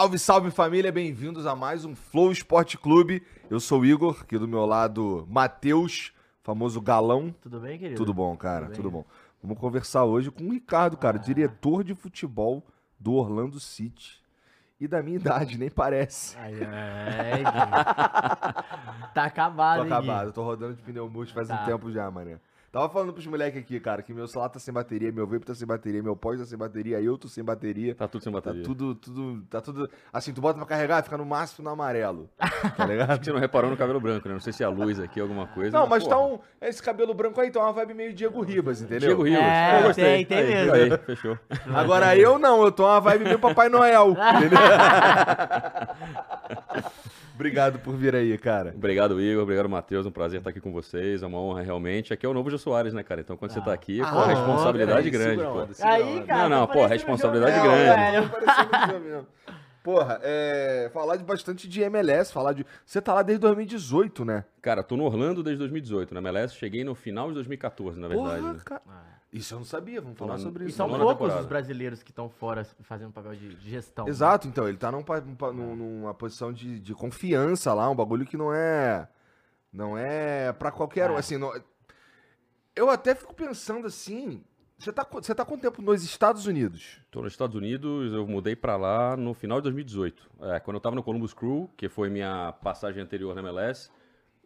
Salve, salve família, bem-vindos a mais um Flow Esporte Clube. Eu sou o Igor, aqui do meu lado, Matheus, famoso galão. Tudo bem, querido? Tudo bom, cara, Tudo tudo, bom. Vamos conversar hoje com o Ricardo, cara, diretor de futebol do Orlando City. E da minha idade, nem parece. Ai, ai, tá acabado, Tô hein, acabado, tô rodando de pneu murcho faz um Tá. tempo já, mané. Tava falando pros moleques aqui, cara, que meu celular tá sem bateria, meu vape tá sem bateria, meu pós tá sem bateria, eu tô sem bateria. Tá tudo sem Tá bateria. tudo, tudo, tá tudo. Assim, tu bota pra carregar, fica no máximo no amarelo. Tá ligado? Acho que você não reparou no cabelo branco, né? Não sei se é a luz aqui, alguma coisa. Não, mas tá porra. um. Esse cabelo branco aí tá uma vibe meio Diego Ribas, entendeu? Diego Rios. É, eu gostei. tem, tem aí, mesmo. Aí, fechou. Agora eu não, eu tô uma vibe meio Papai Noel. Entendeu? Obrigado por vir aí, cara. Obrigado, Igor. Obrigado, Matheus. Um prazer estar aqui com vocês. É uma honra realmente. Aqui é o novo Jô Soares, né, cara? Então quando você tá aqui, pô, Ah, responsabilidade peraí, grande, segura a pô. onda, Aí, cara. Não, não, tá pô, responsabilidade jogo, grande. velho? Tá. Porra, é, falar de bastante de MLS, falar de. Você tá lá desde 2018, né? Cara, tô no Orlando desde 2018. Na MLS, cheguei no final de 2014, na verdade. Porra, né? cara. Isso eu não sabia, vamos falar Não, sobre E isso. são Nona poucos temporada. os brasileiros que estão fora fazendo papel de, de gestão. né? Exato, então, ele tá num pa- num numa posição de, de confiança lá, um bagulho que não é. Não é pra qualquer um. É. Assim, não- eu até fico pensando assim. Você tá, você tá quanto tempo nos Estados Unidos? Tô nos Estados Unidos, eu mudei pra lá no final de 2018. É, quando eu tava no Columbus Crew, que foi minha passagem anterior na MLS,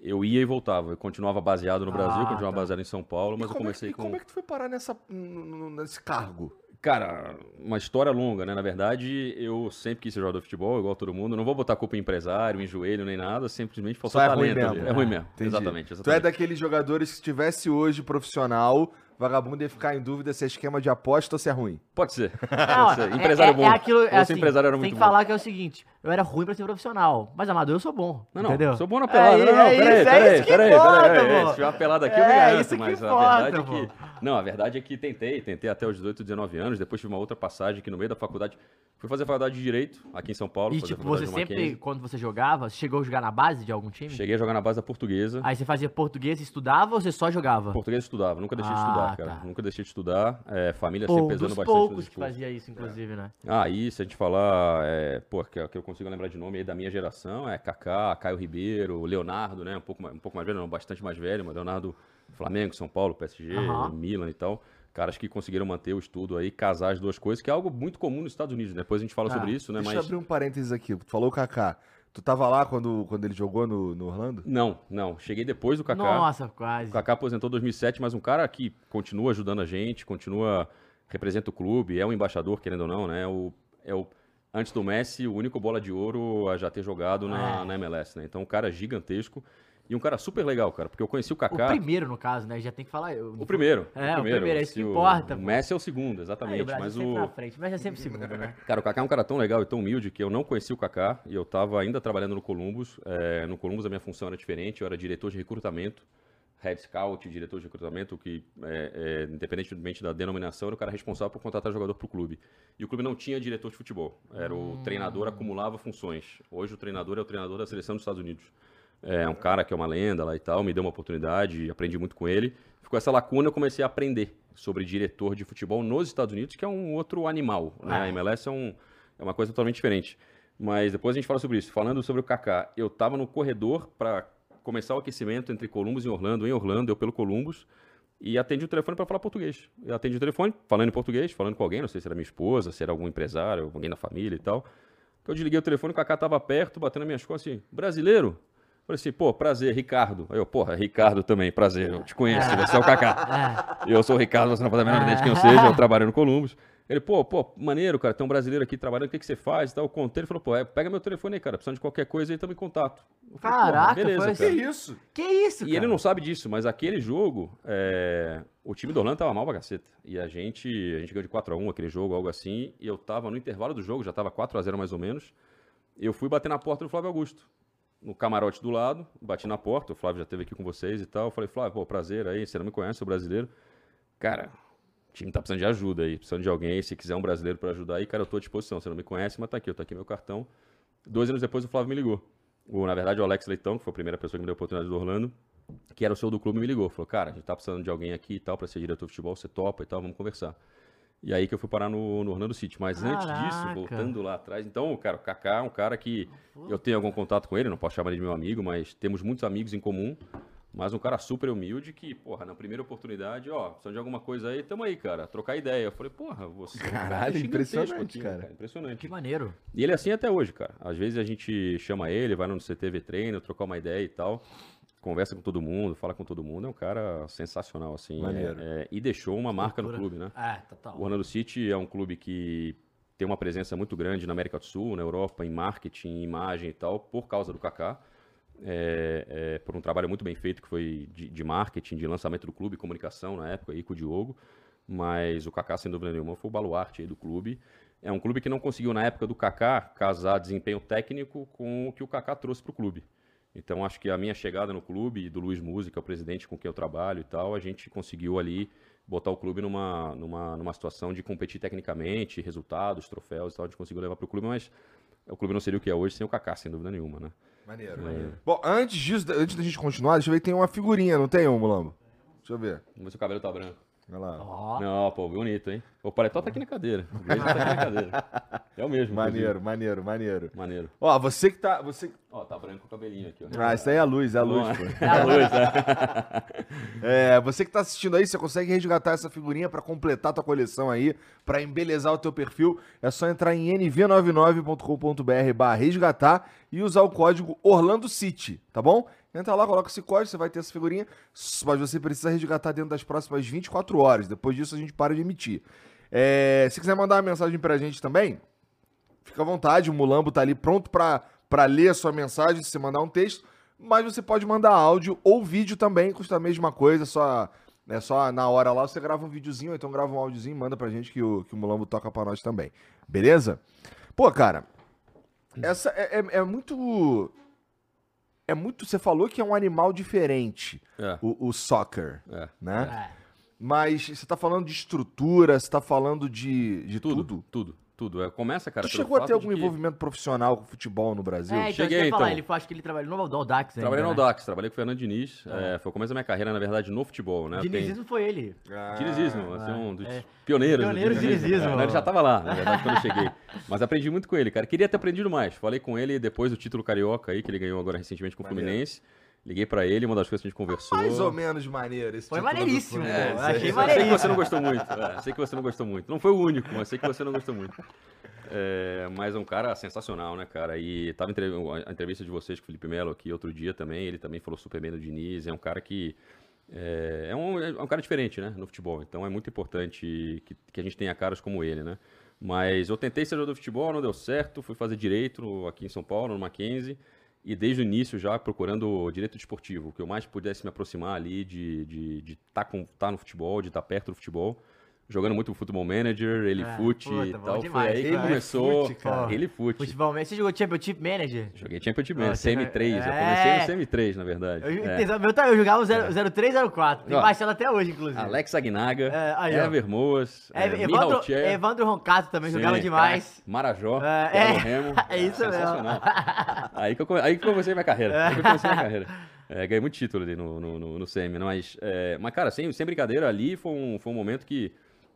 eu ia e voltava. Eu continuava baseado no Brasil, Ah, continuava tá. baseado em São Paulo, mas eu como é comecei que, e com. como é que tu foi parar nessa, nesse cargo? Cara, uma história longa, né? Na verdade, eu sempre quis ser jogador de futebol, igual todo mundo. Não vou botar culpa em empresário, em joelho, nem nada. Simplesmente faltou Só é ruim talento. ali. mesmo. É ruim mesmo. Entendi. Exatamente, Tu é exatamente. daqueles jogadores que se tivesse hoje profissional, vagabundo ia ficar em dúvida se é esquema de aposta ou se é ruim. Pode ser. Não, Pode ser. é- Empresário é, bom. É aquilo, é assim, empresário era tem muito que bom. falar que é o seguinte, eu era ruim pra ser profissional, mas amador eu sou bom, Não, não, entendeu? sou bom na pelada. É, não, não, é peraí, isso, é peraí, isso peraí, importa, peraí. Se tiver uma pelada aqui, É, eu me garanto, mas a importa, verdade é pô. que... Não, a verdade é que tentei, tentei até os 18, 19 anos, depois tive uma outra passagem que no meio da faculdade, fui fazer faculdade de Direito, aqui em São Paulo, E fazer tipo, você sempre, Mackenzie. quando você jogava, chegou a jogar na base de algum time? Cheguei a jogar na base da Portuguesa. Aí você fazia português e estudava ou você só jogava? Português estudava, nunca deixei de Ah, estudar, cara. tá. Nunca deixei de estudar. É, família Pô, sempre pesando bastante nos poucos que fazia isso, inclusive, né? Ah, e se a gente falar, é, pô, que, que eu consigo lembrar de nome aí da minha geração, é Kaká, Caio Ribeiro, Leonardo, né? Um pouco, mais- um pouco mais velho, não, bastante mais velho, mas Leonardo, Flamengo, São Paulo, PSG, Aham. Milan e tal. Caras que conseguiram manter o estudo aí, casar as duas coisas, que é algo muito comum nos Estados Unidos. né? Depois a gente fala Ah, sobre isso, né? Deixa eu Mas. abrir um parênteses aqui. Tu falou o Kaká. Tu tava lá quando, quando ele jogou no, no Orlando? Não, não. Cheguei depois do Kaká. Nossa, quase. O Kaká aposentou em 2007, mas um cara que continua ajudando a gente, continua representa o clube, é um embaixador, querendo ou não, né? É o, é o antes do Messi, o único bola de ouro a já ter jogado na, É. na MLS, né? Então, um cara gigantesco e um cara super legal, cara, porque eu conheci o O Kaká. primeiro, no caso, né? Já tem que falar. eu- O primeiro. É, o primeiro, é isso que o- importa, O. Messi é o segundo, Aí, exatamente. o Brasil mas o, na frente, mas é sempre segundo, né? Cara, o Kaká é um cara tão legal e tão humilde que eu não conheci o Kaká e eu tava ainda trabalhando no Columbus. É, no Columbus a minha função era diferente, eu era diretor de recrutamento, head scout, diretor de recrutamento, que é, é, independentemente da denominação, era o cara responsável por contratar jogador pro clube. E o clube não tinha diretor de futebol, era o treinador acumulava funções. Hoje o treinador é o treinador da seleção dos Estados Unidos. É um cara que é uma lenda lá e tal, me deu uma oportunidade, aprendi muito com ele. Ficou essa lacuna, eu comecei a aprender sobre diretor de futebol nos Estados Unidos, que é um outro animal, né? Ah. A MLS é, um, é uma coisa totalmente diferente. Mas depois a gente fala sobre isso. Falando sobre o Kaká, eu tava no corredor para começar o aquecimento entre Columbus e Orlando, em Orlando, eu pelo Columbus, e atendi o telefone para falar português. Eu atendi o telefone, falando em português, falando com alguém, não sei se era minha esposa, se era algum empresário, alguém da família e tal. Eu desliguei o telefone, o Kaká tava perto, batendo nas minhas costas assim, brasileiro? Falei assim, pô, prazer, Ricardo. Aí eu, porra, Ricardo também, prazer, eu te conheço, você é o Kaká. É. Eu sou o Ricardo, você não faz a menor ideia de quem eu seja, eu trabalho no Columbus. Ele, pô, pô, maneiro, cara, tem um brasileiro aqui trabalhando, o que, que você faz e tal. Eu contei, ele falou, pô, é, pega meu telefone aí, cara, precisando de qualquer coisa aí, tamo em contato. Eu falei, Caraca, beleza, foi cara. Que isso? Que isso, E cara? ele não sabe disso, mas aquele jogo, é, o time do Orlando tava mal pra caceta. E a gente, a gente ganhou de 4x1 aquele jogo, algo assim, e eu tava no intervalo do jogo, já tava 4x0 mais ou menos. Eu fui bater na porta do Flávio Augusto. No camarote do lado, bati na porta, o Flávio já esteve aqui com vocês e tal. Eu falei, Flávio, pô, prazer aí, você não me conhece, sou brasileiro. Cara, o time tá precisando de ajuda aí, precisando de alguém aí, se quiser um brasileiro pra ajudar aí, cara, eu tô à disposição. Você não me conhece, mas tá aqui, eu tô aqui meu cartão. Dois anos depois o Flávio me ligou. O, na verdade, o Alex Leitão, que foi a primeira pessoa que me deu a oportunidade do Orlando, que era o show do clube, me ligou. Falou, cara, a gente tá precisando de alguém aqui e tal pra ser diretor de futebol, você topa e tal, vamos conversar. E aí que eu fui parar no, no Orlando City. Mas antes disso, Caraca. voltando lá atrás. Então, cara, o Kaká é um cara que eu tenho algum contato com ele, não posso chamar ele de meu amigo, mas temos muitos amigos em comum. Mas um cara super humilde que, porra, na primeira oportunidade, ó, precisando de alguma coisa aí, tamo aí, cara, trocar ideia. Eu falei, porra, você. é cara Caralho, impressionante, né, cara. Impressionante. Que maneiro. E ele é assim até hoje, cara. Às vezes a gente chama ele, vai no CTV treino, trocar uma ideia e tal. Conversa com todo mundo, fala com todo mundo. É um cara sensacional, assim. Maneiro. é- é- e deixou uma marca no clube, né? É, total. O Orlando City é um clube que tem uma presença muito grande na América do Sul, na Europa, em marketing, em imagem e tal, por causa do Kaká. É, é, por um trabalho muito bem feito que foi de, de marketing, de lançamento do clube, comunicação na época aí com o Diogo. Mas o Kaká, sem dúvida nenhuma, foi o baluarte aí do clube. É um clube que não conseguiu, na época do Kaká, casar desempenho técnico com o que o Kaká trouxe para o clube. Então, acho que a minha chegada no clube, e do Luiz Música, o presidente com quem eu trabalho e tal, a gente conseguiu ali botar o clube numa, numa, numa situação de competir tecnicamente, resultados, troféus e tal, a gente conseguiu levar para o clube, mas o clube não seria o que é hoje sem o Kaká, sem dúvida nenhuma, né? Maneiro, É. maneiro. Bom, antes disso, antes da gente continuar, deixa eu ver que tem uma figurinha, não tem, ô Mulambo? Deixa eu ver. Vamos ver se o cabelo tá branco. Olha lá. Ó, Não, pô, bonito, hein? O paletó tá aqui na cadeira. O tá aqui na cadeira. É o mesmo. Maneiro, maneiro, maneiro. Maneiro. Ó, você que tá. Você... Ó, tá branco o cabelinho aqui, ó. Ah, isso aí é a luz, é a luz, Não, pô. É a luz, né? É, você que tá assistindo aí, você consegue resgatar essa figurinha pra completar a tua coleção aí, pra embelezar o teu perfil. É só entrar em nv99.com.br barra resgatar e usar o código Orlando City, tá bom? Entra lá, coloca esse código, você vai ter essa figurinha, mas você precisa resgatar dentro das próximas 24 horas. Depois disso a gente para de emitir. É, se quiser mandar uma mensagem pra gente também, fica à vontade, o Mulambo tá ali pronto pra, pra ler a sua mensagem, se você mandar um texto, mas você pode mandar áudio ou vídeo também, custa a mesma coisa, só, é só na hora lá você grava um videozinho, ou então grava um áudiozinho, manda pra gente que o, que o Mulambo toca pra nós também, beleza? Pô, cara, essa é, é, é muito... É muito... Você falou que é um animal diferente, É, o, o soccer, é. né? é. Mas você tá falando de estrutura, você tá falando de, de Tudo, tudo? tudo, tudo. É, começa, cara, Tu chegou a ter algum que- envolvimento profissional com futebol no Brasil? É, então, Cheguei, ia falar, então. ele, acho que ele trabalhou no Audax ainda, Trabalhei no né? Audax, trabalhei com o Fernando Diniz. é, foi o começo da minha carreira, na verdade, no futebol, né? Tem- Dinizismo foi ele. Ah, Dinizismo, assim, um dos é. pioneiros. do Pioneiro do dinizismo. É, Ele já tava lá, na verdade, quando eu cheguei. Mas aprendi muito com ele, cara. Queria ter aprendido mais. Falei com ele depois do título carioca aí, que ele ganhou agora recentemente com o. Fluminense. Liguei pra ele, uma das coisas que a gente conversou. Mais ou menos maneiro esse Foi título do maneiríssimo. É, Achei sei, sei que maneiríssimo. você não gostou muito. é, sei que você não gostou muito. Não foi o único, mas sei que você não gostou muito. É, mas é um cara sensacional, né, cara? E tava a entrevista de vocês com o Felipe Melo aqui outro dia também. Ele também falou super bem do Diniz. É um cara que. É, é um, é um cara diferente, né, no futebol. Então é muito importante que, que a gente tenha caras como ele, né? Mas eu tentei ser jogador de futebol, não deu certo. Fui fazer direito aqui em São Paulo, no Mackenzie. E desde o início já procurando direito desportivo, que eu mais pudesse me aproximar ali de estar de, de tá tá no futebol, de estar perto do futebol. Jogando muito Futebol Manager, ele É, fute puta, e tal. demais, Foi aí que começou. Fute. Ele fute. Futebol, você jogou Championship Manager? Joguei Championship Manager, você- CM3. Eu é. comecei no CM3, na verdade. Eu, É. meu, tá, eu jogava o 0- 03, 04. Tem Marcelo até hoje, inclusive. Alex Aguinaga, É, aí, ó. Ever Moas, É, é, Evandro, Evandro Roncato também jogava sim, demais. craque, Marajó, É, é. Remo. É isso mesmo. sensacional. Aí que, eu, aí que eu comecei minha carreira. Aí que eu comecei minha carreira. É, ganhei muito título ali no, no, no, no CM, né? mas, é, mas cara, sem, sem brincadeira, ali foi um, foi um momento que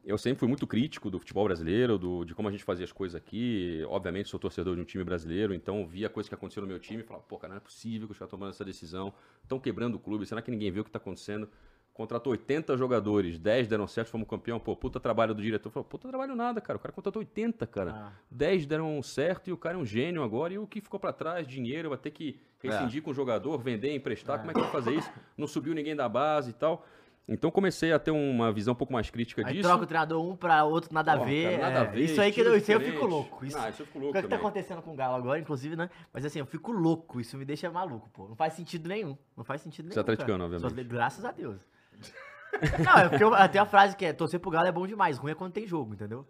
eu sempre fui muito crítico do futebol brasileiro, do, de como a gente fazia as coisas aqui. Obviamente, sou torcedor de um time brasileiro, então via coisa que aconteceu no meu time e falava, pô, cara, não é possível que os caras tomando essa decisão. Estão quebrando o clube, será que ninguém vê o que está acontecendo? Contratou 80 jogadores, 10 deram certo, fomos campeão. Pô, puta trabalho do diretor. Falou, puta trabalho nada, cara. O cara contratou 80, cara. Ah. 10 deram certo e o cara é um gênio agora. E o que ficou pra trás? Dinheiro, vai ter que rescindir com o jogador, vender, emprestar. Como é que vai fazer isso? Não subiu ninguém da base e tal. Então comecei a ter uma visão um pouco mais crítica Aí disso. troca o treinador um pra outro, nada a Pô, ver. cara, nada a é. ver, isso aí que eu, isso aí eu fico louco. Isso, Ah, isso eu fico o louco que, é que tá acontecendo com o Galo agora, inclusive, né? Mas assim, eu fico louco. Isso me deixa maluco, pô. Não faz sentido nenhum. Não faz sentido nenhum. Você é atleticano, cara. obviamente. Só- graças a Deus. Não, é porque eu, tem a frase que é torcer pro Galo é bom demais, ruim é quando tem jogo, entendeu?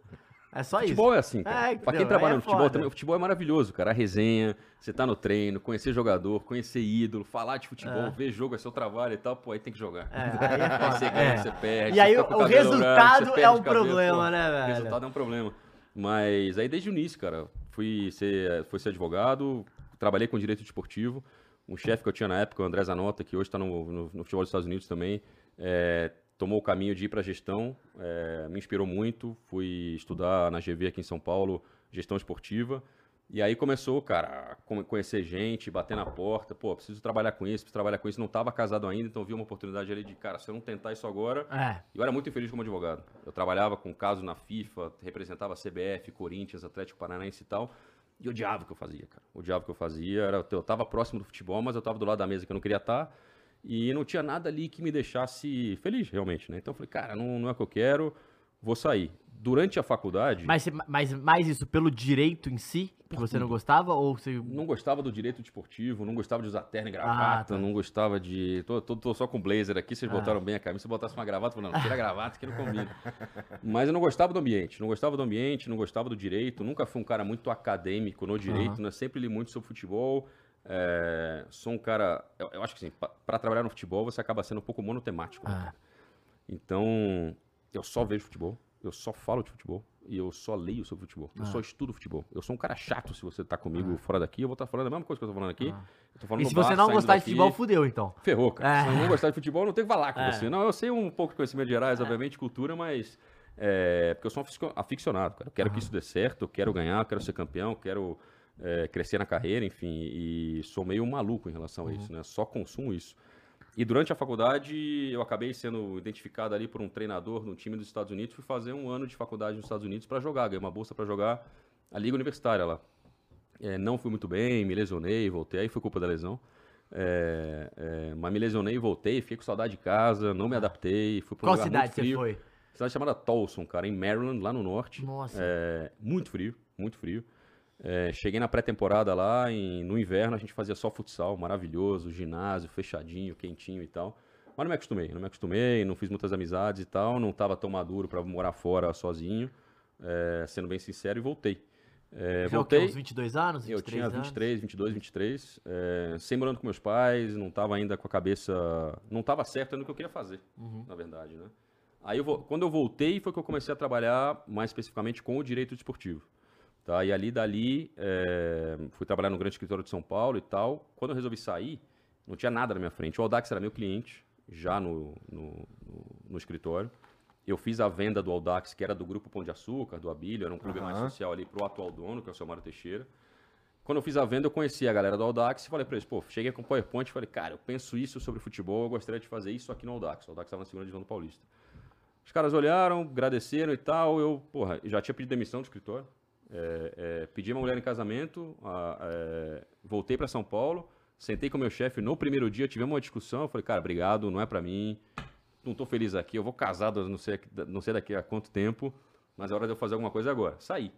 É só isso. Futebol é assim, cara. É, pra quem trabalha é no futebol foda. também, o futebol é maravilhoso, cara. A resenha, você tá no treino, conhecer jogador, conhecer ídolo, falar de futebol, É. ver jogo, é seu trabalho e tal, pô, aí tem que jogar. É, aí é Aí você ganha, é. você perde. E aí o- o resultado é um o cabelo, problema, pô, né, O velho? resultado é um problema. Mas aí desde o início, cara, fui ser, fui ser advogado, trabalhei com direito desportivo. Um chefe que eu tinha na época, o André Zanota, que hoje está no, no, no futebol dos Estados Unidos também, é, tomou o caminho de ir para gestão, é, me inspirou muito. Fui estudar na GV aqui em São Paulo, gestão esportiva. E aí começou, cara, a conhecer gente, bater na porta. Pô, preciso trabalhar com isso, preciso trabalhar com isso. Não estava casado ainda, então vi uma oportunidade ali de, cara, se eu não tentar isso agora. É. Eu era muito infeliz como advogado. Eu trabalhava com casos na FIFA, representava a CBF, Corinthians, Atlético Paranaense e tal. E odiava o que eu fazia, cara. Odiava o que eu fazia. Era, eu tava próximo do futebol, mas eu tava do lado da mesa que eu não queria estar. E não tinha nada ali que me deixasse feliz, realmente, né? Então eu falei, cara, não, não é o que eu quero, vou sair durante a faculdade. Mas, mas mais isso pelo direito em si, que você não gostava? Ou você. Não gostava do direito desportivo, não gostava de usar terno e gravata, ah, tá. não gostava de. Tô, tô, tô, só com blazer aqui, vocês ah. botaram bem a camisa. Se botasse uma gravata, falei, não, tira a gravata que não combina. Mas eu não gostava do ambiente, não gostava do ambiente, não gostava do direito, nunca fui um cara muito acadêmico no direito, né? Sempre li muito sobre futebol. É, sou um cara. Eu, eu acho que assim, para trabalhar no futebol, você acaba sendo um pouco monotemático. Né? Ah. Então, eu só vejo futebol eu só falo de futebol e eu só leio sobre futebol. Eu ah. só estudo futebol. Eu sou um cara chato se você tá comigo ah. fora daqui. Eu vou estar tá falando a mesma coisa que eu tô falando aqui. Ah. Falando e se você bar, não gostar de futebol, fudeu então. Ferrou, cara. É. Se eu não gostar de futebol, eu não tenho que falar com é. você. Não, eu sei um pouco de conhecimento gerais, é. obviamente, cultura, mas. É, porque eu sou um aficionado, cara. Eu quero que isso dê certo, eu quero ganhar, eu quero ser campeão, eu quero é, crescer na carreira, enfim. E sou meio maluco em relação a uhum. isso, né? Só consumo isso. E durante a faculdade, eu acabei sendo identificado ali por um treinador no time dos Estados Unidos. Fui fazer um ano de faculdade nos Estados Unidos para jogar, ganhei uma bolsa para jogar a Liga Universitária lá. É, não fui muito bem, me lesionei, voltei. Aí foi culpa da lesão. É, é, mas me lesionei e voltei, fiquei com saudade de casa, não me ah. adaptei. Fui Qual cidade você foi? Cidade chamada Tolson, cara, em Maryland, lá no norte. Nossa. É, muito frio, muito frio. É, cheguei na pré-temporada lá, em, no inverno a gente fazia só futsal, maravilhoso, ginásio, fechadinho, quentinho e tal. Mas não me acostumei, não me acostumei, não fiz muitas amizades e tal, não estava tão maduro para morar fora sozinho, é, sendo bem sincero, e voltei. É, voltei. Uns 22 anos? 23 eu tinha 23, anos? 22, 23. É, sem morando com meus pais, não estava ainda com a cabeça. Não estava certo no que eu queria fazer, uhum. na verdade, né? Aí, eu, quando eu voltei, foi que eu comecei a trabalhar mais especificamente com o direito desportivo. Tá? E ali, dali, é, fui trabalhar no grande escritório de São Paulo e tal. Quando eu resolvi sair, não tinha nada na minha frente. O Audax era meu cliente, já no, no, no, no escritório. Eu fiz a venda do Audax, que era do Grupo Pão de Açúcar, do Abílio, era um clube uhum. mais social ali para o atual dono, que é o seu Mário Teixeira. Quando eu fiz a venda, eu conheci a galera do Audax e falei para eles, pô, cheguei com o PowerPoint e falei, cara, eu penso isso sobre futebol, eu gostaria de fazer isso aqui no Audax. O Audax estava na segunda divisão do Paulista. Os caras olharam, agradeceram e tal, eu, porra, já tinha pedido demissão do escritório, é, é, pedi uma mulher em casamento, a, é, voltei para São Paulo, sentei com meu chefe no primeiro dia, tivemos uma discussão, eu falei, cara, obrigado, não é para mim, não tô feliz aqui, eu vou casado não sei, não sei daqui a quanto tempo, mas é hora de eu fazer alguma coisa agora. Saí.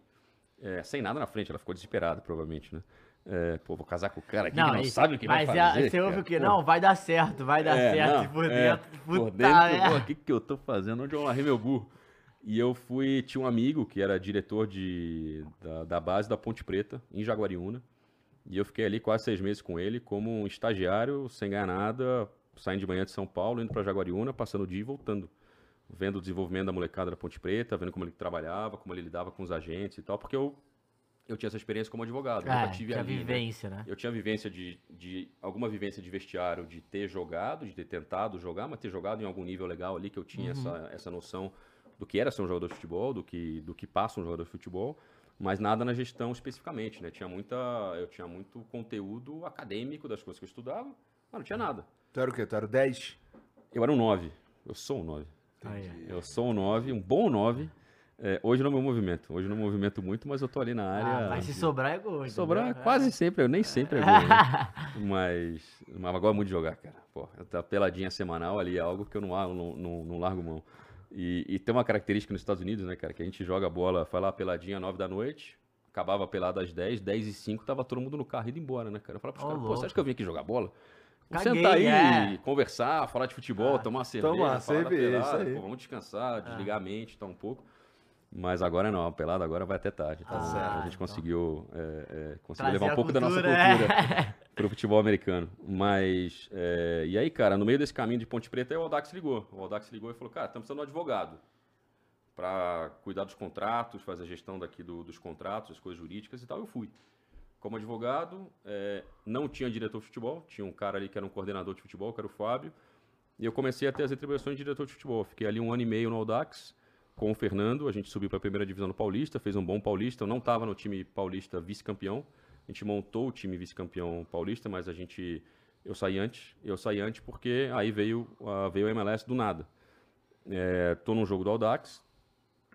É, sem nada na frente, ela ficou desesperada, provavelmente, né? É, pô, vou casar com o cara aqui não, que não isso, sabe o que vai fazer. Mas você ouve o que? Não, vai dar certo, vai dar é, certo. Não, por é, dentro, por dentro, o que, que eu tô fazendo? Onde eu larrei meu burro? E eu fui, tinha um amigo que era diretor de, da, da, base da Ponte Preta, em Jaguariúna. E eu fiquei ali quase seis meses com ele, como um estagiário, sem ganhar nada, saindo de manhã de São Paulo, indo para Jaguariúna, passando o dia e voltando. Vendo o desenvolvimento da molecada da Ponte Preta, vendo como ele trabalhava, como ele lidava com os agentes e tal, porque eu, eu tinha essa experiência como advogado. É, eu tive tinha ali, né? vivência, né? né? Eu tinha vivência de, de. alguma vivência de vestiário, de ter jogado, de ter tentado jogar, mas ter jogado em algum nível legal ali, que eu tinha uhum. essa, essa noção do que era ser um jogador de futebol, do que, do que passa um jogador de futebol, mas nada na gestão especificamente, né? Tinha muita, eu tinha muito conteúdo acadêmico das coisas que eu estudava, mas não tinha nada. Tu era o quê? Tu era o 10? Eu era um 9. Eu sou um 9. Eu sou um 9, um bom 9. É, hoje não me movimento. Hoje não me movimento muito, mas eu tô ali na ah, área. Ah, mas se sobrar é gol. Sobrar é. quase sempre, eu nem sempre é gol. Né? mas, mas agora é muito de jogar, cara. Pô, tá peladinha semanal ali é algo que eu não, não, não, não largo mão. E, e, tem uma característica nos Estados Unidos, né, cara, que a gente joga a bola, foi lá peladinha às 9 da noite, acabava a pelada às 10, 10 e 5, tava todo mundo no carro indo embora, né, cara? Eu falava pros oh, caras, pô, você acha que eu vim aqui jogar bola? Vamos Caguei, sentar aí, é. conversar, falar de futebol, ah, tomar cerveja, tomar falar cerveja, da pelada, pô, vamos descansar, ah. desligar a mente, tá um pouco. Mas agora não, a pelada agora vai até tarde. Tá? Ah, a gente então. conseguiu, é, é, conseguiu levar um pouco cultura, da nossa cultura é. para o futebol americano. Mas, é, e aí, cara, no meio desse caminho de Ponte Preta, o Audax ligou. O Audax ligou e falou, cara, estamos precisando de um advogado para cuidar dos contratos, fazer a gestão daqui do, dos contratos, as coisas jurídicas e tal. Eu fui. Como advogado, é, não tinha diretor de futebol, tinha um cara ali que era um coordenador de futebol, que era o Fábio. E eu comecei a ter as atribuições de diretor de futebol. Fiquei ali um ano e meio no Audax com o Fernando. A gente subiu para a primeira divisão no Paulista, fez um bom Paulista. Eu não estava no time paulista vice-campeão. A gente montou o time vice-campeão paulista, mas a gente. Eu saí antes. Eu saí antes porque aí veio, uh, veio o MLS do nada. É, tô num jogo do Audax.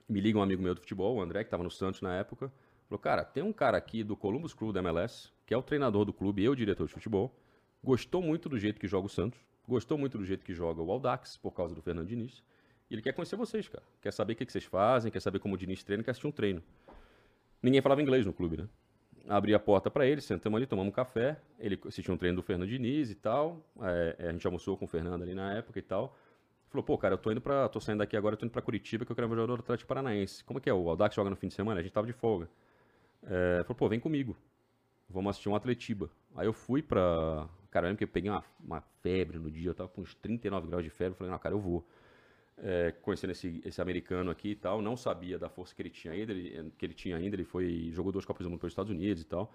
Me liga um amigo meu do futebol, o André, que estava no Santos na época. Falou, cara, tem um cara aqui do Columbus Crew da MLS, que é o treinador do clube e eu diretor de futebol. Gostou muito do jeito que joga o Santos. Gostou muito do jeito que joga o Audax, por causa do Fernando Diniz. E ele quer conhecer vocês, cara. Quer saber o que, que vocês fazem, quer saber como o Diniz treina, quer assistir um treino. Ninguém falava inglês no clube, né? Abri a porta para ele, sentamos ali, tomamos um café. Ele assistiu um treino do Fernando Diniz e tal. É, a gente almoçou com o Fernando ali na época e tal. Falou, pô, cara, eu tô indo pra. tô saindo daqui agora, eu tô indo pra Curitiba, que eu quero ver o jogador do Atlético Paranaense. Como é que é? O Audax joga no fim de semana? A gente tava de folga. É, falou, pô, vem comigo. Vamos assistir um Atletiba. Aí eu fui pra. Cara, eu lembro que eu peguei uma, uma febre no dia, eu tava com uns 39 graus de febre. Falei, não, cara, eu vou é, conhecendo esse, esse americano aqui e tal, não sabia da força que ele tinha ainda, ele, que ele tinha ainda, ele foi jogou duas Copas do Mundo pelos Estados Unidos e tal.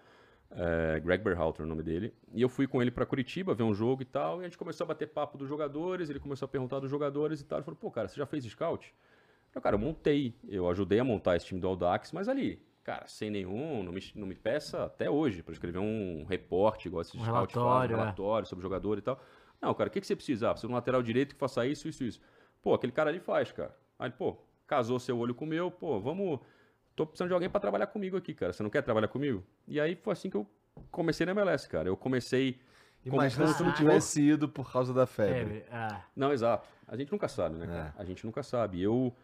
É, Greg Berhalter, o nome dele. E eu fui com ele para Curitiba ver um jogo e tal, e a gente começou a bater papo dos jogadores, ele começou a perguntar dos jogadores e tal. Ele falou: "Pô, cara, você já fez scout?" Eu, cara, eu montei, eu ajudei a montar esse time do Audax, mas ali, cara, sem nenhum, não me, não me peça até hoje para escrever um reporte igual esses Um scouts relatório, fazem, um é. relatório sobre o jogador e tal. Não, cara, o que, que você precisa? Ah, precisa de um lateral direito que faça isso, isso, isso. Pô, aquele cara ali faz, cara. Aí, pô, casou seu olho com o meu, pô, vamos. Tô precisando de alguém para trabalhar comigo aqui, cara. Você não quer trabalhar comigo? E aí foi assim que eu comecei na MLS, cara. Eu comecei. como Imagina se não tivesse ido por causa da febre. É, é. Não, exato. A gente nunca sabe, né, cara? A gente nunca sabe. Eu,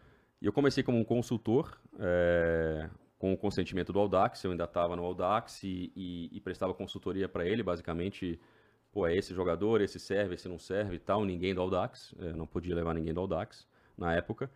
eu comecei como um consultor, é, com o consentimento do Audax. Eu ainda estava no Audax e, e- e prestava consultoria para ele, basicamente. Pô, é esse jogador, esse serve, esse não serve e tal. Ninguém do Audax. é, não podia levar ninguém do Audax na época.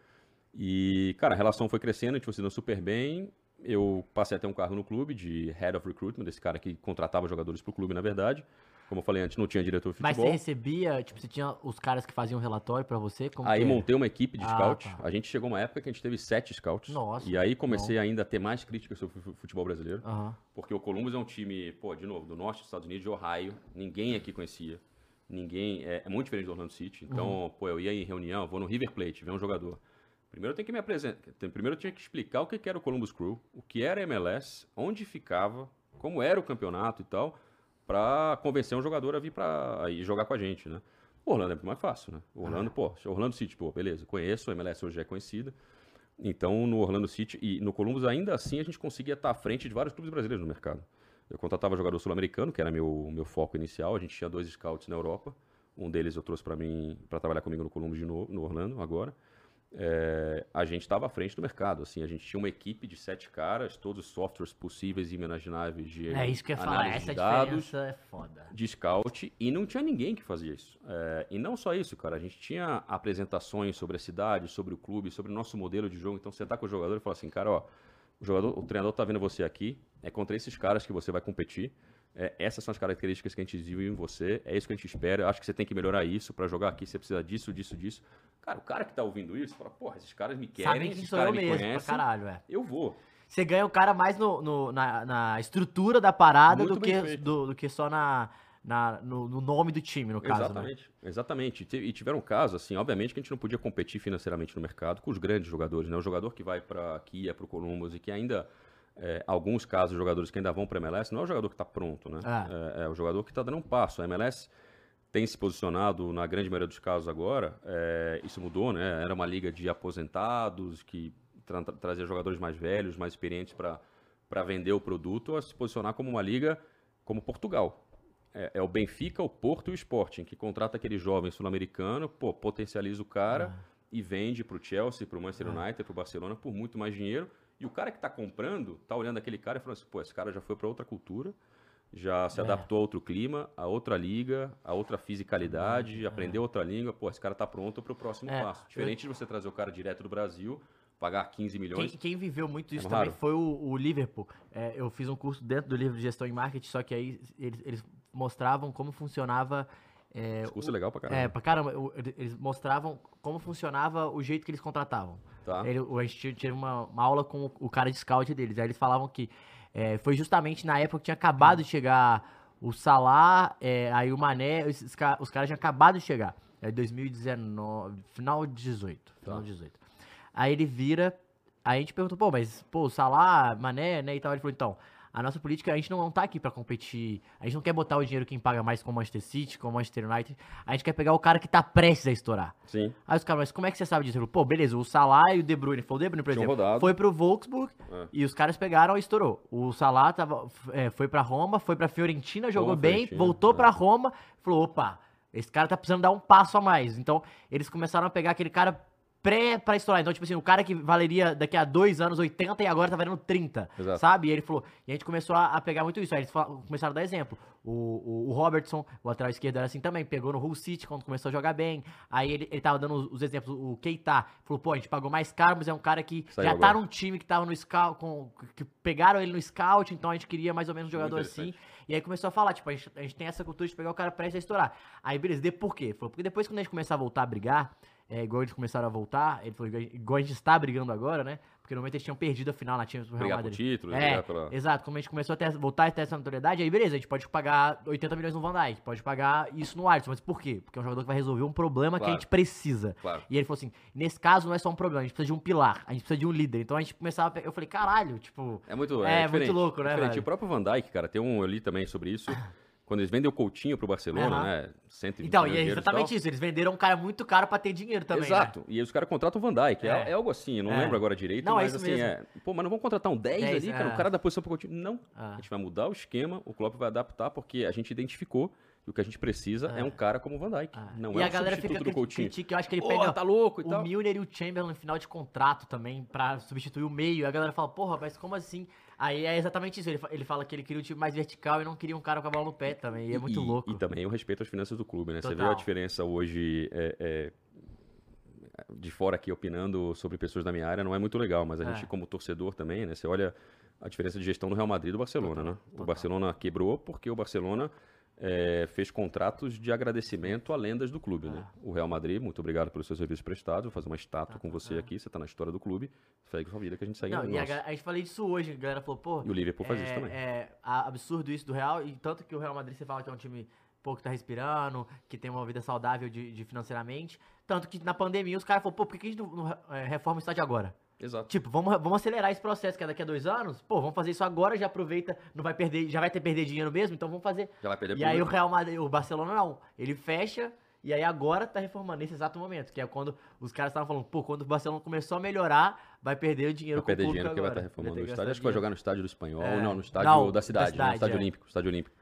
E, cara, a relação foi crescendo, a gente foi se dando super bem. Eu passei a ter um cargo no clube de Head of Recruitment, desse cara que contratava jogadores pro clube, na verdade. Como eu falei antes, não tinha diretor de Mas futebol. você recebia, tipo, você tinha os caras que faziam relatório pra você? Aí montei uma equipe de Ah, scout. tá. A gente chegou uma época que a gente teve sete scouts. Nossa, E aí comecei ainda a ter mais críticas sobre o fu- futebol brasileiro. Aham. Porque o Columbus é um time, pô, de novo, do norte dos Estados Unidos, de Ohio. Ninguém aqui conhecia. Ninguém. É, é muito diferente do Orlando City. Então, Uhum. pô, eu ia em reunião, vou no River Plate, ver um jogador. Primeiro eu tenho que me apresentar. Primeiro eu tinha que explicar o que que era o Columbus Crew, o que era MLS, onde ficava, como era o campeonato e tal, pra convencer um jogador a vir ir jogar com a gente, né? O Orlando é muito mais fácil, né? O Orlando, pô, Orlando City, pô, beleza, conheço, a MLS hoje é conhecida. Então, no Orlando City e no Columbus, ainda assim, a gente conseguia estar à frente de vários clubes brasileiros no mercado. Eu contratava jogador sul-americano, que era meu, meu foco inicial. A gente tinha dois scouts na Europa. Um deles eu trouxe para mim, para trabalhar comigo no Columbus de novo, no Orlando, agora. É, a gente estava à frente do mercado. Assim, a gente tinha uma equipe de sete caras, todos os softwares possíveis e imagináveis de É isso que eu ia falar, essa de dados diferença é foda. de scout e não tinha ninguém que fazia isso. É, e não só isso, cara, a gente tinha apresentações sobre a cidade, sobre o clube, sobre o nosso modelo de jogo. Então você tá com o jogador e fala assim, cara, ó, o jogador, o treinador tá vendo você aqui, é contra esses caras que você vai competir. É, essas são as características que a gente viu em você, é isso que a gente espera. Eu acho que você tem que melhorar isso para jogar aqui, você precisa disso, disso, disso. Cara, o cara que tá ouvindo isso fala, porra, esses caras me querem, Sabem esses sou eu caras me mesmo, pra conhecem, caralho, é. eu vou. Você ganha o cara mais no, no- na, na estrutura da parada Muito do que, do, do que só na, na- no, no nome do time, no caso, né? Exatamente, exatamente. E tiveram casos, assim, obviamente que a gente não podia competir financeiramente no mercado com os grandes jogadores, né? O jogador que vai para aqui, é para o Columbus e que ainda, é, alguns casos, jogadores que ainda vão para MLS, não é o jogador que está pronto, né? É, é o jogador que está dando um passo. A MLS tem se posicionado, na grande maioria dos casos agora, é, isso mudou, né? Era uma liga de aposentados que tra tra- trazia jogadores mais velhos, mais experientes para vender o produto, a se posicionar como uma liga como Portugal. É, é o Benfica, o Porto e o Sporting, que contrata aquele jovem sul-americano, pô, potencializa o cara e vende para o Chelsea, para o Manchester United, para o Barcelona por muito mais dinheiro. E o cara que está comprando, tá olhando aquele cara e falando assim, pô, esse cara já foi para outra cultura, já se É. adaptou a outro clima, a outra liga, a outra fisicalidade, aprendeu outra língua, pô, esse cara tá pronto para o próximo É, passo. Diferente de você trazer o cara direto do Brasil, pagar 15 Quem, milhões. quem viveu muito isso É também foi o, o Liverpool. É, eu fiz um curso dentro do livro de gestão em marketing, só que aí eles, eles mostravam como funcionava. É, Esse curso é o- legal pra caramba. É, pra caramba. o- eles- mostravam como funcionava o jeito que eles contratavam. Tá. Ele, a gente teve uma, uma aula com o, o cara de scout deles. Aí eles falavam que é, foi justamente na época que tinha acabado de chegar o Salah, é, aí o Mané, ca- os caras tinham acabado de chegar. É 2019, final de 18. Final Tá. de 18. Aí ele vira, aí a gente perguntou, pô, mas, pô, o Salah, Mané, né, e tal. Ele falou, então, a nossa política, a gente não tá aqui pra competir, a gente não quer botar o dinheiro quem paga mais com o Manchester City, com o Manchester United, a gente quer pegar o cara que tá prestes a estourar. Sim. Aí os caras, mas como é que você sabe disso? Ele falou, pô, beleza, o Salah e o De Bruyne, foi o De Bruyne, por exemplo, rodado. foi pro Wolfsburg É. e os caras pegaram e estourou. O Salah tava, é, foi pra Roma, foi pra Fiorentina, jogou bem, Fiorentina, voltou é. pra Roma, falou, opa, esse cara tá precisando dar um passo a mais. Então, eles começaram a pegar aquele cara pré pra estourar. Então, tipo assim, o cara que valeria daqui a dois anos 80 e agora tá valendo 30, Exato. sabe? E ele falou, e a gente começou a, a pegar muito isso. Aí eles fala- começaram a dar exemplo. O, o, o Robertson, o lateral esquerdo era assim também, pegou no Hull City quando começou a jogar bem. Aí ele, ele tava dando os, os exemplos. O Keita falou, pô, a gente pagou mais caro, mas é um cara que Saiu já tá agora. num time que tava no scout, com, que pegaram ele no scout, então a gente queria mais ou menos um jogador assim. E aí começou a falar, tipo, a gente, a gente tem essa cultura de pegar o cara prestes a estourar. Aí, beleza, de por quê? Falou, porque depois quando a gente começar a voltar a brigar, é, igual eles começaram a voltar, ele falou, igual- a gente está brigando agora, né? Porque no momento eles tinham perdido a final na Champions pro Real Madrid. título, É, pela... exato. Como a gente começou a ter, voltar a ter essa notoriedade, aí beleza, a gente pode pagar 80 milhões no Van Dijk, pode pagar isso no Alisson, mas por quê? Porque é um jogador que vai resolver um problema que a Claro. gente precisa. Claro. E ele falou assim, nesse caso não é só um problema, a gente precisa de um pilar, a gente precisa de um líder. Então a gente começava eu falei, caralho, tipo... É muito, É, é, muito louco, né, diferente. velho? O próprio Van Dijk, cara, tem um, eu li também sobre isso. Quando eles vendem o Coutinho pro Barcelona, Aham. né? 120 Então, e é exatamente tal. isso, eles venderam um cara muito caro pra ter dinheiro também, né? Exato. E aí os caras contratam o Van Dijk. É. É. é algo assim, eu não É. lembro agora direito, Não, é mas isso assim, mesmo. é. Pô, mas não vamos contratar um 10, 10, ali, cara? é. O cara da posição pro Coutinho. Não. Ah. A gente vai mudar o esquema, o Klopp vai adaptar, porque a gente identificou que o que a gente precisa é, É. um cara como o Van Dijk. Ah. Não e é a um galera substituto fica do Coutinho. critica, eu acho que ele pega tá louco e o tal. Milner e o Chamberlain no final de contrato também pra substituir o meio. E a galera fala, porra, mas como assim? Aí é exatamente isso. Ele, ele fala que ele queria um time mais vertical e não queria um cara com a bola no pé também. E é muito e, louco. E também o respeito às finanças do clube, né? Você vê Total. a diferença hoje é, é, de fora aqui opinando sobre pessoas da minha área, não é muito legal, mas a É. gente como torcedor também, né? Você olha a diferença de gestão do Real Madrid e do Barcelona, Total, né? total. O Barcelona quebrou porque o Barcelona é, fez contratos de agradecimento a lendas do clube, né? O Real Madrid, muito obrigado pelos seus serviços prestados, vou fazer uma estátua com você aqui, você tá na história do clube, segue sua vida que a gente segue Não, e a, a gente falei disso hoje, a galera falou, pô. E o Liverpool faz é, isso também. É absurdo isso do Real, e tanto que o Real Madrid você fala que é um time pô, que tá respirando, que tem uma vida saudável de, de financeiramente. Tanto que na pandemia os caras falaram, pô, por que a gente não, não, é, reforma o estádio agora? Exato. Tipo, vamos, vamos acelerar esse processo, que é daqui a dois anos. Pô, vamos fazer isso agora, já aproveita, não vai perder, já vai ter perder dinheiro mesmo, então vamos fazer. Já vai perder E aí o. Real Madrid, o Barcelona não. Ele fecha e aí agora tá reformando nesse exato momento, que é quando os caras estavam falando, pô, quando o Barcelona começou a melhorar, vai perder o dinheiro Vai perder dinheiro porque vai estar agora. reformando o estádio. Acho que vai jogar no estádio do Espanhol. É. Não, no estádio Não, da da cidade, né? cidade, no estádio é. olímpico. Estádio olímpico.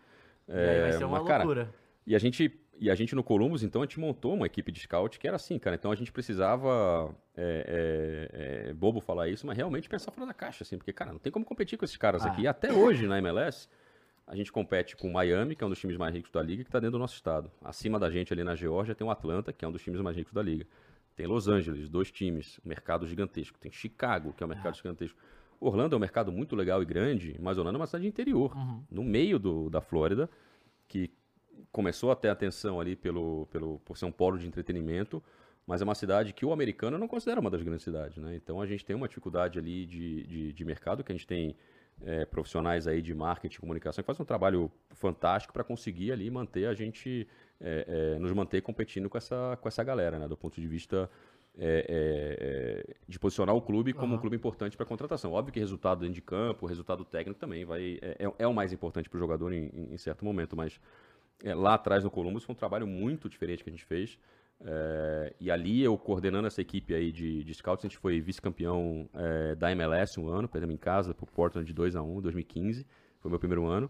E aí vai É, ser uma mas, cara, loucura. E a gente e a gente no Columbus, então, a gente montou uma equipe de scout que era assim, cara. Então a gente precisava. É, é, é bobo falar isso, mas realmente pensar fora da caixa, assim, porque, cara, não tem como competir com esses caras Ah. aqui. E até hoje na MLS, a gente compete com o Miami, que é um dos times mais ricos da liga, que está dentro do nosso estado. Acima da gente ali na Geórgia tem o Atlanta, que é um dos times mais ricos da liga. Tem Los Angeles, dois times, um mercado gigantesco. Tem Chicago, que é um mercado gigantesco. Orlando é um mercado muito legal e grande, mas Orlando é uma cidade interior, Uhum. no meio do, da Flórida, que começou a ter atenção ali pelo, pelo, por ser um polo de entretenimento, mas é uma cidade que o americano não considera uma das grandes cidades, né? Então a gente tem uma dificuldade ali de, de, de mercado, que a gente tem é, profissionais aí de marketing e comunicação que fazem um trabalho fantástico para conseguir ali manter a gente, é, é, nos manter competindo com essa, com essa galera, né? Do ponto de vista é, é, é, de posicionar o clube como um Aham. clube importante para contratação. Óbvio que resultado dentro de campo, resultado técnico também vai é, é- é o mais importante para o jogador em- em certo momento, mas é, lá atrás no Columbus foi um trabalho muito diferente que a gente fez. É, e ali eu coordenando essa equipe aí de, de scouts, a gente foi vice-campeão é, da MLS um ano, perdemos em casa pro Portland de 2 a 1 2015, foi meu primeiro ano.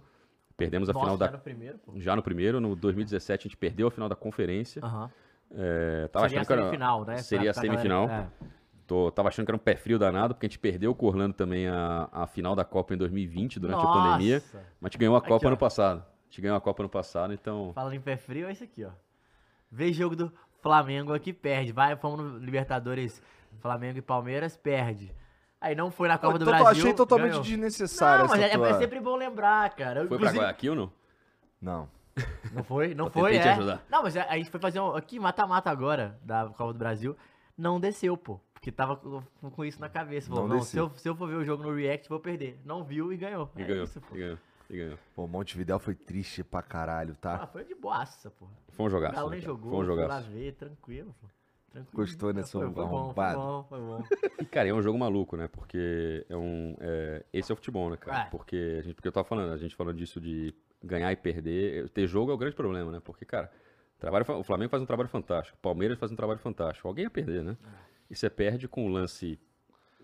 Perdemos a Nossa, final já da no primeiro, pô. já no primeiro, no 2017 a gente perdeu a final da conferência. Aham. É, tava Seria a achando que era, semifinal, né? Seria a Pra- pra semifinal. galera- é. Tô, tava achando que era um pé frio danado, porque a gente perdeu com o Orlando também a, a final da Copa em 2020, durante a pandemia. Nossa! Mas a gente ganhou a Aqui, Copa ó. ano passado. A gente ganhou a Copa ano passado, então. Falando em pé frio, é isso aqui, ó. Vê jogo do Flamengo aqui, perde. Vai, fomos no Libertadores, Flamengo e Palmeiras, perde. Aí não foi na Copa do então, eu Brasil. achei totalmente ganhou. desnecessária Não, mas essa é, tua... é sempre bom lembrar, cara. Foi pra Inclusive- Guayaquil, não? Não. Não foi? Não Eu foi, é. ajudar. Não, mas a a gente foi fazer um, aqui mata-mata agora da Copa do Brasil. Não desceu, pô. Porque tava com, com isso na cabeça. Falou, Não não, se, desceu. eu, se eu for ver o jogo no React, vou perder. Não viu e ganhou. E É ganhou. isso, pô. e ganhou. E ganhou. Pô, Montevidéu foi triste pra caralho, Ah, tá? foi de boaça, pô. Foi um O jogaço. Galo né, nem jogou, Foi um fui lá jogaço. ver, tranquilo, pô. Tranquilo. Gostou, né, seu Foi, foi bom, foi bom, foi bom. E, cara, é um jogo maluco, né? Porque é um. é, esse é o futebol, né, cara? É. Porque, a gente, porque eu tava falando, a gente falando disso de ganhar e perder. Ter jogo é o grande problema, né? Porque, cara, trabalho, o Flamengo faz um trabalho fantástico, o Palmeiras faz um trabalho fantástico. Alguém ia perder, né? E você perde com um lance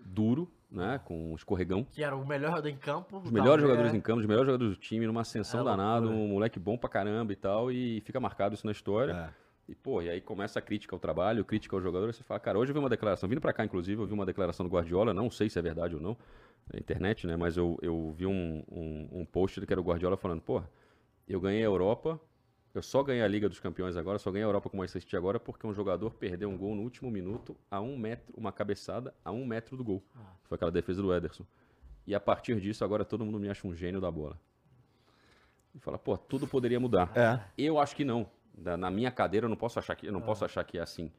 duro, né? Com um escorregão. Que era o melhor jogador em campo. Os melhores jogadores em campo, os melhores jogadores do time, numa ascensão É danada, um moleque bom pra caramba e tal, e fica marcado isso na história. É. E, pô, e aí começa a crítica ao trabalho, crítica ao jogador, e você fala, cara, hoje eu vi uma declaração, vindo pra cá, inclusive, eu vi uma declaração do Guardiola, não sei se é verdade ou não, na internet, né, mas eu, eu vi um, um, um post que era o Guardiola falando, pô, eu ganhei a Europa, eu só ganhei a Liga dos Campeões agora, só ganhei a Europa com mais assistir agora, porque um jogador perdeu um gol no último minuto a um metro, uma cabeçada a um metro do gol. Foi aquela defesa do Ederson. E a partir disso, agora todo mundo me acha um gênio da bola. E fala, pô, tudo poderia mudar. É. Eu acho que não. Na minha cadeira eu não posso achar que eu não posso achar que é assim.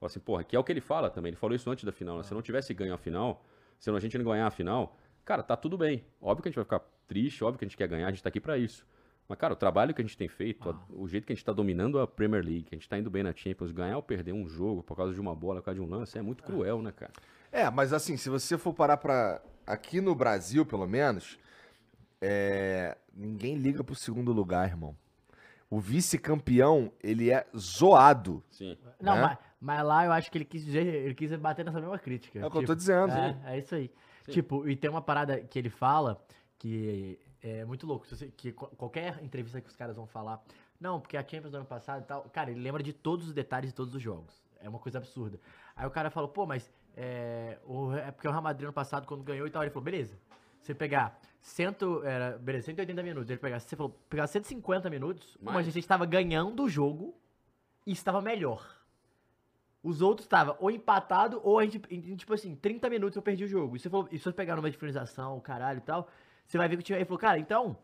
Fala assim, porra, que é o que ele fala também. Ele falou isso antes da final. Né? Se não tivesse ganho a final, se a gente não ganhar a final, cara, tá tudo bem. Óbvio que a gente vai ficar triste, óbvio que a gente quer ganhar, a gente tá aqui pra isso. Mas, cara, o trabalho que a gente tem feito, a- o jeito que a gente tá dominando a Premier League, que a gente tá indo bem na Champions, ganhar ou perder um jogo por causa de uma bola, por causa de um lance, é muito cruel, né, cara? É, mas assim, se você for parar pra. Aqui no Brasil, pelo menos, é, ninguém liga pro segundo lugar, irmão. O vice-campeão, ele é zoado. Sim. Não, né? mas, mas lá eu acho que ele quis, dizer- ele quis bater nessa mesma crítica. É o que eu tô dizendo. É, é isso aí. Tipo, e tem uma parada que ele fala que é muito louco. você- que qu- qualquer entrevista que os caras vão falar, não, porque a Champions do ano passado e tal, cara, ele lembra de todos os detalhes de todos os jogos. É uma coisa absurda. Aí o cara falou, pô, mas é, o, é porque o Real Madrid ano passado, quando ganhou e tal, ele falou, beleza. Você pegar cento, era, beleza, 180 minutos, ele pegar, você falou, pegar 150 minutos, mas a gente estava ganhando o jogo e estava melhor. Os outros estavam ou empatado ou a gente, tipo assim, 30 minutos eu perdi o jogo. E se, for, e se você pegar numa finalização, o caralho e tal, você vai ver que o time aí falou, cara, então,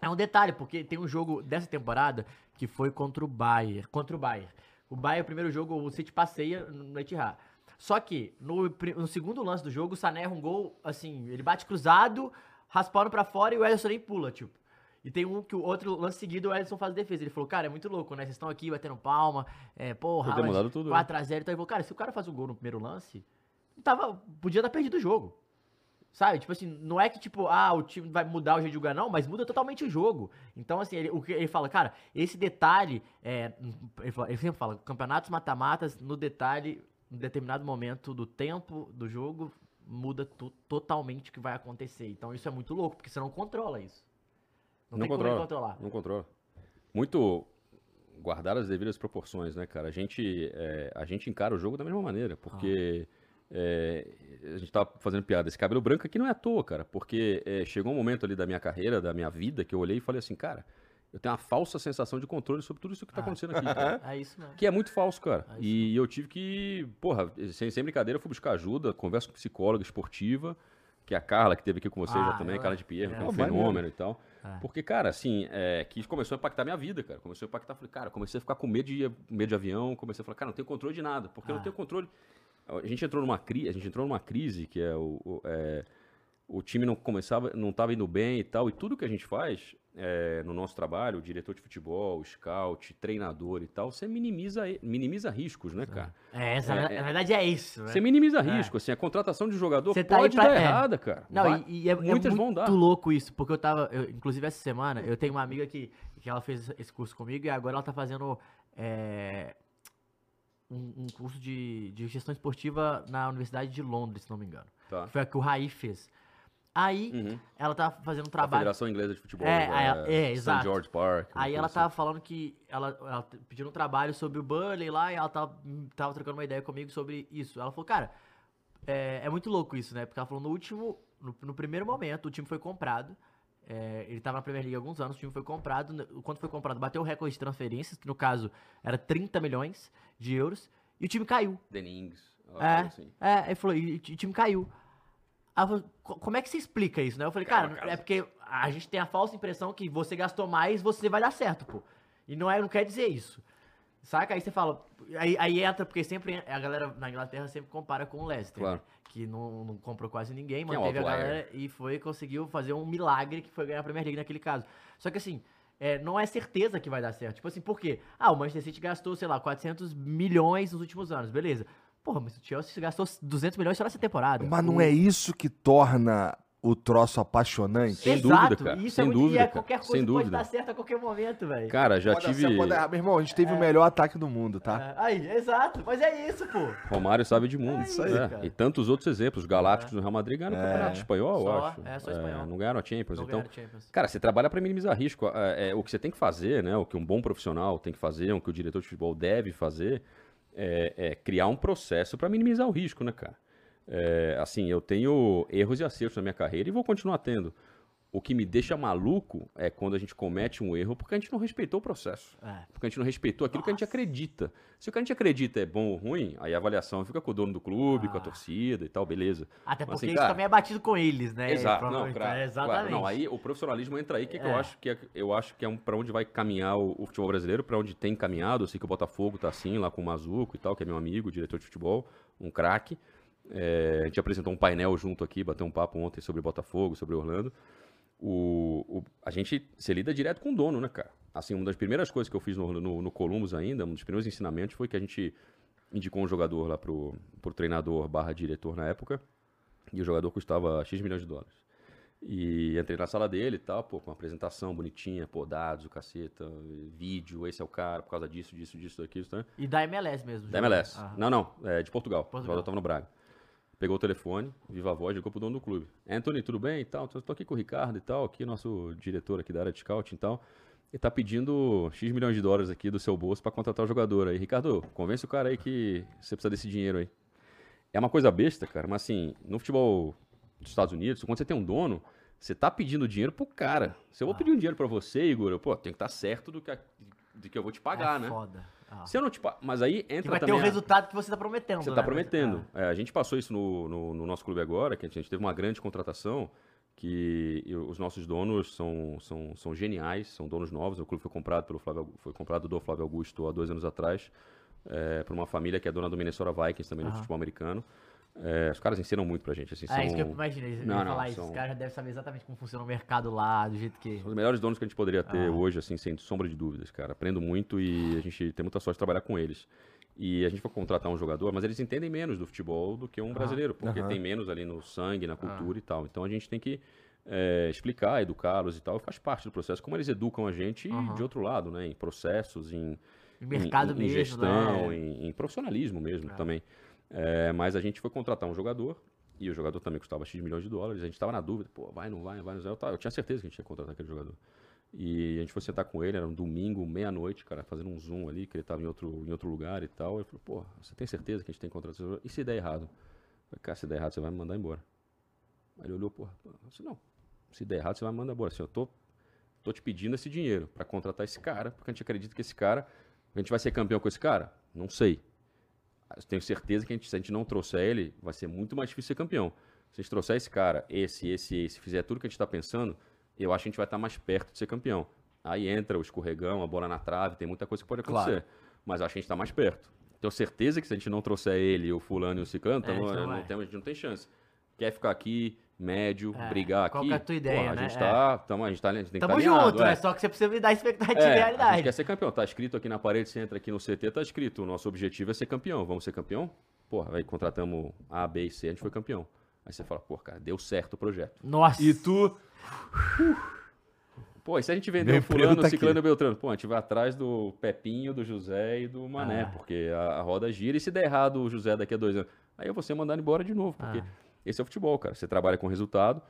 é um detalhe, porque tem um jogo dessa temporada que foi contra o Bayern, contra o Bayern. O Bayern, o primeiro jogo, o City passeia no Etihad. Só que, no, no segundo lance do jogo, o Sané erra um gol, assim, ele bate cruzado, raspando pra fora e o Ederson nem pula, tipo. E tem um que o outro lance seguido, o Ederson faz defesa. Ele falou, cara, é muito louco, né? Vocês estão aqui batendo palma, é, porra, Podia ter mudado tudo, né? 4x0. Então ele falou, cara, se o cara faz o gol no primeiro lance, tava, podia ter perdido o jogo. Sabe? Tipo assim, não é que, tipo, ah, o time vai mudar o jeito de jogar, não, mas muda totalmente o jogo. Então, assim, ele, o que ele fala, cara, esse detalhe, é, ele, fala- ele sempre fala, campeonatos mata-matas, no detalhe, em determinado momento do tempo do jogo, muda to- totalmente o que vai acontecer. Então, isso é muito louco, porque você não controla isso. Não, tem como ele controlar. Não controla. Muito guardar as devidas proporções, né, cara? A gente, é, a gente encara o jogo da mesma maneira, porque é, a gente tava fazendo piada. Esse cabelo branco aqui não é à toa, cara, porque é, chegou um momento ali da minha carreira, da minha vida, que eu olhei e falei assim, cara, eu tenho uma falsa sensação de controle sobre tudo isso que tá acontecendo aqui, cara. É isso mesmo. Que é muito falso, cara. É E eu tive que, porra, sem, sem brincadeira, eu fui buscar ajuda, converso com psicóloga esportiva, que é a Carla, que teve aqui com você já Ah, também, eu- Carla de Pierre, é. que é um fenômeno e tal. É. Porque, cara, assim, é, que isso começou a impactar minha vida, cara. Começou a impactar, falei, cara, comecei a ficar com medo de, medo de avião, comecei a falar, cara, não tenho controle de nada, porque eu não Ah. tenho controle. A gente entrou numa crise, a gente entrou numa crise que é o, o, é, o time não começava, não estava indo bem e tal, e tudo que a gente faz é, no nosso trabalho, o diretor de futebol, o scout, treinador e tal, você minimiza, minimiza riscos, né, cara? É, essa, É, na verdade é isso, né? Você minimiza risco, assim, a contratação de jogador tá pode pra- dar é. errada, cara. Não, Vai- e, e é, é muitas muito vão dar. louco isso, porque eu tava, eu- inclusive essa semana, eu tenho uma amiga que, que ela fez esse curso comigo e agora ela tá fazendo é, um, um curso de, de gestão esportiva na Universidade de Londres, se não me engano. Tá. Que foi a que o Raí fez. Aí, Uhum. ela tá fazendo um A trabalho... Federação Inglesa de Futebol. É, aí ela- é, St. exato. George Park. Aí ela coisa tava falando que ela, ela pediu um trabalho sobre o Burley lá e ela tava, tava trocando uma ideia comigo sobre isso. Ela falou, cara, é, é muito louco isso, né? Porque ela falou, no último, no, no primeiro momento, o time foi comprado. É, ele tava na Premier League há alguns anos, o time foi comprado. né, Quando foi comprado, bateu o recorde de transferências, que no caso era 30 milhões de euros, e o time caiu. Dennings. É, Assim. é, ele falou, e o ti- time caiu. Falei, "Co- como é que você explica isso, né? Eu falei, cara, cara. é porque a gente tem a falsa impressão que você gastou mais, você vai dar certo, pô. E não, é, não quer dizer isso. Saca? Aí você fala. Aí, aí entra, porque sempre a galera na Inglaterra sempre compara com o Leicester. Claro. né? Que não, não comprou quase ninguém, Que é um manteve a outlier. galera e foi conseguiu fazer um milagre que foi ganhar a Premier League naquele caso. Só que assim. é, não é certeza que vai dar certo. Tipo assim, por quê? Ah, o Manchester City gastou, sei lá, 400 milhões nos últimos anos, beleza. Porra, mas o Chelsea gastou 200 milhões só nessa temporada. Mas não é isso que torna o troço apaixonante? Sem Exato, dúvida, cara. Isso Sem é muito, dúvida, é cara. qualquer coisa Sem que dúvida. pode dar certo a qualquer momento, velho. Cara, já Pode tive. pode errar. Meu irmão, a gente teve o melhor ataque do mundo, tá? É, aí, exato. Mas é isso, pô. Romário sabe de mundo. É isso né? aí, cara. E tantos outros exemplos. Os Galácticos do Real Madrid ganharam o Campeonato Espanhol, eu Só, acho. é, só espanhol. não ganharam a Champions. Não então, Champions. Cara, você trabalha para minimizar risco. É, é, o que você tem que fazer, né? O que um bom profissional tem que fazer, o que o diretor de futebol deve fazer, é, é criar um processo para minimizar o risco, né, cara? É, assim, eu tenho erros e acertos na minha carreira e vou continuar tendo. O que me deixa maluco é quando a gente comete um erro porque a gente não respeitou o processo. É. Porque a gente não respeitou aquilo que a gente acredita. Se o que a gente acredita é bom ou ruim, aí a avaliação fica com o dono do clube, com a Ah. torcida e tal, beleza. Até Mas, porque assim, isso cara, também é batido com eles, né? Exato, não, Provavelmente. claro, É, claro. exatamente. Não, aí o profissionalismo entra aí, que, que eu É. acho que é, eu acho que é um, para onde vai caminhar o, o futebol brasileiro, para onde tem caminhado. Eu sei que o Botafogo tá assim, lá com o Mazuco e tal, que é meu amigo, diretor de futebol, um craque. É, a gente apresentou um painel junto aqui, bateu um papo ontem sobre Botafogo, sobre Orlando. O, o- a gente se lida direto com o dono, né, cara? Assim, uma das primeiras coisas que eu fiz no, no, no Columbus ainda, um dos primeiros ensinamentos foi que a gente indicou um jogador lá pro, pro treinador barra diretor na época, e o jogador custava X milhões de dólares. E entrei na sala dele e tal, pô, com uma apresentação bonitinha, pô, dados, o caceta, vídeo, esse é o cara, por causa disso, disso, disso, daquilo, né? E da MLS mesmo. Da jogo. MLS. Ah. Não, não, é de Portugal. O Portugal. jogador tava no Braga. Pegou o telefone, viva a voz, ligou pro dono do clube. Anthony, tudo bem e tal? Tô aqui com o Ricardo e tal, aqui nosso diretor aqui da área de scouting e tal. Ele tá pedindo X milhões de dólares aqui do seu bolso pra contratar o jogador aí. Ricardo, convence o cara aí que você precisa desse dinheiro aí. É uma coisa besta, cara, mas assim, no futebol dos Estados Unidos, quando você tem um dono, você tá pedindo dinheiro pro cara. Se eu vou pedir um dinheiro pra você, Igor, eu, pô, tem que estar certo do que, a- do que eu vou te pagar, é né? Foda. Ah. Se eu não te pa- Mas aí entra Que vai ter o a- resultado que você tá prometendo. você né? está prometendo. Ah. É, a gente passou isso no, no, no nosso clube agora, que a gente teve uma grande contratação, que os nossos donos são, são, são geniais, são donos novos. O clube foi comprado pelo Flávio, foi comprado do Flávio Augusto há dois anos atrás, é, por uma família que é dona do Minnesota Vikings também no Aham. futebol americano. É, os caras ensinam muito pra gente. Assim, são É isso que eu imaginei. Eu Não, não, falar isso. são- Os caras já devem saber exatamente como funciona o mercado lá, do jeito que. os melhores donos que a gente poderia ter Ah. hoje, assim, sem sombra de dúvidas, cara. Aprendo muito e a gente tem muita sorte de trabalhar com eles. E a gente vai contratar um jogador, mas eles entendem menos do futebol do que um brasileiro, porque Aham. tem menos ali no sangue, na cultura e tal. Então a gente tem que é, explicar, educá-los e tal, faz parte do processo, como eles educam a gente Aham. de outro lado, né? Em processos, em, Em mercado em, em mesmo, gestão, né? em, em profissionalismo mesmo É. também. É, mas a gente foi contratar um jogador, e o jogador também custava X milhões de dólares, a gente estava na dúvida, pô, vai, não vai, vai, não vai. Eu, tava- eu tinha certeza que a gente ia contratar aquele jogador. E a gente foi sentar com ele, era um domingo, meia-noite, cara, fazendo um zoom ali, que ele estava em outro, em outro lugar e tal. Ele falou, pô, você tem certeza que a gente tem esse jogador? E se der errado? Eu falei, cara, se der errado, você vai me mandar embora. Aí ele olhou, pô, disse, não, se der errado, você vai me mandar embora. Assim, eu tô, tô te pedindo esse dinheiro para contratar esse cara, porque a gente acredita que esse cara, a gente vai ser campeão com esse cara? Não sei. Tenho certeza que a gente, se a gente não trouxer ele, vai ser muito mais difícil ser campeão. Se a gente trouxer esse cara, esse, esse, esse, fizer tudo que a gente está pensando, eu acho que a gente vai estar mais perto de ser campeão. Aí entra o escorregão, a bola na trave, tem muita coisa que pode acontecer. Claro. Mas eu acho que a gente está mais perto. Tenho certeza que se a gente não trouxer ele, o fulano e o ciclano, É, tamo- não não tem, a gente não tem chance. Quer ficar aqui, médio, É, brigar qual aqui. que é a tua ideia, porra, a né? gente tá, tamo, a gente tá, a gente tem que Tamo tá alinhado, junto, é. né? Só que você precisa me dar expectativa É, e a gente realidade. quer ser campeão. Tá escrito aqui na parede, você entra aqui no CT, tá escrito. O nosso objetivo é ser campeão. Vamos ser campeão? Porra, aí contratamos A, B e C, a gente foi campeão. Aí você fala, pô, cara, deu certo o projeto. Nossa. E tu. Pô, e se a gente vender Meu o fulano, tá ciclano e. Beltrano? Pô, a gente vai atrás do Pepinho, do José e do Mané, Ah. porque a, a roda gira e se der errado o José daqui a dois anos, aí eu vou ser mandado embora de novo, porque Ah. Esse é o futebol, cara. Você trabalha com resultado,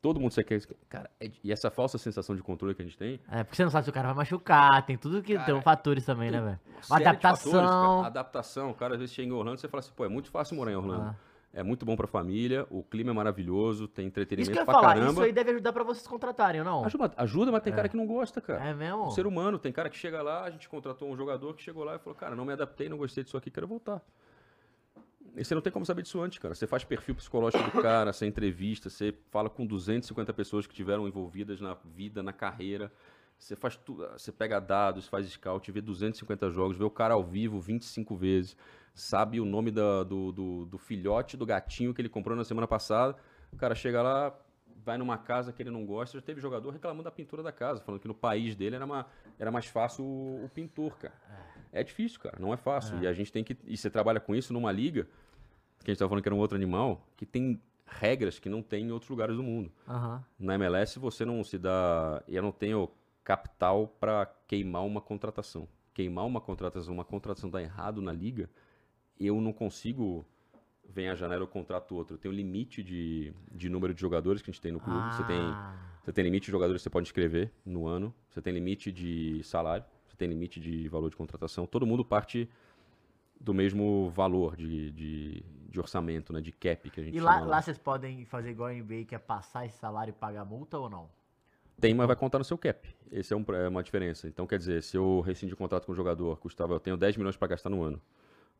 todo mundo você quer. Cara, é- e essa falsa sensação de controle que a gente tem, É, porque você não sabe se o cara vai machucar, tem tudo que. tem um fatores também, né, velho? De fatores, adaptação. cara. adaptação. O cara às vezes chega em Orlando e você fala assim, pô, é muito fácil morar em Orlando. Ah. É muito bom pra família, o clima é maravilhoso, tem Isso entretenimento que eu ia pra falar, caramba. isso aí deve ajudar pra vocês contratarem, ou não? Ajuda, ajuda, mas tem cara que não gosta, cara. É mesmo? Um ser humano, tem cara que chega lá, a gente contratou um jogador que chegou lá e falou, cara, não me adaptei, não gostei disso aqui, quero voltar. Você não tem como saber disso antes, cara. Você faz perfil psicológico do cara, você entrevista, você fala com 250 pessoas que tiveram envolvidas na vida, na carreira. Você faz tudo, você pega dados, faz scout, vê 250 jogos, vê o cara ao vivo 25 vezes, sabe o nome da- do, do, do filhote do gatinho que ele comprou na semana passada. O cara chega lá, vai numa casa que ele não gosta, já teve jogador reclamando da pintura da casa, falando que no país dele era, uma, era mais fácil o, o pintor, cara. É difícil, cara, não é fácil. E a gente tem que. E você trabalha com isso numa liga, que a gente tava falando que era um outro animal, que tem regras que não tem em outros lugares do mundo. Aham. Na MLS você não se dá. Eu não tenho capital para queimar uma contratação. Queimar uma contratação, uma contratação dá errado na liga, eu não consigo. Vem a janela, eu contrato outro. Eu tenho limite de, de número de jogadores que a gente tem no clube. Você, tem, Ah. você tem limite de jogadores que você pode inscrever no ano. Você tem limite de salário. Tem limite de valor de contratação. Todo mundo parte do mesmo valor de, de, de orçamento, né? De cap que a gente E lá, lá vocês podem fazer igual a NBA, que é passar esse salário e pagar multa ou não? Tem, mas vai contar no seu cap. Esse é, um, é uma diferença. Então, quer dizer, se eu rescindo o contrato com o jogador, custava, eu tenho 10 milhões para gastar no ano,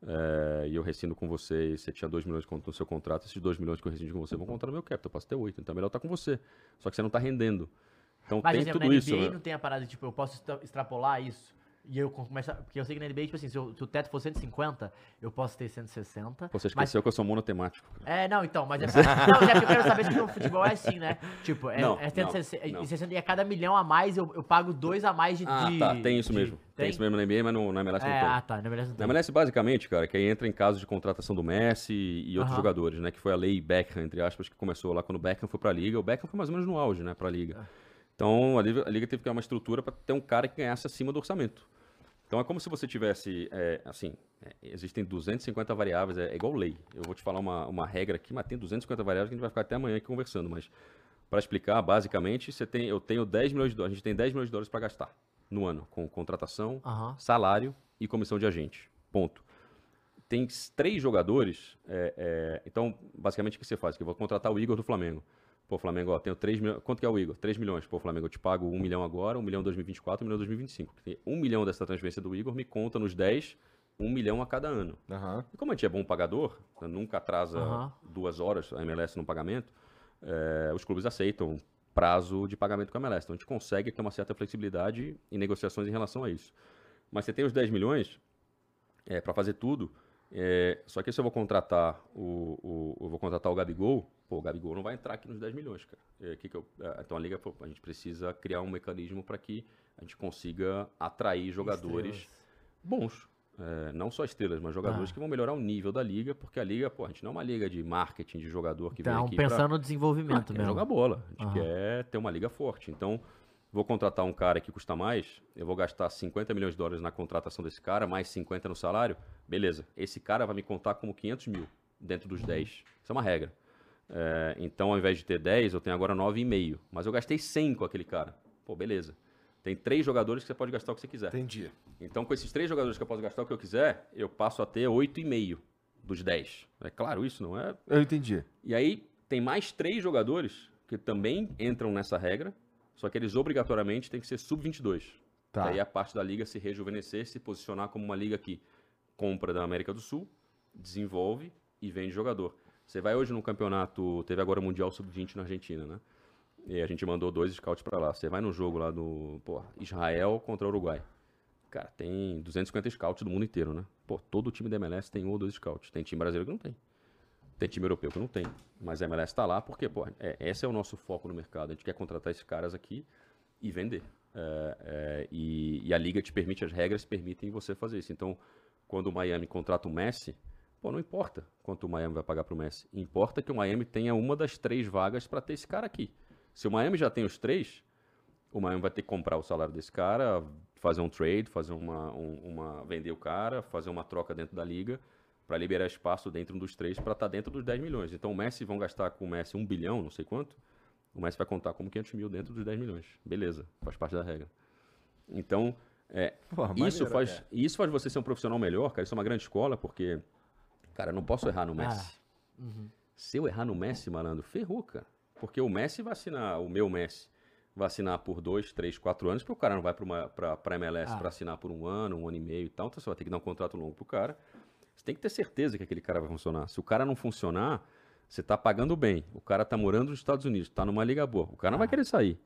é, e eu rescindo com você, e você tinha 2 milhões no seu contrato, esses 2 milhões que eu rescindo com você vão contar no meu cap, então eu passo até 8. Então é melhor estar com você. Só que você não está rendendo. Então Mas, tem exemplo, tudo na isso. NBA né? não tem a parada de, tipo, eu posso extra- extrapolar isso. E eu começar. Porque eu sei que na NBA, tipo assim, se, eu- se o teto for 150, eu posso ter 160. Pô, Você mas esqueceu que eu sou monotemático. cara. É, não, então, mas é. não, mas é porque eu quero saber se no futebol é assim, né? Tipo, é, Não, é não, 160, não. e 60 e a cada milhão a mais eu, eu pago dois a mais de. Ah, de- tá, tem isso de- mesmo. Tem, isso mesmo na NBA, mas no, na MLS É, não tem. ah, tá, na verdade não Na tem. MLS, basicamente, cara, que aí entra em casos de contratação do Messi e outros Aham. jogadores, né? Que foi a lei Beckham, entre aspas, que começou lá quando o Beckham foi pra Liga. O Beckham foi mais ou menos no auge, né, pra Liga. Então, a Liga, a Liga teve que criar uma estrutura para ter um cara que ganhasse acima do orçamento. Então, é como se você tivesse, é, assim, é, existem 250 variáveis, é, é igual lei. Eu vou te falar uma, uma regra aqui, mas tem 250 variáveis que a gente vai ficar até amanhã aqui conversando, mas para explicar, basicamente, você tem, eu tenho 10 milhões de dólares, a gente tem 10 milhões de dólares para gastar no ano, com contratação, Aham. salário e comissão de agente. Ponto. Tem três jogadores. é, é, então, basicamente, o que você faz? Que eu vou contratar o Igor do Flamengo. Pô, Flamengo, ó, tenho 3 milhões. Quanto que é o Igor? 3 milhões. Pô, Flamengo, eu te pago 1 milhão agora, 1 milhão em 2024, 1 milhão em 2025. Porque 1 milhão dessa transferência do Igor me conta nos 10, 1 milhão a cada ano. Aham. E como a gente é bom pagador, né, nunca atrasa Aham. duas horas a MLS no pagamento, é, os clubes aceitam prazo de pagamento com a MLS. Então a gente consegue ter uma certa flexibilidade em negociações em relação a isso. Mas você tem os 10 milhões para fazer tudo, é, só que se eu vou contratar o, o- eu vou contratar o Gabigol, pô, o Gabigol não vai entrar aqui nos 10 milhões, cara. É, que que eu- é, então a Liga, pô, a gente precisa criar um mecanismo para que a gente consiga atrair jogadores Estrelas. bons. É, não só estrelas, mas jogadores Ah. que vão melhorar o nível da liga, porque a liga, pô, a gente não é uma liga de marketing de jogador que vem Então, aqui pensando pra... no desenvolvimento Ah, mesmo. jogar bola. A gente Aham. quer ter uma liga forte. Então, vou contratar um cara que custa mais, eu vou gastar 50 milhões de dólares na contratação desse cara, mais 50 no salário, beleza. Esse cara vai me contar como 500 mil dentro dos 10. Isso é uma regra. É, então, ao invés de ter 10, eu tenho agora 9,5. Mas eu gastei 100 com aquele cara. Pô, beleza. Tem três jogadores que você pode gastar o que você quiser. Entendi. Então, com esses três jogadores que eu posso gastar o que eu quiser, eu passo a ter 8,5 dos 10. É claro isso, não é? Eu entendi. E aí, tem mais três jogadores que também entram nessa regra, só que eles obrigatoriamente têm que ser sub-22. Tá. E aí a parte da liga se rejuvenescer, se posicionar como uma liga que compra da América do Sul, desenvolve e vende jogador. Você vai hoje no campeonato, teve agora o Mundial Sub-20 na Argentina, né? E a gente mandou dois scouts pra lá. Você vai no jogo lá do pô, Israel contra o Uruguai. Cara, tem 250 scouts do mundo inteiro, né? Pô, todo time da MLS tem um ou dois scouts. Tem time brasileiro que não tem. Tem time europeu que não tem. Mas a MLS tá lá porque, pô, é, esse é o nosso foco no mercado. A gente quer contratar esses caras aqui e vender. É, é, e, e a liga te permite, as regras permitem você fazer isso. Então, quando o Miami contrata o Messi, pô, não importa quanto o Miami vai pagar pro Messi. Importa que o Miami tenha uma das três vagas para ter esse cara aqui. Se o Miami já tem os três, o Miami vai ter que comprar o salário desse cara, fazer um trade, fazer uma, um- uma vender o cara, fazer uma troca dentro da liga para liberar espaço dentro dos três para estar dentro dos 10 milhões. Então o Messi vão gastar com o Messi um bilhão, não sei quanto. O Messi vai contar como 500 mil dentro dos 10 milhões. Beleza, faz parte da regra. Então, é, Pô, isso, maneiro faz, isso faz você ser um profissional melhor, cara. Isso é uma grande escola, porque, cara, não posso errar no Messi. Uhum. Se eu errar no Messi, malandro, ferrou, cara. Porque o Messi vai assinar, o meu Messi, vai assinar por dois, três, quatro anos, porque o cara não vai pra, pra MLS Ah. pra assinar por um ano, um ano e meio e tal. Então você vai ter que dar um contrato longo pro cara. Você tem que ter certeza que aquele cara vai funcionar. Se o cara não funcionar, você tá pagando bem. O cara tá morando nos Estados Unidos, tá numa liga boa. O cara não vai querer sair.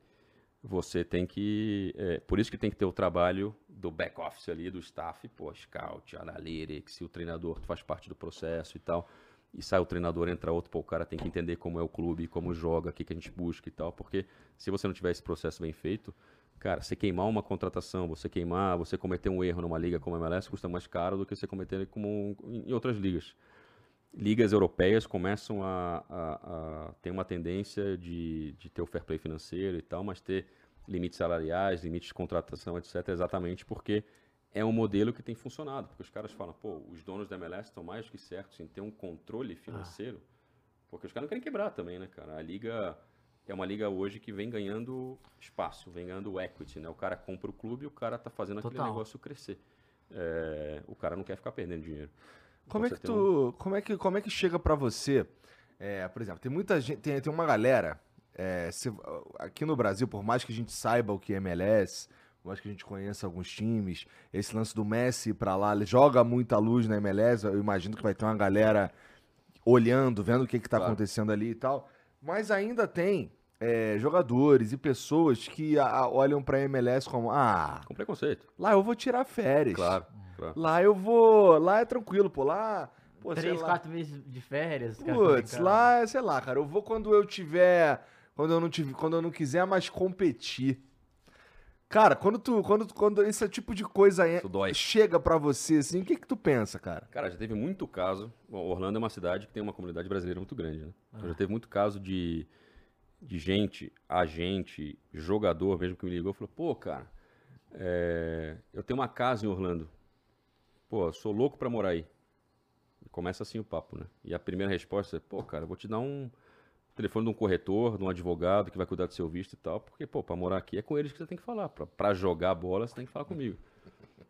você tem que. É, por isso que tem que ter o trabalho do back office ali, do staff, pô, scout, analytics, se o treinador faz parte do processo e tal. E sai o treinador, entra outro, pô, o cara tem que entender como é o clube, como joga, o que, que a gente busca e tal. Porque se você não tiver esse processo bem feito, cara, você queimar uma contratação, você queimar, você cometer um erro numa liga como a MLS custa mais caro do que você cometer como em outras ligas. Ligas europeias começam a, a, a ter uma tendência de, de ter o fair play financeiro e tal, mas ter limites salariais, limites de contratação, etc., exatamente porque é um modelo que tem funcionado. Porque os caras falam, pô, os donos da MLS estão mais que certos em ter um controle financeiro, ah. porque os caras não querem quebrar também, né, cara? A liga é uma liga hoje que vem ganhando espaço, vem ganhando equity, né? O cara compra o clube e o cara tá fazendo Total. aquele negócio crescer. É, o cara não quer ficar perdendo dinheiro. Como é que tu, um... como é que como é que chega para você? É, por exemplo, tem muita gente, tem, tem uma galera é, se, aqui no Brasil, por mais que a gente saiba o que é MLS, por mais que a gente conheça alguns times, esse lance do Messi para lá, ele joga muita luz na MLS. Eu imagino que vai ter uma galera olhando, vendo o que, que tá claro. acontecendo ali e tal. Mas ainda tem é, jogadores e pessoas que a, a, olham pra MLS como, ah. Com preconceito. Lá eu vou tirar férias. Claro, claro. Lá eu vou. Lá é tranquilo, pô. Lá. Pô, Três, quatro meses de férias. Putz, lá, sei lá, cara. Eu vou quando eu tiver. Quando eu não tiver, quando eu não quiser mais competir. Cara, quando tu, quando, quando esse tipo de coisa chega para você, assim, o que que tu pensa, cara? Cara, já teve muito caso. Orlando é uma cidade que tem uma comunidade brasileira muito grande, né? Ah. Já teve muito caso de, de gente, agente, jogador mesmo que me ligou, falou: pô, cara, é, eu tenho uma casa em Orlando. Pô, sou louco pra morar aí. E começa assim o papo, né? E a primeira resposta é: pô, cara, eu vou te dar um telefone de um corretor, de um advogado que vai cuidar do seu visto e tal, porque, pô, pra morar aqui é com eles que você tem que falar. Pra, pra jogar a bola, você tem que falar comigo.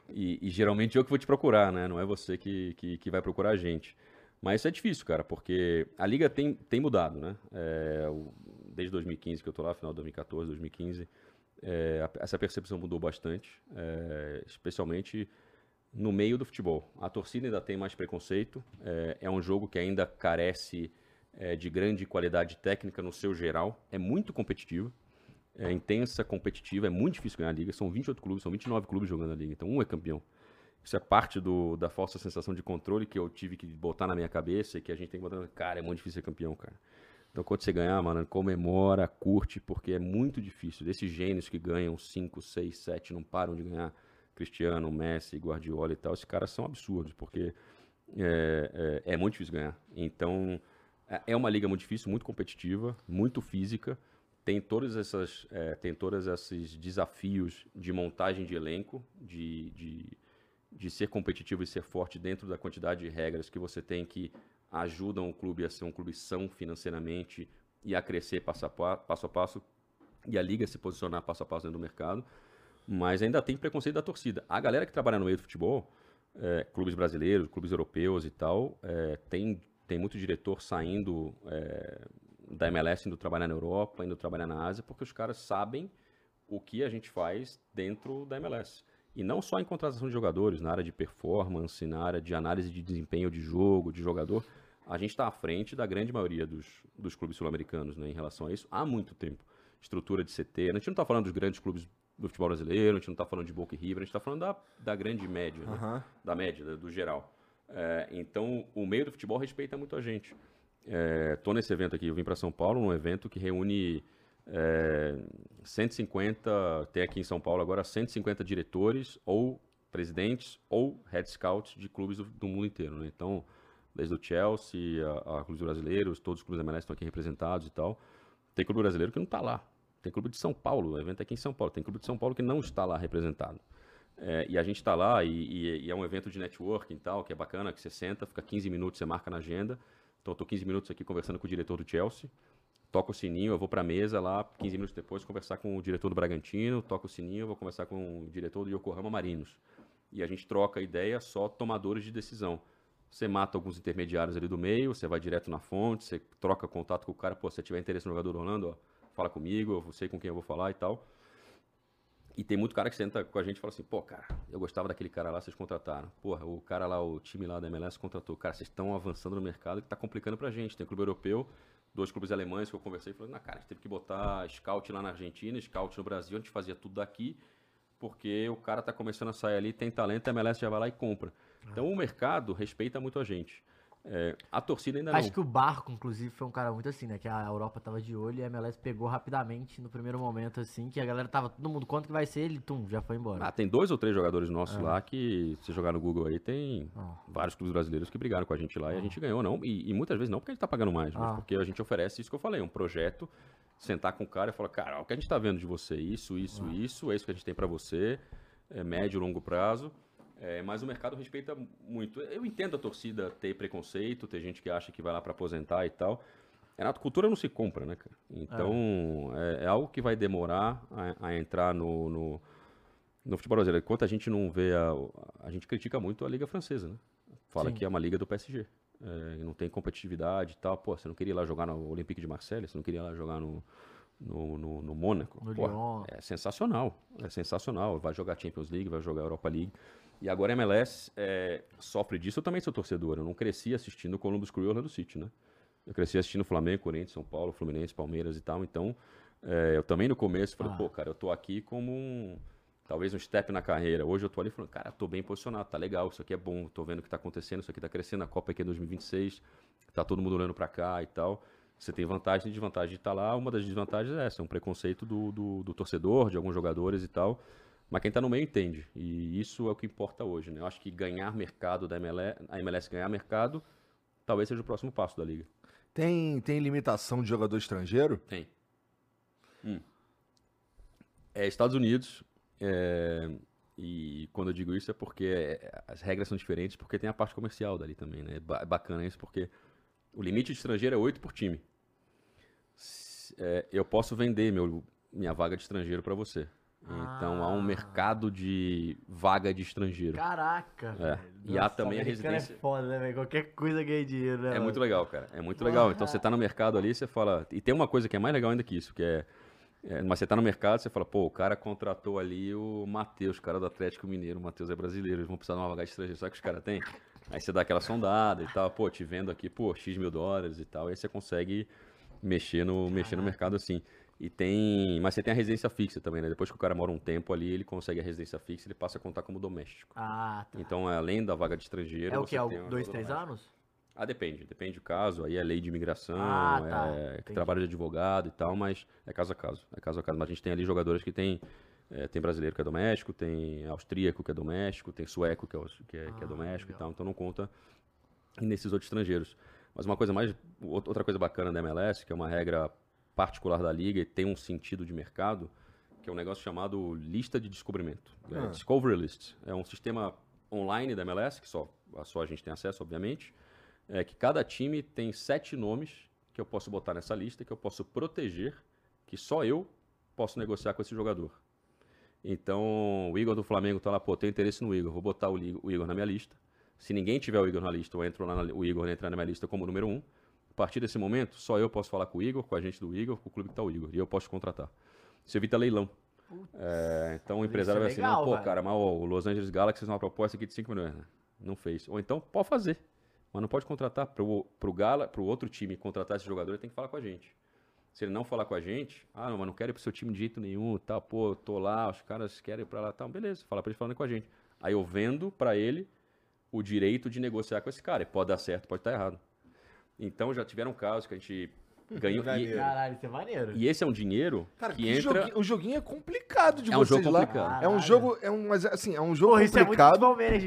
E, e, geralmente eu que vou te procurar, né? Não é você que, que, que, vai procurar a gente. Mas isso é difícil, cara, porque a liga tem, tem mudado, né? É, desde 2015 que eu tô lá, final de 2014, 2015, é, essa percepção mudou bastante, é, especialmente no meio do futebol. A torcida ainda tem mais preconceito, é, é um jogo que ainda carece é, de grande qualidade técnica no seu geral, é muito competitivo, é intensa, competitiva, é muito difícil ganhar a liga. São 28 clubes, são 29 clubes jogando a liga, então um é campeão. Isso é parte do, da falsa sensação de controle que eu tive que botar na minha cabeça e que a gente tem que botar. Cara, é muito difícil ser campeão, cara. Então, quando você ganhar, mano, comemora, curte, porque é muito difícil. Desses gênios que ganham 5, 6, 7, não param de ganhar. Cristiano, Messi, Guardiola e tal, esses caras são absurdos, porque é, é, é muito difícil ganhar. Então, é, é uma liga muito difícil, muito competitiva, muito física. Tem todas essas, é, tem todos esses desafios de montagem de elenco, de, de, de ser competitivo e ser forte dentro da quantidade de regras que você tem que ajudam o clube a ser um clube são financeiramente e a crescer passo a passo, a passo e a liga se posicionar passo a passo dentro do mercado. Mas ainda tem preconceito da torcida. A galera que trabalha no meio do futebol, é, clubes brasileiros, clubes europeus e tal, é, tem tem muito diretor saindo é, da MLS, indo trabalhar na Europa, indo trabalhar na Ásia, porque os caras sabem o que a gente faz dentro da MLS. E não só em contratação de jogadores, na área de performance, na área de análise de desempenho de jogo, de jogador. A gente está à frente da grande maioria dos, dos clubes sul-americanos né, em relação a isso há muito tempo. Estrutura de CT. A gente não está falando dos grandes clubes do futebol brasileiro, a gente não está falando de Boca e River, a gente está falando da, da grande média, uhum. né? da média, do geral. É, então, o meio do futebol respeita muito a gente. Estou é, nesse evento aqui, eu vim para São Paulo, um evento que reúne é, 150, tem aqui em São Paulo agora 150 diretores ou presidentes ou head scouts de clubes do, do mundo inteiro. Né? Então, desde o Chelsea a, a, clubes brasileiros, todos os clubes da MLS estão aqui representados e tal. Tem clube brasileiro que não está lá. Tem clube de São Paulo, o evento é aqui em São Paulo. Tem clube de São Paulo que não está lá representado. É, e a gente está lá e, e, e, é um evento de networking e tal, que é bacana, que você senta, fica 15 minutos, você marca na agenda. Então eu tô 15 minutos aqui conversando com o diretor do Chelsea, toco o sininho, eu vou para a mesa lá, 15 minutos depois, conversar com o diretor do Bragantino, toco o sininho, eu vou conversar com o diretor do Yokohama Marinos. E a gente troca ideia só tomadores de decisão. Você mata alguns intermediários ali do meio, você vai direto na fonte, você troca contato com o cara, pô, se tiver interesse no jogador Orlando, ó, fala comigo, eu sei com quem eu vou falar e tal. E tem muito cara que senta com a gente e fala assim, pô, cara, eu gostava daquele cara lá, vocês contrataram. Porra, o cara lá, o time lá da MLS contratou. Cara, vocês estão avançando no mercado que tá complicando pra gente. Tem clube europeu, dois clubes alemães que eu conversei, falando, na cara, a gente teve que botar scout lá na Argentina, scout no Brasil, a gente fazia tudo daqui, porque o cara tá começando a sair ali, tem talento, a MLS já vai lá e compra. Então o mercado respeita muito a gente. É, a torcida ainda Acho não. que o Barco, inclusive, foi um cara muito assim, né? Que a Europa tava de olho e a MLS pegou rapidamente no primeiro momento, assim, que a galera tava, todo mundo, quanto que vai ser? Ele, tum, já foi embora. Ah, tem dois ou três jogadores nossos lá que, se você jogar no Google aí, tem Ah. vários clubes brasileiros que brigaram com a gente lá e a gente ganhou, não. E, e muitas vezes não porque a gente tá pagando mais, mas Ah. porque a gente oferece isso que eu falei, um projeto, sentar com o cara e falar, cara, o que a gente tá vendo de você, isso, isso, isso, é isso que a gente tem pra você, é médio, longo prazo. É, mas o mercado respeita muito. Eu entendo a torcida ter preconceito, ter gente que acha que vai lá pra aposentar e tal. Renato, cultura não se compra, né, cara? Então, é, é algo que vai demorar a, a entrar no, no, no futebol brasileiro. Enquanto a gente não vê a. A gente critica muito a Liga Francesa, né? Fala Sim. que é uma liga do PSG. É, não tem competitividade e tal. Pô, você não queria ir lá jogar no Olympique de Marseille? Você não queria ir lá jogar no, no, no, no Mônaco? No Pô, Lyon. É sensacional. É sensacional. Vai jogar Champions League, vai jogar Europa League. E agora a MLS é, sofre disso. Eu também sou torcedor. Eu não cresci assistindo o Columbus Crew e Orlando City, né? Eu cresci assistindo Flamengo, Corinthians, São Paulo, Fluminense, Palmeiras e tal. Então, é, eu também no começo falei, Ah. pô, cara, eu tô aqui como um. Talvez um step na carreira. Hoje eu tô ali falando, cara, tô bem posicionado, tá legal, isso aqui é bom, tô vendo o que tá acontecendo, isso aqui tá crescendo, a Copa aqui é 2026, tá todo mundo olhando pra cá e tal. Você tem vantagem e desvantagem de estar lá. Uma das desvantagens é essa, é um preconceito do, do, do torcedor, de alguns jogadores e tal. Mas quem tá no meio entende. E isso é o que importa hoje, né? Eu acho que ganhar mercado da MLS, a MLS ganhar mercado, talvez seja o próximo passo da liga. Tem, tem limitação de jogador estrangeiro? Tem. Hum. É Estados Unidos. é, e quando eu digo isso é porque é, as regras são diferentes, porque tem a parte comercial dali também, né? É é bacana isso, porque o limite de estrangeiro é 8 por time. É, eu posso vender meu, minha vaga de estrangeiro para você. Então há um Ah. mercado de vaga de estrangeiro. Caraca, velho. E há também a americano residência- É foda, né, velho? Qualquer coisa ganha dinheiro, né? É mano? muito legal, cara. É muito legal. Então você tá no mercado ali, você fala. E tem uma coisa que é mais legal ainda que isso, que é. é, mas você tá no mercado, você fala, pô, o cara contratou ali o Matheus, cara do Atlético Mineiro. O Matheus é brasileiro, eles vão precisar de uma vaga de estrangeiro. Sabe que os caras têm? Aí você dá aquela sondada e tal, pô, te vendo aqui, pô, X mil dólares e tal. Aí você consegue mexer no, mexer no mercado assim. E tem. Mas você tem a residência fixa também, né? Depois que o cara mora um tempo ali, ele consegue a residência fixa, ele passa a contar como doméstico. Ah, tá. Então, além da vaga de estrangeiro. é o que? É o dois, três anos? Ah, depende. Depende do caso. Aí é lei de imigração, Ah, tá. é Entendi. trabalho de advogado e tal, mas é caso a caso. É caso a caso. Mas a gente tem ali jogadores que tem. é, tem brasileiro que é doméstico, tem austríaco que é doméstico, tem sueco que é, aus- que é, que é Ah, doméstico e legal. tal, então não conta nesses outros estrangeiros. Mas uma coisa mais. out- Outra coisa bacana da MLS, que é uma regra particular da liga e tem um sentido de mercado, que é um negócio chamado lista de descobrimento. É, Ah. Discovery List. É um sistema online da MLS, que só, só a gente tem acesso, obviamente. É que cada time tem sete nomes que eu posso botar nessa lista, que eu posso proteger, que só eu posso negociar com esse jogador. Então, o Igor do Flamengo tá lá, pô, tenho interesse no Igor, vou botar o Igor na minha lista. Se ninguém tiver o Igor na lista, eu entro lá na, o Igor entra na minha lista como número um. A partir desse momento, só eu posso falar com o Igor, com a gente do Igor, com o clube que tá o Igor, e eu posso contratar. Isso evita leilão. É, então o empresário vai isso assim, é não, legal, pô, velho. cara, mas ó, o Los Angeles Galaxy fez uma proposta aqui de 5 milhões. né? Não fez. Ou então, pode fazer. Mas não pode contratar. Pro, pro, Gala, pro outro time contratar esse jogador, ele tem que falar com a gente. Se ele não falar com a gente, ah, não, mas não quero ir pro seu time de jeito nenhum, tá, pô, eu tô lá, os caras querem ir pra lá, tá, beleza, fala pra ele falando com a gente. Aí eu vendo pra ele o direito de negociar com esse cara. E pode dar certo, pode estar errado. Então já tiveram casos que a gente ganhou. e. Caralho, isso é maneiro. e esse é um dinheiro Cara, que que entra. joguinho- o joguinho é complicado de É um jogo lá. complicado. É um jogo, é um, mas assim, é um jogo Porra, isso é muito complicado.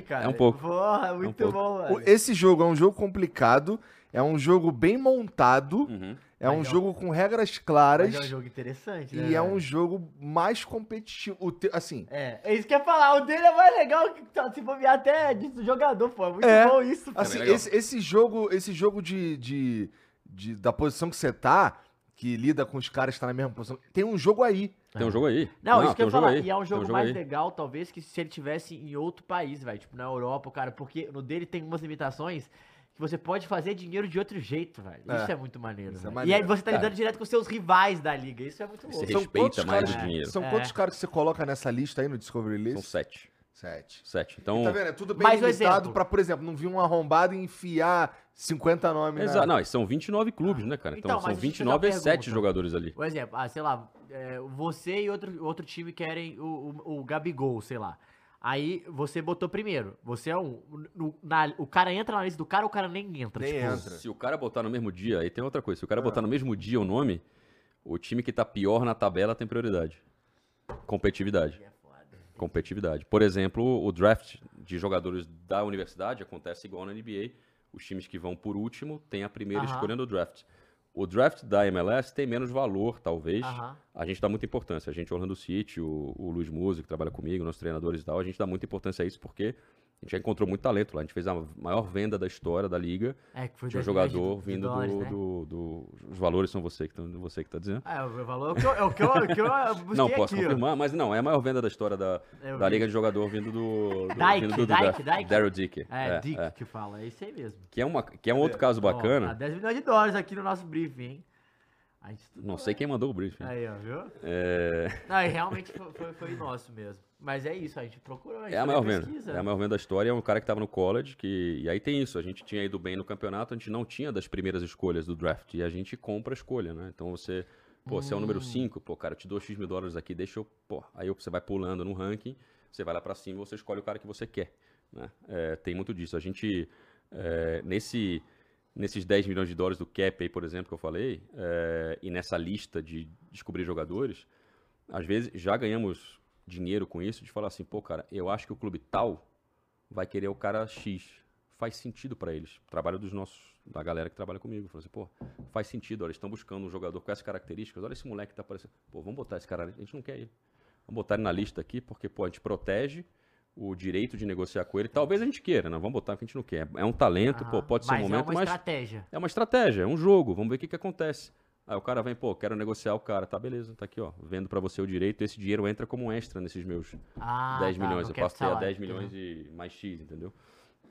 cara. É um pouco. Porra, muito pouco. bom, O- velho. Esse jogo é um jogo complicado, é um jogo bem montado, Uhum. É um é um- jogo com regras claras Mas é um jogo interessante, né? e é um jogo mais competitivo. O te- assim, É, é isso que eu ia falar. O dele é mais legal que tá, se bobear até de jogador, pô. É muito É. bom isso, pô. assim legal. esse, esse jogo, esse jogo de, de, de- da posição que você tá, que lida com os caras que estão na mesma posição, tem um jogo aí. Tem um jogo aí. Não, isso que eu um ia falar. aí. E é um Tem jogo mais aí. legal, talvez, que se ele tivesse em outro país, velho. Tipo, na Europa, cara. Porque no dele tem umas limitações que você pode fazer dinheiro de outro jeito, velho. É. Isso é muito maneiro, Isso é maneiro. E aí você tá Cara. lidando direto com seus rivais da liga. Isso é muito Você louco. respeita mais caras, o dinheiro. São É. quantos caras que você coloca nessa lista aí no Discovery List? São sete. Sete. Sete. Então, Tá vendo? É tudo bem Mas limitado pra, por exemplo, não vir um arrombado e enfiar 50 nomes Exa- na... não, e são 29 clubes, né, cara? Então, Então, são mas deixa eu te 29 e fazer uma 7 pergunta. jogadores ali. Por exemplo, ah, sei lá, é, você e outro, outro time querem o, o, o Gabigol, sei lá. Aí você botou primeiro. Você é um. no- na- o cara entra na lista do cara, o cara nem entra. Nem tipo, entra. Se o cara botar no mesmo dia, aí tem outra coisa. Se o cara Ah. botar no mesmo dia o nome, o time que tá pior na tabela tem prioridade. Competitividade. É foda. Competitividade. Por exemplo, o draft de jogadores da universidade acontece igual na NBA. Os times que vão por último têm a primeira Aham. escolha no draft. O draft da MLS tem menos valor, talvez. A gente dá muita importância. A gente, Orlando City, o, o Luiz Musa, que trabalha comigo, nossos treinadores e tal, a gente dá muita importância a isso porque a gente já encontrou muito talento lá. A gente fez a maior venda da história da liga É, que foi de um 10 milhões jogador de- de vindo dólares, do, né? do- do- Os valores são você que, tão- você que tá dizendo. É, o valor é o que eu, é o que eu, é o que eu busquei Não, posso aqui, ó. confirmar, mas não, é a maior venda da história da, Eu da vi. liga de jogador vindo do. do Dyke, vindo do Dyke, draft. Dyke. Daryl Dick. É, Dick é. que fala, é isso aí mesmo. Que, é uma, que é um outro caso Ó, bacana. tá 10 milhões de dólares aqui no nosso briefing, hein? Não sei quem mandou o briefing. Aí, ó, viu? É, Não, e realmente foi, foi, foi nosso mesmo. Mas é isso, a gente procurou. A gente é a maior venda. pesquisa. É a maior venda da história. É um cara que tava no college. Que, e aí tem isso. A gente tinha ido bem no campeonato. A gente não tinha das primeiras escolhas do draft. E a gente compra a escolha, né? Então você. Pô, você é o Hum. número 5. Pô, cara, eu te dou X mil dólares aqui. Deixa eu. Pô, aí você vai pulando no ranking. Você vai lá pra cima e você escolhe o cara que você quer. Né? É, tem muito disso. A gente. é, nesse. Nesses 10 milhões de dólares do cap aí, por exemplo, que eu falei, é, e nessa lista de descobrir jogadores, às vezes já ganhamos dinheiro com isso, de falar assim, pô, cara, eu acho que o clube tal vai querer o cara X. Faz sentido pra eles. Trabalho dos nossos, da galera que trabalha comigo. Falou assim, pô, faz sentido, olha, eles estão buscando um jogador com essas características. Olha esse moleque que tá aparecendo. Pô, vamos botar esse cara ali. A gente não quer ele. Vamos botar ele na lista aqui, porque, pô, a gente protege o direito de negociar com ele. Talvez a gente queira, não vamos botar porque a gente não quer. É um talento, pô, Aham. pode ser um mas momento, é uma mas estratégia. é uma estratégia, é um jogo, vamos ver o que, que acontece. Aí o cara vem, pô, quero negociar o cara, tá beleza, tá aqui, ó, vendo pra você o direito, esse dinheiro entra como extra nesses meus Ah, 10 tá, milhões, eu a ter a salário. 10 milhões e mais X, entendeu?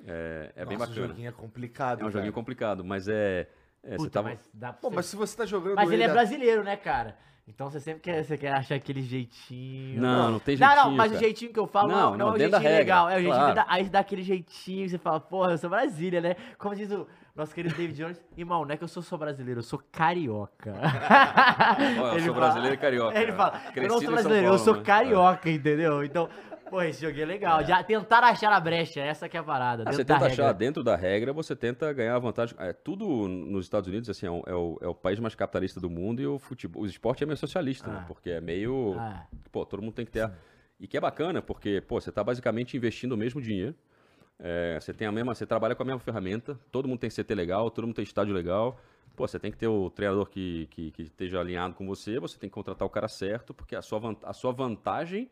É, é bem Nossa, bacana. o joguinho é complicado, É um joguinho complicado, mas é... é, você Puta, tava... mas dá pra Pô, você- mas se você tá jogando Mas ele é a- brasileiro, né, cara? Então você sempre quer, você quer achar aquele jeitinho. Não, não tem Não, jeitinho, não, mas o cara. jeitinho que eu falo Não, não, não, não, é o jeitinho legal. É o jeitinho claro. da, aí dá aquele jeitinho, você fala, porra, eu sou Brasília, né? Como diz o nosso querido David Jones, irmão, não é que eu sou só brasileiro, eu sou carioca. Ó, eu Ele sou fala- brasileiro e carioca. Ele fala, eu não sou brasileiro, eu Paulo, sou né? carioca, entendeu? Então, pô, esse joguinho é legal. Já tentaram achar a brecha, essa que é a parada. Ah, você tenta achar dentro da regra, você tenta ganhar vantagem. É, tudo nos Estados Unidos assim, é, o, é o- é o país mais capitalista do mundo e o futebol, o esporte é meio socialista, né? Ah. Porque é meio. Ah. Pô, todo mundo tem que ter. a- E que é bacana, porque, pô, você tá basicamente investindo o mesmo dinheiro. É, você tem a mesma. Você trabalha com a mesma ferramenta, todo mundo tem CT legal, todo mundo tem estádio legal. Pô, você tem que ter o treinador que, que, que esteja alinhado com você, você tem que contratar o cara certo, porque a sua, a sua vantagem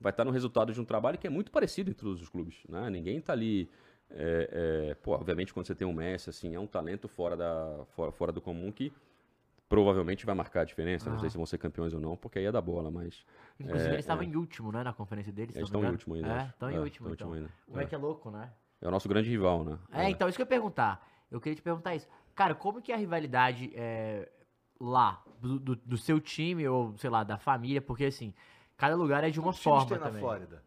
vai estar no resultado de um trabalho que é muito parecido entre todos os clubes. Né? Ninguém tá ali. é, é, pô, obviamente, quando você tem um Messi, assim, é um talento fora, da, fora, fora do comum que provavelmente vai marcar a diferença. Não sei se vão ser campeões ou não, porque aí é da bola, mas. Inclusive, É, eles estavam é. em último, né, na conferência deles. Eles estão em último ainda. É, estão em É, último, então. ainda. Como é que é louco, né? É o nosso grande rival, né? É, então, isso que eu ia perguntar. Eu queria te perguntar isso. Cara, como que é a rivalidade é, lá, do, do- do seu time, ou, sei lá, da família? Porque, assim, cada lugar é de uma Quantos forma tem na também. Flórida?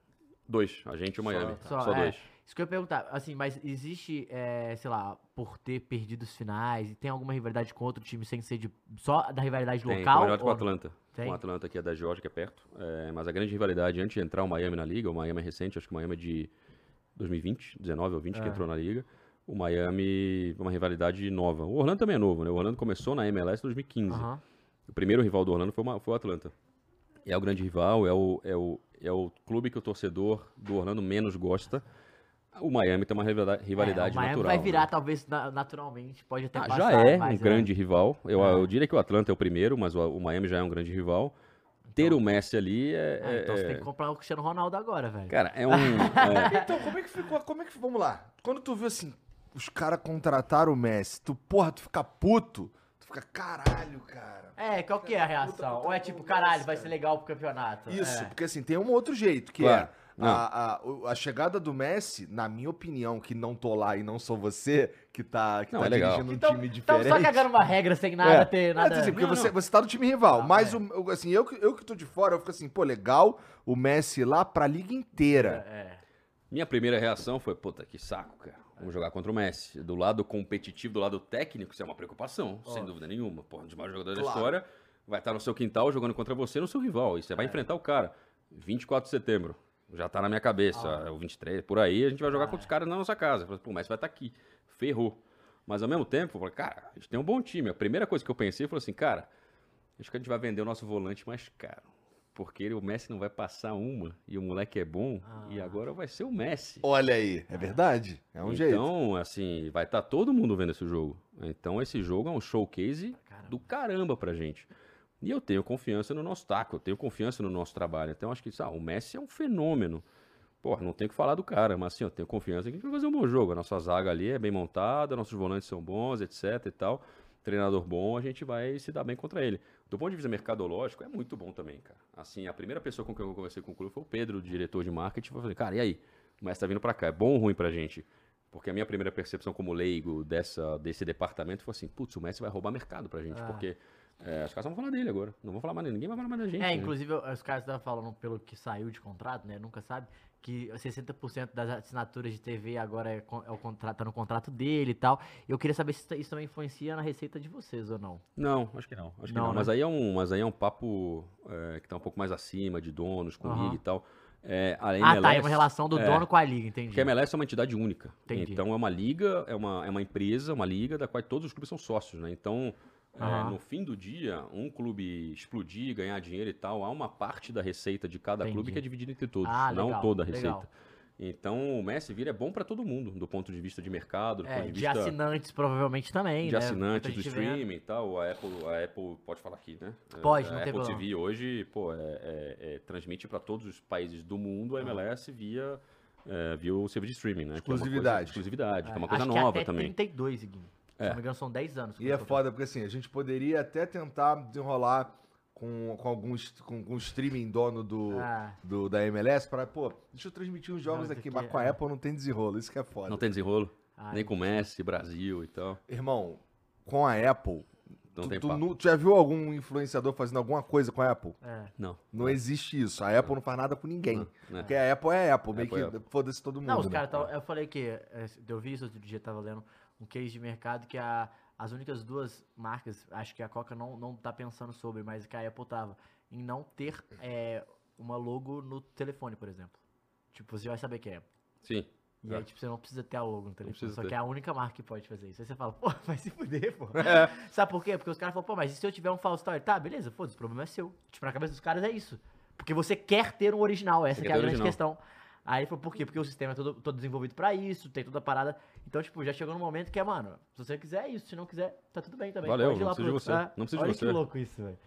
Dois, a gente e o Miami. Só, Só, é. dois. Isso que eu ia perguntar. Assim, mas existe, é, sei lá, por ter perdido os finais, e tem alguma rivalidade com outro time sem ser de, só da rivalidade Tem, local? tem rivalidade com o Atlanta. Tem? Com o Atlanta, que é da Georgia, que é perto. É, mas a grande rivalidade, antes de entrar o Miami na liga, o Miami é recente, acho que o Miami é de 2020, 19 ou 20 que É. entrou na liga. O Miami, uma rivalidade nova. O Orlando também é novo, né? O Orlando começou na MLS em 2015. Aham. O primeiro rival do Orlando foi, uma- foi o Atlanta. É o grande rival, é o, é, o, é o clube que o torcedor do Orlando menos gosta. O Miami tem uma rivalidade, É, o Miami natural. vai virar, né? talvez, na- naturalmente, pode até Ah, passar. já é um mas grande rival. Eu, É. eu diria que o Atlanta é o primeiro, mas o, o Miami já é um grande rival. Ter o Messi ali é. Ah, então é- você tem que comprar o Cristiano Ronaldo agora, velho. Cara, é um. é- Então, como é que ficou? Como é que. Vamos lá. Quando tu viu assim, os caras contrataram o Messi, tu, porra, tu fica puto, fica, caralho, cara. É, qual que é a reação? Ou é tipo, caralho, vai ser legal pro campeonato? Isso, É. porque assim, tem um outro jeito, que Claro. é. A, a, a chegada do Messi, na minha opinião, que não tô lá e não sou você, que tá, que Não, tá é legal. dirigindo um Então, time então diferente. só cagando uma regra sem nada É. ter É, nada. assim, porque Não, você, não. você tá no time rival. Ah, mas é. o, assim, eu, que- eu que tô de fora, eu fico assim, pô, legal o Messi lá pra liga inteira. É. Minha primeira reação foi, puta, que saco, cara. Vamos jogar contra o Messi. Do lado competitivo, do lado técnico, isso é uma preocupação, sem dúvida nenhuma. Pô, um dos maiores jogadores da Claro. história vai estar no seu quintal jogando contra você no seu rival. E você É. vai enfrentar o cara. 24 de setembro. Já tá na minha cabeça. Ah. É o 23, por aí a gente vai jogar contra os caras na nossa casa. Pô, o Messi vai estar aqui. Ferrou. Mas ao mesmo tempo, eu falei, cara, a gente tem um bom time. A primeira coisa que eu pensei foi assim, cara, acho que a gente vai vender o nosso volante mais caro. Porque o Messi não vai passar uma e o moleque é bom e agora vai ser o Messi. Olha aí, é verdade. É um jeito. Então, assim, vai estar todo mundo vendo esse jogo. Então, esse jogo é um showcase Caramba. do caramba pra gente. E eu tenho confiança no nosso taco, eu tenho confiança no nosso trabalho. Então, acho que ah, o Messi é um fenômeno. Porra, não tenho o que falar do cara, mas assim, eu tenho confiança que a gente vai fazer um bom jogo. A nossa zaga ali é bem montada, nossos volantes são bons, etc e tal. Treinador bom, a gente vai se dar bem contra ele. Do ponto de vista mercadológico, é muito bom também, cara. Assim, a primeira pessoa com quem eu conversei com o clube foi o Pedro, o diretor de marketing. Eu falei, cara, e aí? O Messi tá vindo pra cá, é bom ou ruim pra gente? Porque a minha primeira percepção como leigo dessa, desse departamento foi assim, putz, o Messi vai roubar mercado pra gente, Ah. porque é, os caras vão falar dele agora. Não vão falar mais dele, ninguém vai falar mais da gente. É, né? inclusive os caras estavam falando pelo que saiu de contrato, né? Nunca sabe. Que 60% das assinaturas de TV agora é, é o contrato, tá no contrato dele e tal. Eu queria saber se isso também influencia na receita de vocês ou não. Não, acho que não. Acho que Não, não. né? Mas, aí é um, mas aí é um papo é, que tá um pouco mais acima de donos, com Aham. liga e tal. É, a ah, MLS, tá. É uma relação do é. dono com a liga, entendi. Porque a MLS é uma entidade única. Entendi. Então é uma liga, é uma, é uma empresa, uma liga da qual todos os clubes são sócios, né? Então, é, Aham. no fim do dia, um clube explodir, ganhar dinheiro e tal, há uma parte da receita de cada clube Entendi. que é dividida entre todos, Ah, não legal, toda a receita. legal. Então o Messi vir é bom pra todo mundo, do ponto de vista de mercado, do É, ponto de de vista assinantes provavelmente também, de né? assinantes do vendo. streaming e tal. A Apple, a Apple pode falar aqui, né? Pode, a não tem Apple problema. TV hoje, pô, é- é- é, transmite para todos os países do mundo a MLS via, é, via o serviço de streaming, né? Que é uma coisa- Exclusividade. exclusividade, que é uma É, coisa acho que nova até também. 32, Guilherme. Se É. não me engano, são 10 anos. que E é foda, porque assim, a gente poderia até tentar desenrolar com, com alguns com, com o streaming dono do, Ah. do, da MLS para, pô, deixa eu transmitir os jogos Não, aqui, mas é- com a Apple não tem desenrolo, isso que é foda. Não tem desenrolo, Ah, nem com Messi, Brasil e tal. Irmão, com a Apple, Não tu, tem tu tu já viu algum influenciador fazendo alguma coisa com a Apple? É. Não. Não existe isso. A Apple não faz nada com ninguém. Não, né? Porque a Apple é a Apple, meio Apple é que foda-se todo mundo. Não, os né? caras tavam- Eu falei que. é, Eu vi isso outro dia, tava lendo um case de mercado que a, as únicas duas marcas, acho que a Coca não, não tá pensando sobre, mas que a Apple tava, em não ter é, uma logo no telefone, por exemplo. Tipo, você vai saber que é. Sim. E É. aí, tipo, você não precisa ter a logo no telefone. Só ter. que é a única marca que pode fazer isso. Aí você fala, pô, vai se fuder, pô. É. Sabe por quê? Porque os caras falam, pô, mas e se eu tiver um false start? Tá, beleza, foda-se, o problema é seu. Tipo, na cabeça dos caras é isso. Porque você quer ter um original, essa é a grande original. questão. Aí ele falou, por quê? Porque o sistema é todo, todo desenvolvido pra isso, tem toda a parada. Então, tipo, já chegou num momento que é, mano, se você quiser é isso, se não quiser, tá tudo bem também. Valeu, Pode ir não precisa de pro- você, Ah, não precisa de olha você. que louco isso, velho.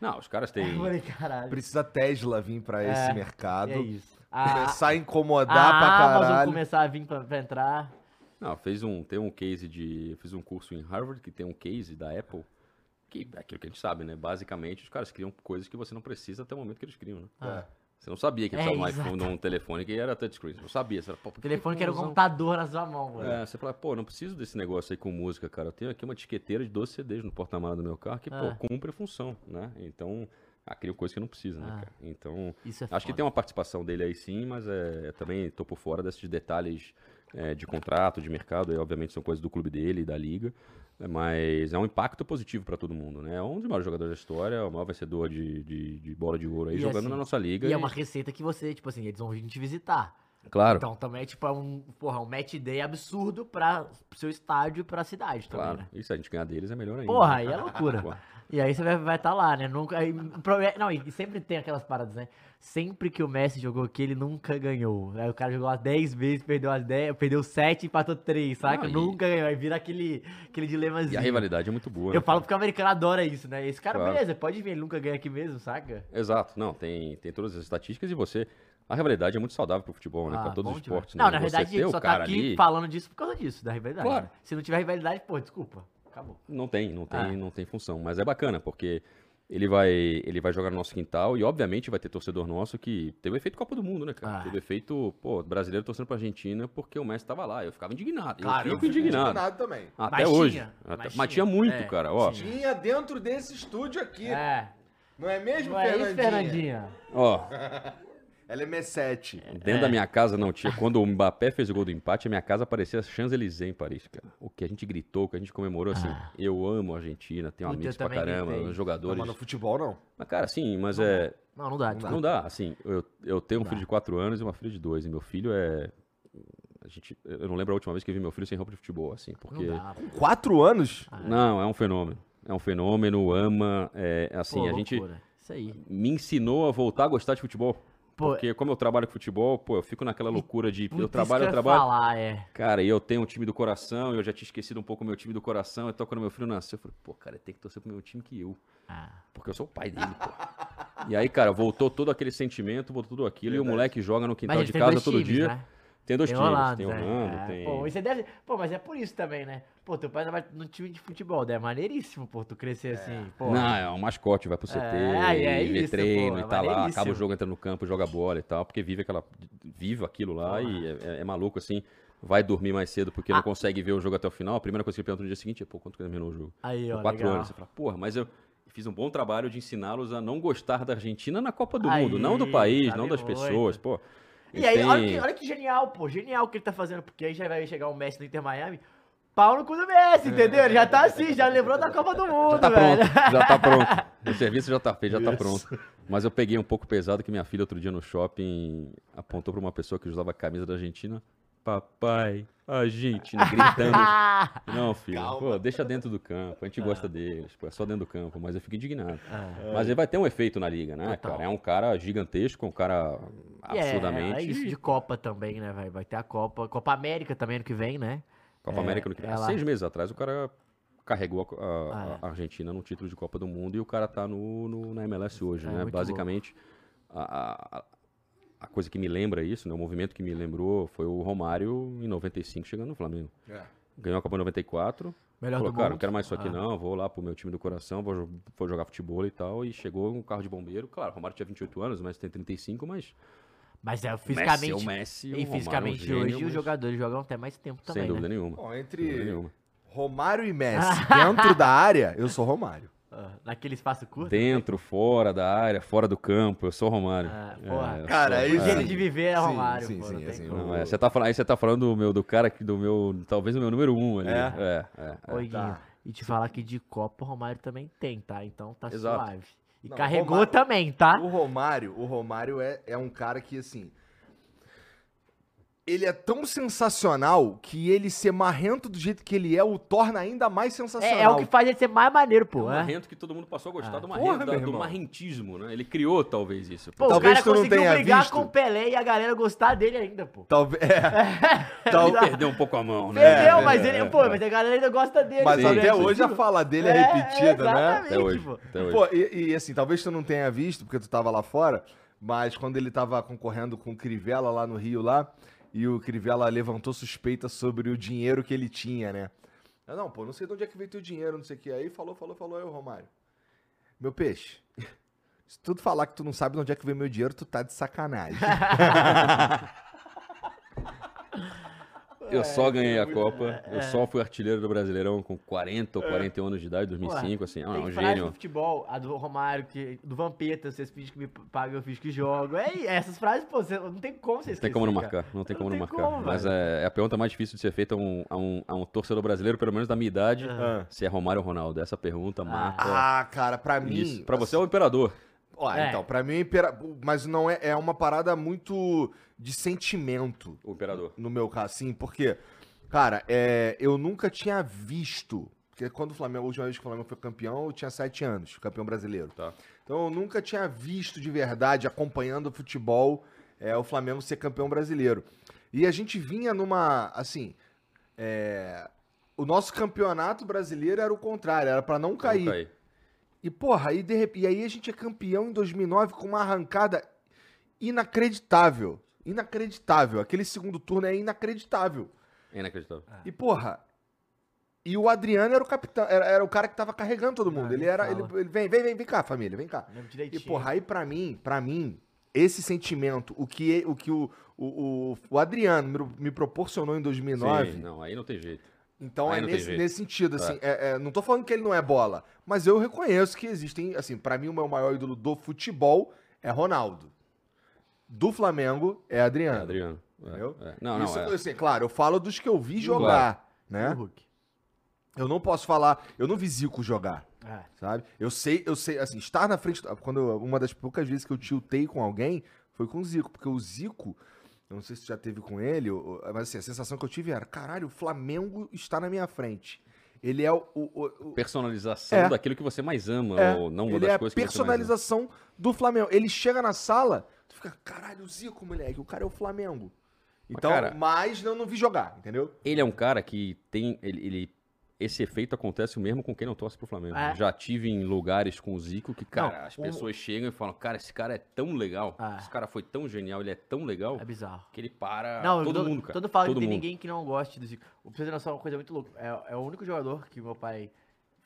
Não, os caras têm. Eu falei, caralho. Precisa Tesla vir pra esse É, mercado. É isso. A, Começar a incomodar a pra Amazon caralho. começar a vir pra, pra entrar. Não, fez um, tem um case de. Eu fiz um curso em Harvard que tem um case da Apple. Que é aquilo que a gente sabe, né? Basicamente, os caras criam coisas que você não precisa até o momento que eles criam, né? Ah. Você não sabia que É, precisava de um iPhone ou um telefone que era touchscreen. Você não sabia. Você O telefone que era um usar computador na sua mão, mano. É, você fala, pô, não preciso desse negócio aí com música, cara. Eu tenho aqui uma etiqueteira de 12 CDs no porta-mala do meu carro que, Ah. pô, cumpre a função, né? Então, ah, cria coisa que não precisa, né, Ah. cara? Então, é acho que foda. tem uma participação dele aí sim, mas é, também tô por fora desses detalhes é, de contrato, de mercado. Aí, obviamente, são coisas do clube dele e da liga. Né, Mas é um impacto positivo pra todo mundo, né? É um dos maiores jogadores da história, o maior vencedor de, de, de bola de ouro aí, E jogando assim, na nossa liga. E é uma receita que você, tipo assim, eles vão vir te visitar. Claro, Então também é tipo é um, porra, um match day absurdo pra pro seu estádio e pra cidade também, claro. né? E se a gente ganhar deles é melhor ainda. Porra, aí é loucura. E aí você vai estar tá lá, né? Nunca, aí, pro- não, e sempre tem aquelas paradas, né? Sempre que o Messi jogou aqui, ele nunca ganhou. Aí o cara jogou as 10 vezes, perdeu as 10, perdeu 7 e empatou 3, saca? Não, e- Nunca ganhou. Aí vira aquele, aquele dilemazinho. E a rivalidade é muito boa. Eu né, falo porque o americano adora isso, né? Esse cara, Claro. beleza, pode vir, ele nunca ganha aqui mesmo, saca? Exato, não, tem, tem todas as estatísticas e você. A rivalidade é muito saudável pro futebol, né? Ah, Pra todos os esportes. Não, né? na Você verdade, só tá aqui ali, falando disso por causa disso, da rivalidade. Claro. né? Se não tiver rivalidade, pô, desculpa. Acabou. Não tem, não tem, ah. não tem função. Mas é bacana, porque ele vai, ele vai jogar no nosso quintal e, obviamente, vai ter torcedor nosso que teve o efeito Copa do Mundo, né, cara? Ah. Teve o efeito, pô, brasileiro torcendo pra Argentina porque o Messi tava lá. Eu ficava indignado. Claro, eu fico eu indignado. indignado também. Até mas hoje. Tinha, até, mas, mas tinha, tinha muito, é, cara. Ó. Tinha dentro desse estúdio aqui. É. Não é mesmo, Não Fernandinha? É isso, Fernandinha? Ó, LME7. É Dentro é. da minha casa não tinha. Quando o Mbappé fez o gol do empate, a minha casa parecia Champs-Élysées em Paris, cara. O que a gente gritou, o que a gente comemorou, assim, ah. eu amo a Argentina, tenho amigos pra caramba, os jogadores. Não, mas no futebol não. Mas, cara, sim, mas não, é... Não, não dá. Não, não dá, dá. assim, eu, eu tenho um filho de 4 anos e uma filha de 2, e meu filho é... A gente, eu não lembro a última vez que eu vi meu filho sem roupa de futebol, assim, porque... Com 4 anos? Ah, é. Não, é um fenômeno. É um fenômeno, ama, é, assim, Pô, a loucura. gente... Isso aí. Me ensinou a voltar a gostar de futebol. Pô, Porque como eu trabalho com futebol, pô, eu fico naquela loucura de. Eu trabalho, eu trabalho. falar, é. Cara, e eu tenho um time do coração, eu já tinha esquecido um pouco o meu time do coração, então quando meu filho nasceu, eu falei, pô, cara, tem que torcer pro meu time que eu. Ah, Porque eu sou o pai dele, pô. E aí, cara, voltou todo aquele sentimento, voltou tudo aquilo, e o moleque joga no quintal Mas de casa todo times, dia. né? Tem dois Tem times, Orlando, tem é. Orlando, É, tem. Pô, você deve... pô, mas é por isso também, né? Pô, teu pai vai no time de futebol, né? É maneiríssimo, pô, tu crescer assim. Pô, Não, é um mascote, vai pro CT, É, é vê isso, treino pô, é e tá lá, acaba o jogo, entra no campo, joga bola e tal, porque vive aquela. Vive aquilo lá e é, é- é maluco assim. Vai dormir mais cedo porque Ah. não consegue ver o jogo até o final. A primeira coisa que ele pergunta no dia seguinte é, pô, quanto que terminou o jogo? Aí, ó, quatro legal. anos. Você fala, porra, mas eu fiz um bom trabalho de ensiná-los a não gostar da Argentina na Copa do Aí, Mundo, não do país, sabe não das muito. pessoas, pô. E aí, olha, que, olha que genial, pô. Genial o que ele tá fazendo, porque aí já vai chegar o Messi no Inter Miami. Pau no cu do Messi, entendeu? Ele já tá assim, já lembrou da Copa do Mundo, Já tá velho. pronto, já tá pronto. O serviço já tá feito, já tá Isso. pronto. Mas eu peguei um pouco pesado que minha filha outro dia no shopping apontou pra uma pessoa que usava a camisa da Argentina. Papai, Argentina, gritando. Não, filho, pô, deixa dentro do campo. A gente gosta deles, pô, é só dentro do campo, mas eu fico indignado. Ah. Mas ele vai ter um efeito na liga, né, Total. cara? É um cara gigantesco, um cara é, absurdamente. É isso de Copa também, né, velho? Vai ter a Copa. Copa América também ano que vem, né? Copa É, América no que... Há ela- seis meses atrás o cara carregou a, a- Ah, a Argentina no título de Copa do Mundo e o cara tá no, no- na MLS hoje, É, né? Basicamente, a, a- a coisa que me lembra isso, né? o movimento que me lembrou foi o Romário em 95 chegando no Flamengo. É. Ganhou a Copa em 94, Melhor falou, do cara, mundo. não quero mais isso aqui Ah. não, vou lá pro meu time do coração, vou, vou jogar futebol e tal, e chegou um carro de bombeiro, claro, o Romário tinha 28 anos, mas tem 35, mas Mas é, o Messi é fisicamente. o Messi, o e Romário é um fisicamente gênio, hoje os mas jogadores jogam até mais tempo também, Sem dúvida né? nenhuma. Bom, Sem dúvida entre nenhuma. Romário e Messi dentro da área, eu sou Romário. Ah, naquele espaço curto. Dentro, fora da área, fora do campo, eu sou o Romário. Ah, porra. eu Cara, sou- é O isso. jeito de viver é Sim, Romário, sim, pô, sim, não tem assim. Não, é, você tá falando, aí você tá falando do meu, do cara que do meu, talvez o meu número um ali. É? É, é, é. Guinho, tá. E te falar que de Copa o Romário também tem, tá? Então tá Exato. suave. E Não, carregou Romário- também, tá? O Romário, o Romário é, é um cara que, assim. Ele é tão sensacional que ele ser marrento do jeito que ele é o torna ainda mais sensacional. É, é o que faz ele ser mais maneiro, É pô. um é. marrento que todo mundo passou a gostar Ah. do, Porra, marrento, da- meu do marrentismo, né? Ele criou talvez isso. Pô, Talvez o tu cara não conseguiu tenha brigar visto. com o Pelé e a galera gostar dele ainda, pô. Talvez. É. Tal- Ele perdeu um pouco a mão, né? Perdeu, é, mas é, ele, é, pô, é. mas a galera ainda gosta dele. Mas Sim, até hoje a fala dele é, É, repetida, né? exatamente. Até hoje. pô. Até hoje. Pô, e, e, assim, talvez tu não tenha visto, porque tu tava lá fora, mas quando ele tava concorrendo com o Crivella lá no Rio lá, e o Crivella levantou suspeita sobre o dinheiro que ele tinha, né? Eu, não, pô, não sei de onde é que veio teu dinheiro, não sei o que. Aí falou, falou, falou, aí o Romário. Meu peixe, se tu falar que tu não sabe de onde é que veio meu dinheiro, tu tá de sacanagem. Eu só ganhei é a Copa, eu só fui artilheiro do Brasileirão com 40 ou 41 anos de idade, 2005, assim, ah, Tem um falar de gênio. futebol, a do Romário, que, do Vampeta, vocês fingem que me pagam, eu fingo que jogo. É, essas frases, pô, você- não tem como você Não tem como não marcar, não tem Não como não tem marcar. como, Mas é, é a pergunta mais difícil de ser feita a um, a um, a um torcedor brasileiro, pelo menos da minha idade, Ah. se é Romário ou Ronaldo. Essa pergunta marca ah, cara, pra mim. isso. Pra você é o imperador. Ó, É. então, pra mim, é impera... mas não é, é uma parada muito de sentimento. O imperador. no meu caso, sim, porque, cara, é, eu nunca tinha visto. Porque quando o Flamengo, a última vez que o Flamengo foi campeão, eu tinha sete anos, campeão brasileiro. Tá. Então eu nunca tinha visto de verdade, acompanhando o futebol, é, o Flamengo ser campeão brasileiro. E a gente vinha numa, assim, é, o nosso campeonato brasileiro era o contrário, era pra não cair. Cair. E, porra, de e aí a gente é campeão em 2009 com uma arrancada inacreditável. Inacreditável. Aquele segundo turno é inacreditável. É inacreditável. E, porra, e o Adriano era o capitão, era, era o cara que tava carregando todo mundo. Ah, ele era, ele, ele vem, vem, vem, vem cá, família, vem cá. E, porra, aí pra mim, pra mim, esse sentimento, o que o, que o, o, o, Adriano me, me proporcionou em 2009, Sim, não, aí não tem jeito. então Aí é nesse, jeito. nesse sentido, assim, é, é, não tô falando que ele não é bola, mas eu reconheço que existem, assim, pra mim o meu maior ídolo do futebol é Ronaldo. Do Flamengo é Adriano. É, Adriano. É, Entendeu? é. Não, não, Isso, é. assim, claro, eu falo dos que eu vi jogar, E né? Hulk. Eu não posso falar, eu não vi Zico jogar, É. sabe? Eu sei, eu sei, assim, estar na frente, quando eu- uma das poucas vezes que eu tiltei com alguém foi com o Zico, porque o Zico, eu não sei se já teve com ele, mas assim, a sensação que eu tive era, caralho, o Flamengo está na minha frente. Ele é o, o- o- Personalização É. daquilo que você mais ama, É, ou não uma ele das é a coisas que você mais ama. personalização do Flamengo. Ele chega na sala, tu fica, caralho, o Zico, moleque, o cara é o Flamengo. Então, cara- mas eu não vi jogar, entendeu? Ele é um cara que tem. Ele, ele- esse efeito acontece mesmo com quem não torce pro Flamengo. É. Já tive em lugares com o Zico que, cara, Não, as o- pessoas chegam e falam, cara, esse cara é tão legal, Ah. esse cara foi tão genial, ele é tão legal, É bizarro. que ele para Não, todo todo, mundo, cara. todo fala todo que tem mundo. ninguém que não goste do Zico. Pra você ter noção, é uma coisa muito louca. É, é o único jogador que meu pai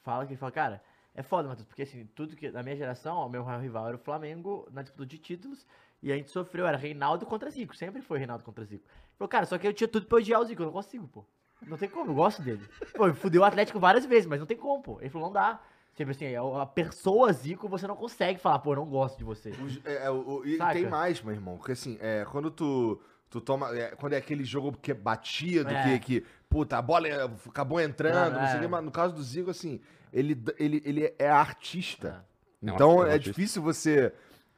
fala que ele fala, cara, é foda, Matheus, porque assim, tudo que. Na minha geração, o meu maior rival era o Flamengo na disputa de títulos. E a gente sofreu, era Reinaldo contra Zico. Sempre foi Reinaldo contra Zico. Ele falou, cara, só que eu tinha tudo pra odiar o Zico, eu não consigo, pô. Não tem como, eu gosto dele. Pô, fudeu o Atlético várias vezes, mas não tem como, pô. Ele falou, não dá. Tipo assim, a a pessoa Zico, você não consegue falar, pô, eu não gosto de você. Os- é, é, o- e Saca? tem mais, meu irmão. Porque assim, é, quando tu, tu toma. é, quando é aquele jogo que é batido, É. que, que. Puta, a bola é- acabou entrando, Não, não sei o é. que, mas no caso do Zico, assim, ele, ele, ele é artista. É um Então artista, é um é difícil você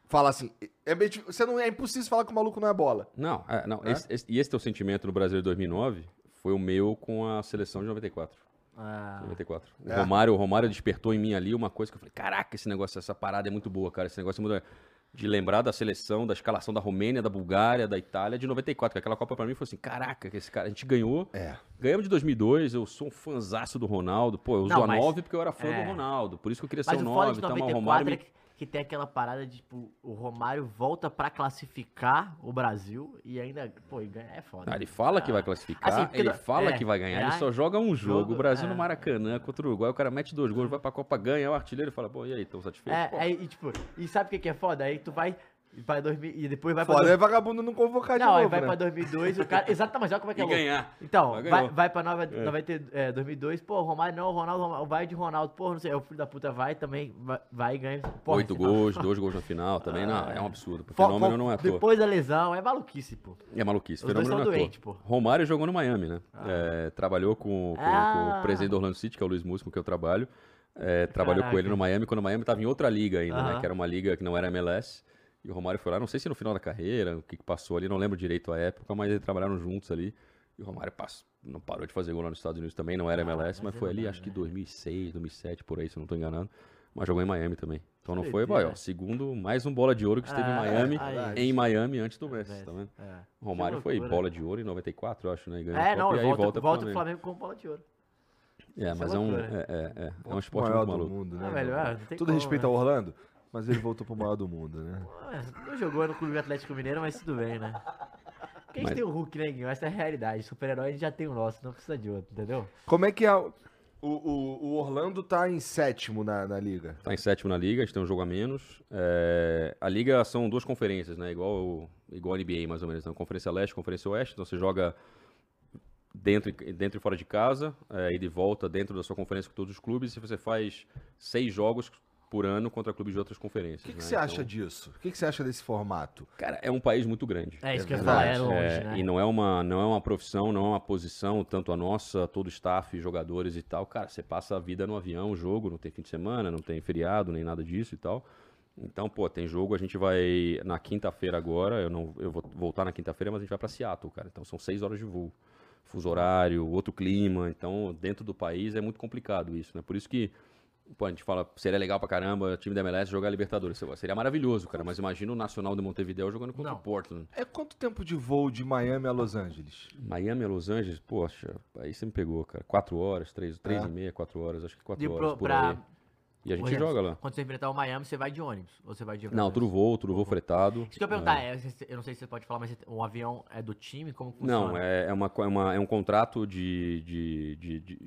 falar assim. É, bem difí- você não, é impossível falar que o maluco não é bola. Não, é, não É? esse- esse- e esse teu sentimento no Brasil de 2009 foi o meu com a seleção de 94. Ah, 94. O É. Romário, o Romário despertou em mim ali uma coisa que eu falei, caraca, esse negócio, essa parada é muito boa, cara. Esse negócio é muito... De lembrar da seleção, da escalação da Romênia, da Bulgária, da Itália de 94. Que aquela Copa pra mim foi assim, caraca, que esse cara, a gente ganhou. É. Ganhamos de 2002, eu sou um fãzaço do Ronaldo. Pô, eu uso Não, a mas- 9 porque eu era fã é. do Ronaldo. Por isso que eu queria ser Mas o o foda 9 de e tal, mas o 94 Romário é me... que, tem aquela parada de, tipo, o Romário volta pra classificar o Brasil e ainda, pô, e ganha, é foda. Ah, ele fala que vai Ah. classificar, Assim, ele fala é, que vai ganhar, é, ele só joga um jogo. jogo, o Brasil é. no Maracanã contra o Uruguai, o cara mete dois gols, vai pra Copa, ganha, é o artilheiro fala, pô, e aí, tão satisfeito? É, aí, e, tipo, e sabe o que, que é foda? Aí tu vai, vai dormir e depois vai Foda pra... é vagabundo não convocar de Não, aí novo, vai né? pra 2002, o cara... Exatamente, olha como é que e é louco. ganhar. Então, vai, vai pra nova, 90, é, 2002, pô, Romário não, Ronaldo, Ronaldo, vai de Ronaldo, pô, não sei, o filho da puta vai também, vai, vai e ganha. Porra, Oito esse não- gols, dois gols na final também, não, é um absurdo. O fenômeno fo- não é à toa. Depois da lesão, é maluquice, pô. É maluquice, Os dois fenômeno não é toa. pô. Romário jogou no Miami, né? É, trabalhou com, com- Ah. com o presidente do Orlando City, que é o Luiz Múcio, com que eu trabalho. É, trabalhou com ele no Miami, quando o Miami estava em outra liga ainda, né? Que era uma liga que não era MLS. E o Romário foi lá, não sei se no final da carreira, o que, que passou ali, não lembro direito a época, mas eles trabalharam juntos ali. E o Romário passou, não parou de fazer gol lá nos Estados Unidos também, não era MLS, mas mas é foi ali, acho que né? 2006, 2007, por aí, se eu não estou enganado. Mas jogou em Miami também. Então não foi, vai, ó, segundo, mais um bola de ouro que esteve em Ah, Miami, em Miami antes do Messi, tá vendo? É. O Romário foi bola de ouro em 94, eu acho, né? E ganhou É, Copa, não, e aí volta, volta, volta, pro Flamengo. Flamengo com bola de ouro. É, mas é é um, é, é, é, é um O esporte maior muito do maluco. mundo, né? Ah, velho, ah, Todo como, respeito né? ao Orlando, mas ele voltou pro maior do mundo, né? Não jogou no Clube Atlético Mineiro, mas tudo bem, né? Porque a gente Mas- tem o Hulk, né, Guinho? Essa é a realidade. Super-herói a gente já tem o nosso, não precisa de outro, entendeu? Como é que é. O, o, o Orlando tá em sétimo na, na liga. Tá em sétimo na liga, a gente tem um jogo a menos. É, a liga são duas conferências, né? Igual, o- igual a NBA, mais ou menos. Então, Conferência Leste, Conferência Oeste. Então você joga dentro, e- dentro e fora de casa, é, e de volta dentro da sua conferência com todos os clubes. E você faz seis jogos por ano contra clubes de outras conferências. O que, que né? você acha Então, disso? O que, que você acha desse formato? Cara, é um país muito grande. É isso que eu ia verdade. falar, é longe, É, né? E não é, uma, não é uma profissão, não é uma posição, tanto a nossa, todo o staff, jogadores e tal. Cara, você passa a vida no avião, jogo, não tem fim de semana, não tem feriado, nem nada disso e tal. Então, pô, tem jogo, a gente vai na quinta-feira agora, eu não eu vou voltar na quinta-feira, mas a gente vai pra Seattle, cara. Então são seis horas de voo. Fuso horário, outro clima. Então, dentro do país é muito complicado isso, né? Por isso que Pô, a gente fala, seria legal pra caramba o time da MLS jogar Libertadores. Seria maravilhoso, cara. Mas imagina o Nacional de Montevideo jogando contra Não. o Portland. É quanto tempo de voo de Miami a Los Angeles? Miami a Los Angeles, poxa, aí você me pegou, cara. Quatro horas, três, três É. e meia, quatro horas, acho que quatro E horas pro, por pra... aí. E a gente Ô, joga lá. Quando você enfrentar o Miami, você vai de ônibus? Ou você vai de avião? Não, tudo voo, tudo voo fretado. Isso que eu ia perguntar, é, eu não sei se você pode falar, mas o avião é do time? Como que Não, funciona? é, é, uma, é, uma- é um contrato de, de, de, de,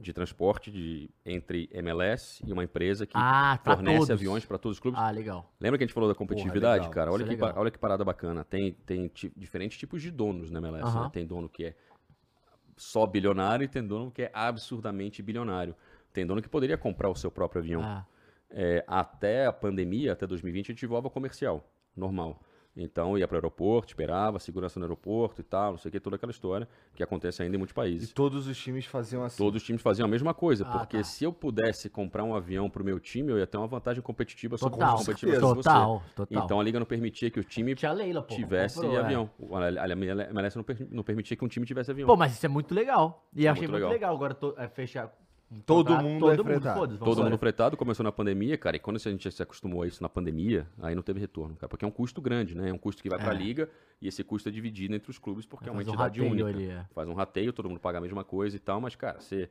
de transporte de, entre MLS e uma empresa que Ah, fornece todos. aviões para todos os clubes. Ah, legal. Lembra que a gente falou da competitividade, legal. cara? Olha Isso é que, legal. olha que parada bacana. Tem, tem diferentes tipos de donos na MLS. Né? Tem dono que é só bilionário e tem dono que é absurdamente bilionário. Tem dono que poderia comprar o seu próprio avião. Ah, É, até a pandemia, até 2020, a gente voava comercial, normal. Então ia para o aeroporto, esperava, segurança no aeroporto e tal, não sei o que, toda aquela história que acontece ainda em muitos E países. todos os times faziam assim. Todos os times faziam a mesma coisa, Ah, porque tá. se eu pudesse comprar um avião pro meu time, eu ia ter uma vantagem competitiva sobre Total, os competitivos certeza. total, você. total. Então a liga não permitia que o time Tinha Leila, pô. tivesse comprou, é. avião. O- A MLS não, per- não permitia que um time tivesse avião. Pô, mas isso é muito legal. E eu achei muito muito legal. legal, agora to, é, fechar. Um Todo contrato, mundo todo é mundo, fretado. foda-se, Todo mundo fretado, começou na pandemia, cara, e quando a gente se acostumou a isso na pandemia, aí não teve retorno, cara, porque é um custo grande, né? É um custo que vai pra É. liga e esse custo é dividido entre os clubes porque é uma um entidade rateio única. ali, é. Faz um rateio, todo mundo paga a mesma coisa e tal, mas, cara, você.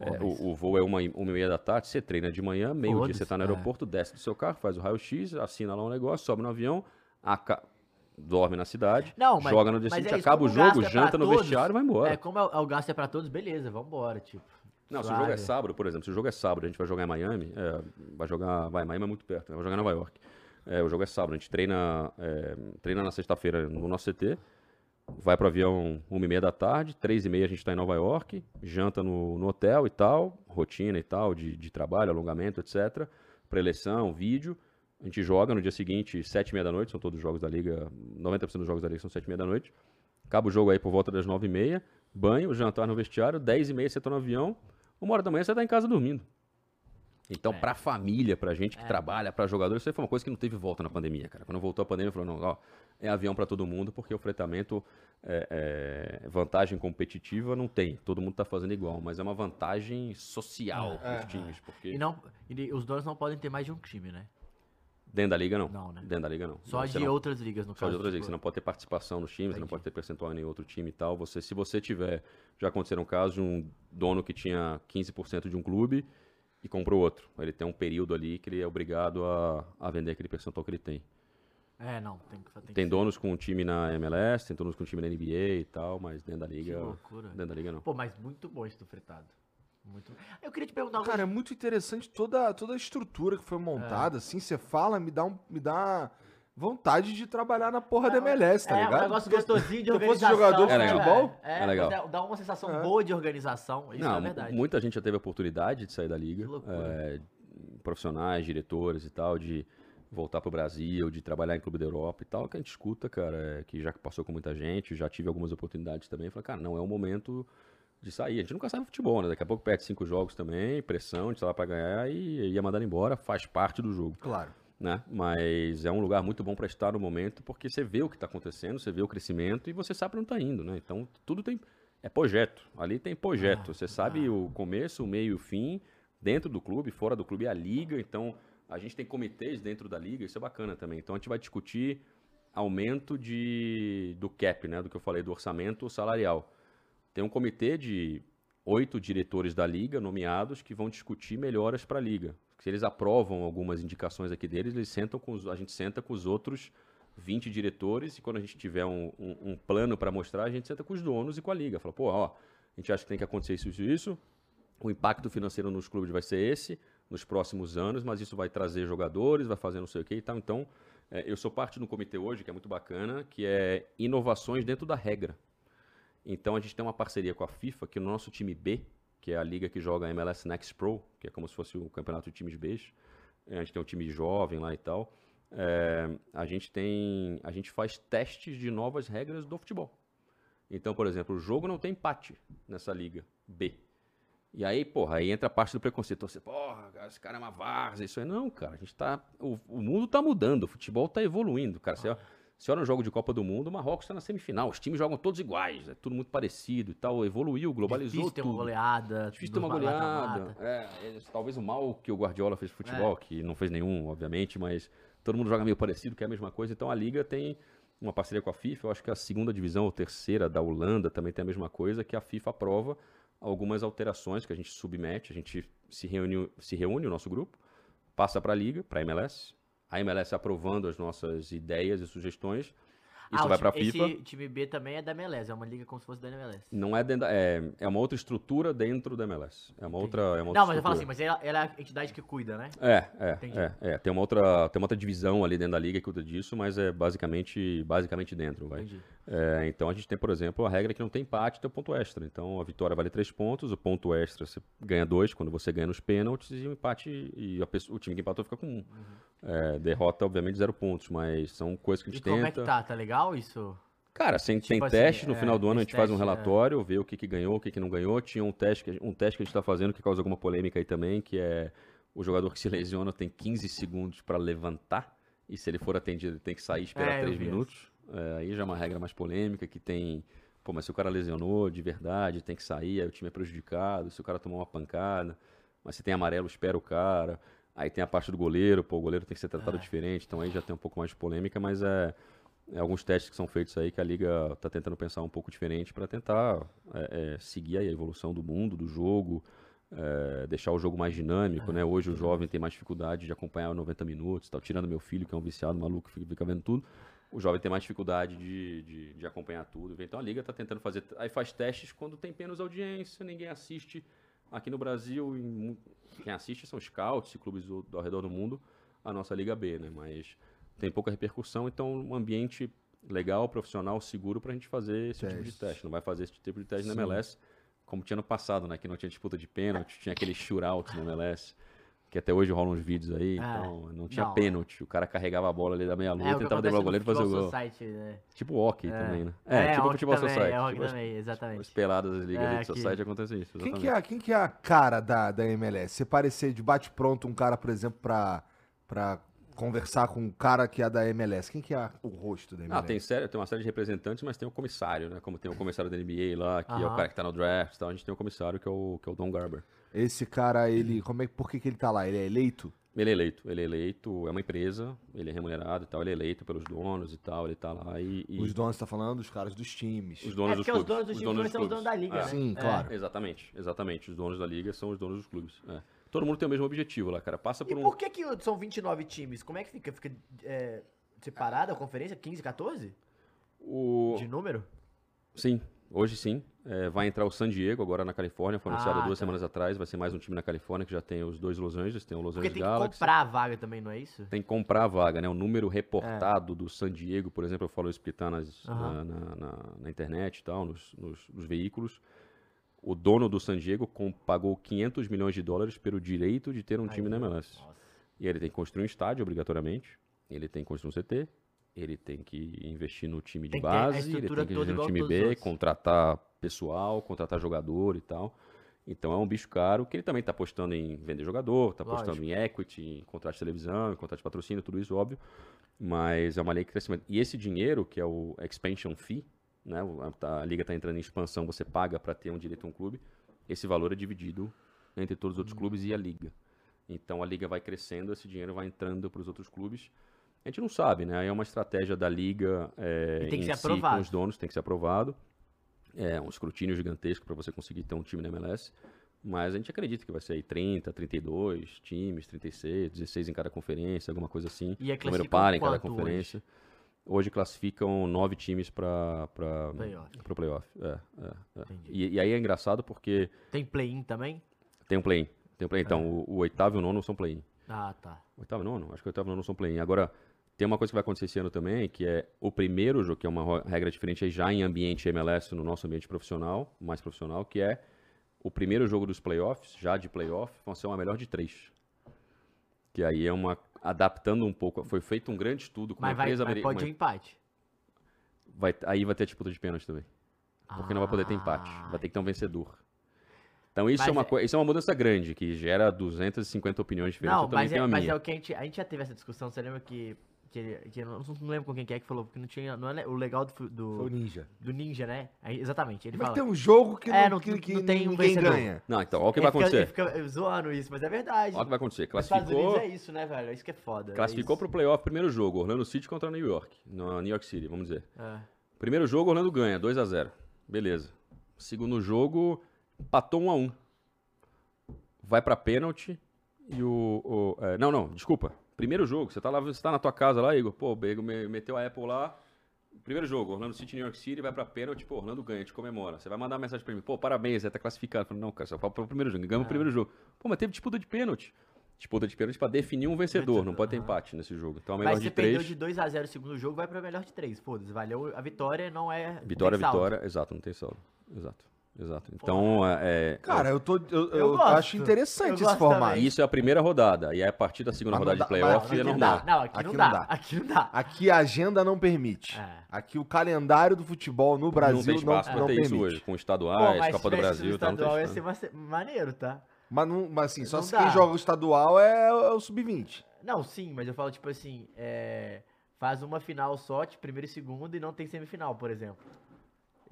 É, o, o voo é uma, e- uma e meia da tarde, você treina de manhã, meio-dia você tá no é. aeroporto, desce do seu carro, faz o raio-x, assina lá um negócio, sobe no avião, aca- dorme na cidade, Não, mas- joga no dia seguinte, é acaba o jogo, é janta no todos, vestiário e vai embora. É, como é, o- o gasto é pra todos, beleza, vambora, tipo. Não, se o jogo é sábado, por exemplo, se o jogo é sábado, a gente vai jogar em Miami, é, vai jogar, vai, Miami é muito perto, né? vai jogar em Nova York. É, o jogo é sábado, a gente treina, é, treina na sexta-feira no nosso CT, vai pro avião uma e meia da tarde, três e meia a gente tá em Nova York, janta no, no hotel e tal, rotina e tal, de, de trabalho, alongamento, etc. Preleção, vídeo, a gente joga no dia seguinte, sete e meia da noite, são todos os jogos da Liga, 90% dos jogos da Liga são sete e meia da noite. Acaba o jogo aí por volta das nove e meia, banho, jantar no vestiário, dez e meia você tá no avião, uma hora da manhã você tá em casa dormindo. Então, É. pra família, pra gente que trabalha, pra jogador, isso aí foi uma coisa que não teve volta na pandemia, cara. Quando voltou a pandemia, falou, não, ó, é avião pra todo mundo, porque o fretamento, é, é, vantagem competitiva não tem. Todo mundo tá fazendo igual, mas é uma vantagem social É. pros times, porque E, não, e os donos não podem ter mais de um time, né? Dentro da liga não. Não, né? Dentro da liga não. Só de não- outras ligas, no Só caso. de outras tipo, ligas. Você não pode ter participação nos times, você não pode ter percentual em nenhum outro time e tal. Você, se você tiver. Já aconteceram casos de um dono que tinha 15% de um clube e comprou outro. Ele tem um período ali que ele é obrigado a, a vender aquele percentual que ele tem. É, não, tem que, tem que Tem donos com um time na MLS, tem donos com um time na NBA e tal, mas dentro da Que liga. loucura. Dentro da liga não. Pô, mas muito bom isso do fretado. Muito Eu queria te perguntar Cara, é muito interessante toda, toda a estrutura que foi montada, assim, você fala, me dá, um, me dá vontade de trabalhar na porra da MLS, tá é, ligado? um negócio gostosinho de se eu fosse organização. jogador de né, futebol, é, é legal. Dá uma sensação É. boa de organização. Isso não, é verdade. muita gente já teve a oportunidade de sair da liga. Que loucura. é, profissionais, diretores e tal, de voltar pro Brasil, de trabalhar em clube da Europa e tal, que a gente escuta, cara, é, que já passou com muita gente, já tive algumas oportunidades também. Falei, cara, não é o momento de sair. A gente nunca sabe futebol, né? Daqui a pouco perde cinco jogos também, pressão, a gente tá lá pra ganhar e ia mandar embora, faz parte do jogo Claro. né? Mas é um lugar muito bom para estar no momento, porque você vê o que está acontecendo, você vê o crescimento e você sabe para onde está indo, né? Então tudo tem é projeto. Ali tem projeto. Você sabe o começo, o meio e o fim dentro do clube, fora do clube é a liga. Então a gente tem comitês dentro da liga, isso é bacana também. Então a gente vai discutir aumento de do cap, né? Do que eu falei do orçamento salarial. Tem um comitê de oito diretores da liga nomeados que vão discutir melhoras para a liga. Se eles aprovam algumas indicações aqui deles, eles sentam com os- a gente senta com os outros 20 diretores e quando a gente tiver um, um- um plano para mostrar, a gente senta com os donos e com a liga. Fala, pô, ó, a gente acha que tem que acontecer isso, isso, isso. O impacto financeiro nos clubes vai ser esse nos próximos anos, mas isso vai trazer jogadores, vai fazer não sei o que e tal. Então, é, eu sou parte um comitê hoje que é muito bacana, que é inovações dentro da regra. Então a gente tem uma parceria com a FIFA, que no nosso time B, que é a liga que joga MLS Next Pro, que é como se fosse o campeonato de times B, a gente tem um time jovem lá e tal. é, a gente tem, a gente faz testes de novas regras do futebol. Então, por exemplo, o jogo não tem empate nessa liga B. E aí, porra, aí entra a parte do preconceito. Você, porra, esse cara é uma várzea, isso aí. Não, cara, a gente tá. O, o mundo tá mudando, o futebol tá evoluindo, cara. Você, você olha no jogo de Copa do Mundo, o Marrocos tá na semifinal, os times jogam todos iguais, é tudo muito parecido e tal. Evoluiu, globalizou Difícil ter uma tudo. goleada. Difícil ter uma goleada. É, é, talvez o mal que o Guardiola fez futebol, que não fez nenhum, obviamente, mas todo mundo joga meio parecido, que é a mesma coisa. Então a Liga tem uma parceria com a FIFA. Eu acho que a segunda divisão ou terceira da Holanda também tem a mesma coisa, que a FIFA aprova algumas alterações que a gente submete. A gente se reúne, se reúne o nosso grupo, passa para a Liga, para a MLS. A MLS aprovando as nossas ideias e sugestões. Isso ah, vai pra time- FIFA. Esse time B também é da MLS, é uma liga como se fosse da MLS. Não é, dentro da- é, é uma outra estrutura dentro da MLS. É uma outra, é uma outra Não, mas eu falo assim, estrutura. mas ela, ela é a entidade que cuida, né? É, é, é, é. Tem uma outra, tem uma outra divisão ali dentro da liga que cuida disso, mas é basicamente, basicamente dentro, vai. É, então a gente tem, por exemplo, a regra que não tem empate, tem o ponto extra. Então a vitória vale três pontos, o ponto extra você ganha dois quando você ganha nos pênaltis e o empate e a pessoa- o time que empatou fica com um. É, derrota, obviamente, zero pontos, mas são coisas que a Uhum. E gente como tenta. é que tá? Tá legal isso? Cara, sem, tem Tipo assim, teste, no é, final do ano a gente faz um é. relatório, vê o que, que ganhou, o que, que não ganhou. Tinha um teste, que, um teste que a gente está fazendo que causa alguma polêmica aí também, que é o jogador que se lesiona tem 15 segundos para levantar, e se ele for atendido ele tem que sair e esperar É, eu 3 vi minutos. É, aí já é uma regra mais polêmica, que tem... Pô, mas se o cara lesionou de verdade, tem que sair, aí o time é prejudicado, se o cara tomar uma pancada, mas se tem amarelo, espera o cara. Aí tem a parte do goleiro, pô, o goleiro tem que ser tratado É. diferente, então aí já tem um pouco mais de polêmica, mas é, é alguns testes que são feitos aí que a liga está tentando pensar um pouco diferente para tentar é, é, seguir a evolução do mundo, do jogo, é, deixar o jogo mais dinâmico, né? Hoje o jovem tem mais dificuldade de acompanhar 90 minutos, tal. tirando meu filho que é um viciado maluco, fica, vendo tudo. O jovem tem mais dificuldade de, de, de acompanhar tudo. Então a liga está tentando fazer. Aí faz testes quando tem menos audiência, ninguém assiste. Aqui no Brasil, em quem assiste são scouts e clubes do, ao redor do mundo, a nossa Liga B, né? Mas tem pouca repercussão, então um ambiente legal, profissional, seguro pra gente fazer esse tipo de teste. Não vai fazer esse tipo de teste na Sim. MLS, como tinha no passado, né? Que não tinha disputa de pênalti, tinha aquele shootout na MLS. Que até hoje rolam uns vídeos aí, Ah, então não tinha não. pênalti. O cara carregava a bola ali da meia-lua, É, o que tentava driblar o goleiro e fazer o Futebol gol. Society, né? Tipo o hockey É. também, né? É, tipo o futebol também, society. é, hockey tipo também, exatamente. As peladas das ligas É, de que- society acontece isso. Quem exatamente. que, é, quem que é a cara da, da MLS? Você parecer de bate-pronto um cara, por exemplo, pra, pra conversar com um cara que é da MLS. Quem que é o rosto da MLS? Ah, tem, série, tem uma série de representantes, mas tem o comissário, né? Como tem o comissário da NBA lá, que é o Aham. cara que tá no draft e tal. A gente tem o comissário que é o, que é o Don Garber. Esse cara, ele. Como é, por que, que ele tá lá? Ele é eleito? Ele é eleito, ele é eleito, é uma empresa, ele é remunerado e tal, ele é eleito pelos donos e tal, ele tá lá e... e Os donos, você tá falando dos caras dos times. os donos É dos porque os donos dos times são os donos da liga, né? Sim, É. claro. Exatamente, exatamente. Os donos da liga são os donos dos clubes. é. Todo mundo tem o mesmo objetivo lá, cara. Passa E por um... por que, que são 29 times? Como é que fica? Fica é, separada a conferência? 15, 14? O... De número? Sim, hoje sim. É, vai entrar o San Diego agora na Califórnia, foi anunciado Ah, duas tá. semanas atrás. Vai ser mais um time na Califórnia que já tem os dois Los Angeles, tem o Los Porque Angeles tem que Galaxy. comprar a vaga também, não é isso? Tem que comprar a vaga, né? O número reportado do San Diego, por exemplo, eu falo isso porque tá nas, É. Aham. na, na- na- na internet e tal, nos, nos- nos veículos. O dono do San Diego com- pagou 500 milhões de dólares pelo direito de ter um time na MLS. Nossa. E ele tem que construir um estádio, obrigatoriamente. Ele tem que construir um CT. Ele tem que investir no time de Tem base. Ele tem que investir no time B, contratar pessoal, contratar jogador e tal. Então é um bicho caro que ele também está apostando em vender jogador, está apostando em equity, em contrato de televisão, em contrato de patrocínio, tudo isso, óbvio. Mas é uma lei de crescimento. E esse dinheiro, que é o expansion fee, né? o- A, liga está entrando em expansão, você paga para ter um direito a um clube. Esse valor é dividido entre todos os outros clubes e a liga. Então a liga vai crescendo, esse dinheiro vai entrando para os outros clubes. A gente não sabe, né? Aí é uma estratégia da liga é, tem que ser si, aprovado. com os donos, tem que ser aprovado. É um escrutínio gigantesco para você conseguir ter um time na MLS. Mas a gente acredita que vai ser aí 30, 32 times, 36, 16 em cada conferência, alguma coisa assim. E é Número par em cada conferência. Hoje? Classificam nove times para Playoff. o playoff. É, é, é. E, e aí é engraçado porque Tem play-in também? tem um play-in. Tem um play É. Então, o, o oitavo e o nono são play-in. Ah, tá. Oitavo e nono? Acho que o oitavo e nono são play-in. Agora, tem uma coisa que vai acontecer esse ano também, que é o primeiro jogo, que é uma regra diferente aí já em ambiente MLS, no nosso ambiente profissional, mais profissional, que é o primeiro jogo dos playoffs, já de playoff, vão ser uma melhor de três. Que aí é uma. Adaptando um pouco. Foi feito um grande estudo com Mas, uma vai, empresa mas americana. pode um empate. Vai, aí vai ter disputa de pênalti também. Porque não vai poder ter empate. Ah, Vai ter que ter um vencedor. Então isso, é uma, é- coi- isso é uma mudança grande, que gera 250 opiniões diferentes. Não, mas, é, a mas é o que a gente, a gente já teve essa discussão, você lembra que, que, que eu não, não lembro com quem que é que falou, porque não tinha, não é o legal do, do, Foi o Ninja. do Ninja, né? Aí, exatamente, ele Mas fala... tem um jogo que, É, não, que, que não tem um vencedor. ganha. Não, então, olha o que ele vai fica- acontecer. Fica zoando isso, mas é verdade. Olha o que vai acontecer. Nos Estados Unidos Classificou, é isso, né, velho? É isso que é foda. é classificou isso. pro playoff primeiro jogo, Orlando City contra New York, no New York City, vamos dizer. É. Primeiro jogo, Orlando ganha, 2 a 0 Beleza. Segundo jogo, empatou 1 a 1 Vai pra pênalti e o... o- é, não, não, desculpa. Primeiro jogo, você tá lá, você tá na tua casa lá, Igor. Pô, o Bego me- meteu a Apple lá, Primeiro jogo, Orlando City, New York City, vai pra pênalti, pô, Orlando ganha, a gente comemora. Você vai mandar uma mensagem pra mim, pô, parabéns, você tá classificado. Eu falo, não, cara, só fala pro primeiro jogo, ganhamos o primeiro jogo. Pô, mas teve disputa de pênalti. Disputa de pênalti pra definir um vencedor, não pode ter empate nesse jogo. Então, a melhor Mas de você perdeu três. de 2x0 o segundo jogo, vai pra melhor de 3. Foda-se, valeu. A vitória não é. Vitória, tem saldo. vitória, exato, não tem saldo. Exato, exato. Então, é, Cara, eu, tô, eu, eu Eu gosto. acho interessante Eu esse gosto formato. também. isso é a primeira rodada. E aí, a partir da segunda Mas não rodada dá- de playoff, mas é aqui Não normal. dá. Não, aqui, Aqui não, não dá. dá. Aqui não dá. Aqui a agenda não permite. É. Aqui o calendário do futebol no não Brasil tem não, espaço não, pra ter permite. isso hoje, com Pô, estaduais, mas Copa do tivesse Brasil, tá, não tem estadual ia espaço. ser ma- maneiro, tá? Mas, não, mas assim, só Não se dá. quem joga o estadual é, é o sub-20. Não, sim, mas eu falo tipo assim, é, faz uma final só, tipo, primeiro e segundo, e não tem semifinal, por exemplo.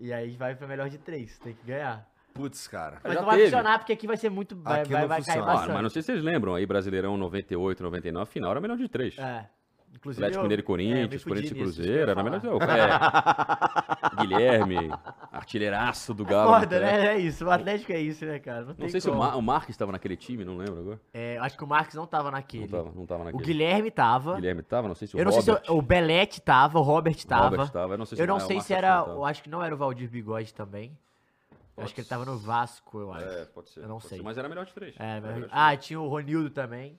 E aí vai pra melhor de três, tem que ganhar. Putz, cara. Mas Já não vai teve. funcionar, porque aqui vai ser muito. Vai, Aqui vai, não vai cair funciona. Ah, bastante. mas não sei se vocês lembram aí, Brasileirão 98, 99, final era melhor de três. É. Inclusive, Atlético Mineiro e é, Corinthians, fudi Corinthians e Cruzeiro, ia era melhor falar. de... É. Guilherme, artilheiraço do Galo. Foda, né? né? É isso. O Atlético é isso, né, cara? Não, Não sei se o, como. Mar o Marques estava naquele time, não lembro agora. É, acho que o Marques não tava naquele. Não tava, não tava o naquele. Guilherme tava. Guilherme tava, não sei se o eu não Robert, sei se o, o Belete tava, o Robert tava. Robert tava, eu não sei se eu não o sei se era. Eu acho que não era o Valdir Bigode também. Eu acho que ele tava no Vasco, eu acho. É, pode ser. Eu não pode sei. ser, mas era melhor de três. É, melhor ah, tinha o Ronildo também.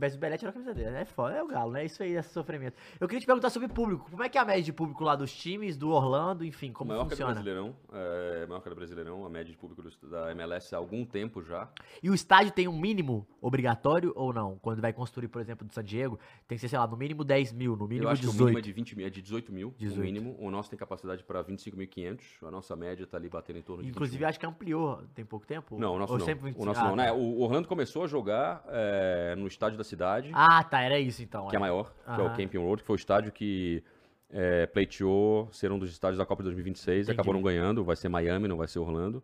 Mas o Belete era a camisa dele. É foda, é o Galo, né? Isso aí, esse sofrimento. Eu queria te perguntar sobre público. Como é que é a média de público lá dos times, do Orlando, enfim, como maior que a do funciona? Brasileirão, é, maior que do Brasileirão, a média de público do- da MLS há algum tempo já. E o estádio tem um mínimo obrigatório ou não? Quando vai construir, por exemplo, do San Diego, tem que ser, sei lá, no mínimo 10 mil, no mínimo Eu acho que o 18. mínimo é de 20 mil, é de 18 mil, 18. o mínimo. O nosso tem capacidade para 25.500, a nossa média tá ali batendo em torno de Inclusive, 21. acho que ampliou tem pouco tempo. Não, o nosso Ou não. sempre 25? O nosso Ah, não, tá. né? O Orlando começou a jogar é, no estádio da cidade, Ah, tá, era isso então. que é maior, que é o. Camping Road, que foi o estádio que é, pleiteou ser um dos estádios da Copa de 2026, Entendi. acabou não ganhando, vai ser Miami, não vai ser Orlando.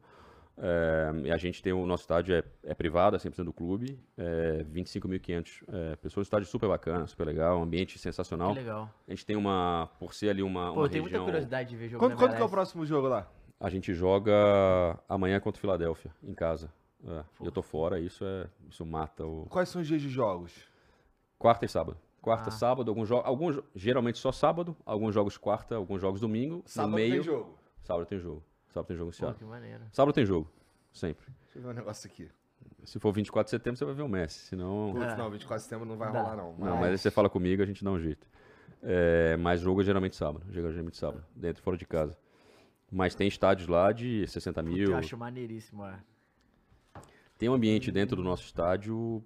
É, e a gente tem o nosso estádio é, é privado, é 100% do clube, é 25.500 é, pessoas, estádio super bacana, super legal, um ambiente sensacional. Que legal. A gente tem uma, por ser ali uma, Pô, uma eu tenho muita região, curiosidade de ver jogo Quando, quando que é o próximo jogo lá? a gente joga amanhã contra o Filadélfia, em casa. É, e eu tô fora, isso é, isso mata o Quais são os dias de jogos? quarta e sábado. Quarta, Ah. sábado, alguns jogos, alguns geralmente só sábado, alguns jogos quarta, alguns jogos domingo, Sábado no meio, tem jogo. sábado tem jogo. Sábado tem jogo Seattle. que maneiro. Sábado tem jogo, sempre. Deixa eu ver um negócio aqui. Se for 24 de setembro, você vai ver o Messi, senão Putz, É. não, 24 de setembro não vai Dá. rolar, não. Não, mas aí você fala comigo, a gente dá um jeito. É, mas jogo é geralmente sábado. Jogo é geralmente sábado, dentro e fora de casa. Mas tem estádios lá de 60 Puta, mil. eu acho maneiríssimo, é. Tem um ambiente dentro do nosso estádio,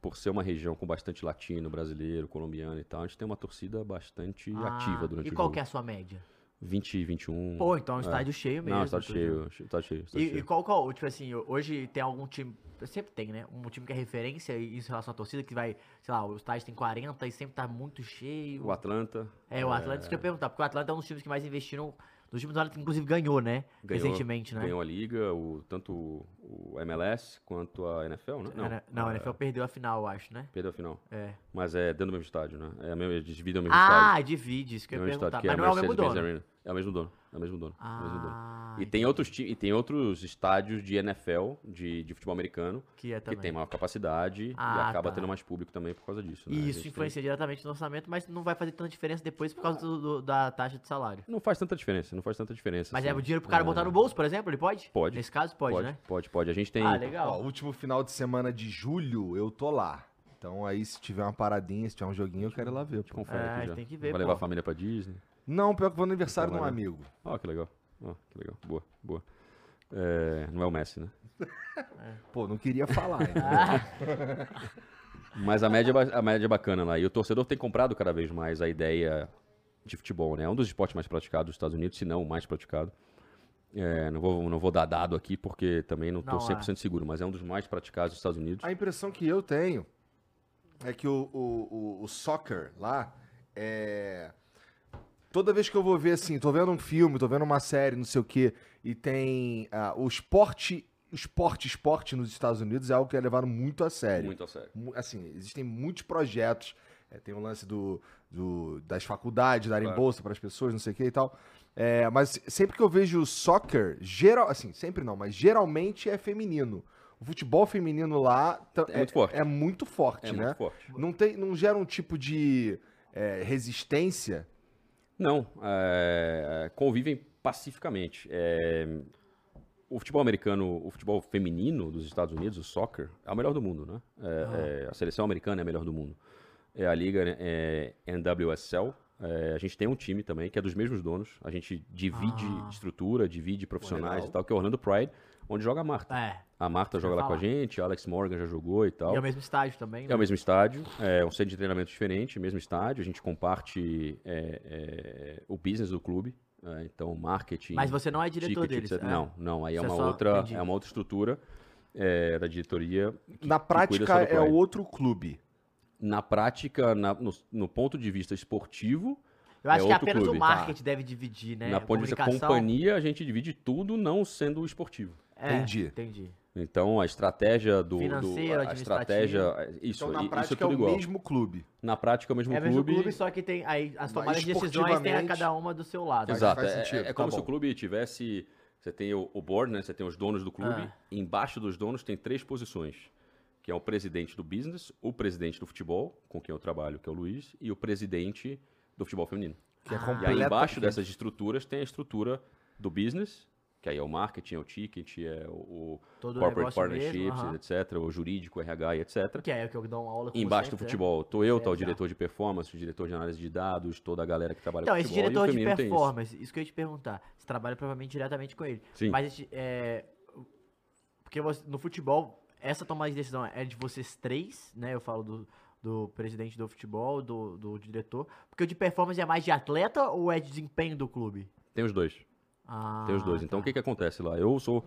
por ser uma região com bastante latino, brasileiro, colombiano e tal, a gente tem uma torcida bastante Ah, ativa durante E o qual jogo. que é a sua média? 20, 21. Pô, então é um estádio cheio mesmo. Não, estádio tô cheio, vendo. estádio cheio. estádio E, e cheio. qual, qual, tipo assim, hoje tem algum time, sempre tem, né? Um time que é referência em relação à torcida, que vai, sei lá, o estádio tem 40 e sempre tá muito cheio. O Atlanta. É, o Atlanta, isso que eu ia perguntar, porque o Atlanta é um dos times que mais investiram, dos times do Atlanta, inclusive ganhou, né? Ganhou, Recentemente, né? Ganhou a liga, o, tanto o, MLS quanto a NFL, né? Não, não, a NFL perdeu a final, eu acho, né? Perdeu a final. É. Mas é dentro do mesmo estádio, né? É a mesma, eles dividem o mesmo Ah, estádio. divide, isso que eu ia mesmo perguntar. estádio, que Mas não é o mesmo dono. Arena. É o mesmo dono. É o mesmo dono. é o mesmo dono. Ah, E tem outros, e tem outros estádios de NFL, de, de futebol americano, que é que tem maior capacidade e Ah, acaba tá. tendo mais público também por causa disso. né? E isso gente tem- influencia diretamente no orçamento, mas não vai fazer tanta diferença depois por causa do- do- da taxa de salário. Não faz tanta diferença, não faz tanta diferença. Mas assim. é o dinheiro pro cara É, botar no bolso, por exemplo, ele pode? Pode. Nesse caso, pode, Pode, né? pode, pode. A gente tem. Ah, Ó, legal. último final de semana de julho, eu tô lá. Então aí, se tiver uma paradinha, se tiver um joguinho, eu quero ir lá ver. pô. Confere É, aqui já. tem que ver, Vai levar a família pra Disney. Não, pior que vou no aniversário de um amigo. Ó, que legal. Ó, que legal. Boa, boa. É, não é o Messi, né? Pô, não queria falar. entendeu? Mas a média, é ba- a média é bacana lá. E o torcedor tem comprado cada vez mais a ideia de futebol, né? É um dos esportes mais praticados dos Estados Unidos, se não o mais praticado. É, não, vou, não vou dar dado aqui porque também não estou Não, é. 100% seguro, mas é um dos mais praticados dos Estados Unidos. A impressão que eu tenho é que o, o, o, o soccer lá é. Toda vez que eu vou ver assim, tô vendo um filme, tô vendo uma série, não sei o quê, e tem ah, o esporte, o esporte, esporte nos Estados Unidos é algo que é levado muito a sério. Muito a sério. Assim, existem muitos projetos. é, tem o lance do, do- das faculdades darem Claro. bolsa para as pessoas, não sei o que e tal. É, mas sempre que eu vejo soccer, geral, assim, sempre não, mas geralmente é feminino. O futebol feminino lá ta- É muito forte. É muito forte, É né? muito forte. Não, tem, não gera um tipo de é, resistência. Não, é, convivem pacificamente. É, o futebol americano, o futebol feminino dos Estados Unidos, o soccer, é o melhor do mundo, né? É, é, a seleção americana é a melhor do mundo. É a liga né, é, NWSL. É, a gente tem um time também que é dos mesmos donos. A gente divide Ah. estrutura, divide profissionais legal. e tal, que é o Orlando Pride, onde joga a Marta. É. A Marta joga lá com a gente, a Alex Morgan já jogou e tal. E é o mesmo estágio também, né? É o mesmo estádio, é um centro de treinamento diferente, mesmo estádio. A gente comparte é, é, o business do clube, é, então marketing. Mas você não é diretor ticket, deles, etc. é? Não, não. Aí é Você é uma outra, entendi. é uma outra estrutura é, da diretoria. que- Na prática é outro clube. Na prática, na- no, no ponto de vista esportivo, Eu acho é que apenas clube, o tá. marketing deve dividir, né? na ponto de vista companhia, a gente divide tudo não sendo esportivo. É, Entendi. Entendi. Então a estratégia do, do Financeiro, a estratégia, isso, Então, na isso é prática, é tudo o igual. mesmo clube. Na prática é o mesmo É o mesmo clube. clube, só que tem aí as tomadas de decisões tem a cada uma do seu lado. Exato. faz é- sentido, é, tá como se bom. o clube tivesse. Você tem o, o board, né? Você tem os donos do clube. Ah. Embaixo dos donos tem três posições. Que é o presidente do business, o presidente do futebol, com quem eu trabalho, que é o Luiz, e o presidente do futebol feminino. Que é Ah. E aí embaixo dessas estruturas tem a estrutura do business, que aí é o marketing, é o ticket, é o, Todo corporate mesmo, partnerships, aham. etc., o jurídico, RH e etc. Que é o que eu dou uma aula com Embaixo do né? futebol, tô eu, É, tá o diretor de performance, o diretor de análise de dados, toda a galera que trabalha Então, com esse futebol. e o diretor de tem isso. performance, isso. que eu ia te perguntar. Você trabalha provavelmente diretamente com ele. Sim. Mas esse, é, porque você- no futebol, essa tomada de decisão é de vocês três, né? Eu falo do, do presidente do futebol, do, do diretor. Porque o de performance é mais de atleta ou é de desempenho do clube? Tem os dois. Ah, Tem os dois. Então, o tá. que, que acontece lá? Eu sou,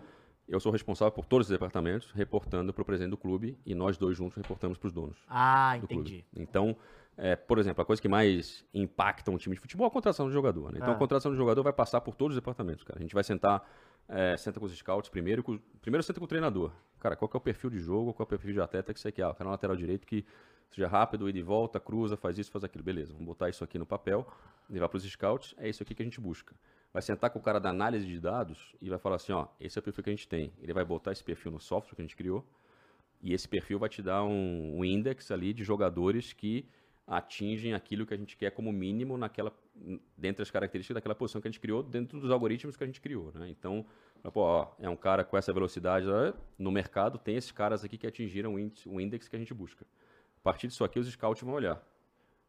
eu sou responsável por todos os departamentos, reportando para o presidente do clube, e nós dois juntos reportamos para os donos Ah, do entendi. clube. Então, é, por exemplo, a coisa que mais impacta um time de futebol é a contratação do jogador. né? Então, Ah. a contratação do jogador vai passar por todos os departamentos, cara. A gente vai sentar, é, senta com os scouts primeiro, com- primeiro senta com o treinador. Cara, qual que é o perfil de jogo, qual é o perfil de atleta que você quer? Ah, o cara lateral direito que seja rápido, ida e volta, cruza, faz isso, faz aquilo. Beleza, vamos botar isso aqui no papel, levar para os scouts, é isso aqui que a gente busca. Vai sentar com o cara da análise de dados e vai falar assim, ó, esse é o perfil que a gente tem. Ele vai botar esse perfil no software que a gente criou, e esse perfil vai te dar um, um index ali de jogadores que atingem aquilo que a gente quer como mínimo naquela dentre as características daquela posição que a gente criou dentro dos algoritmos que a gente criou, né? Então, pô, ó, é um cara com essa velocidade no mercado, tem esses caras aqui que atingiram o índice- o index que a gente busca. A partir disso aqui, os scouts vão olhar.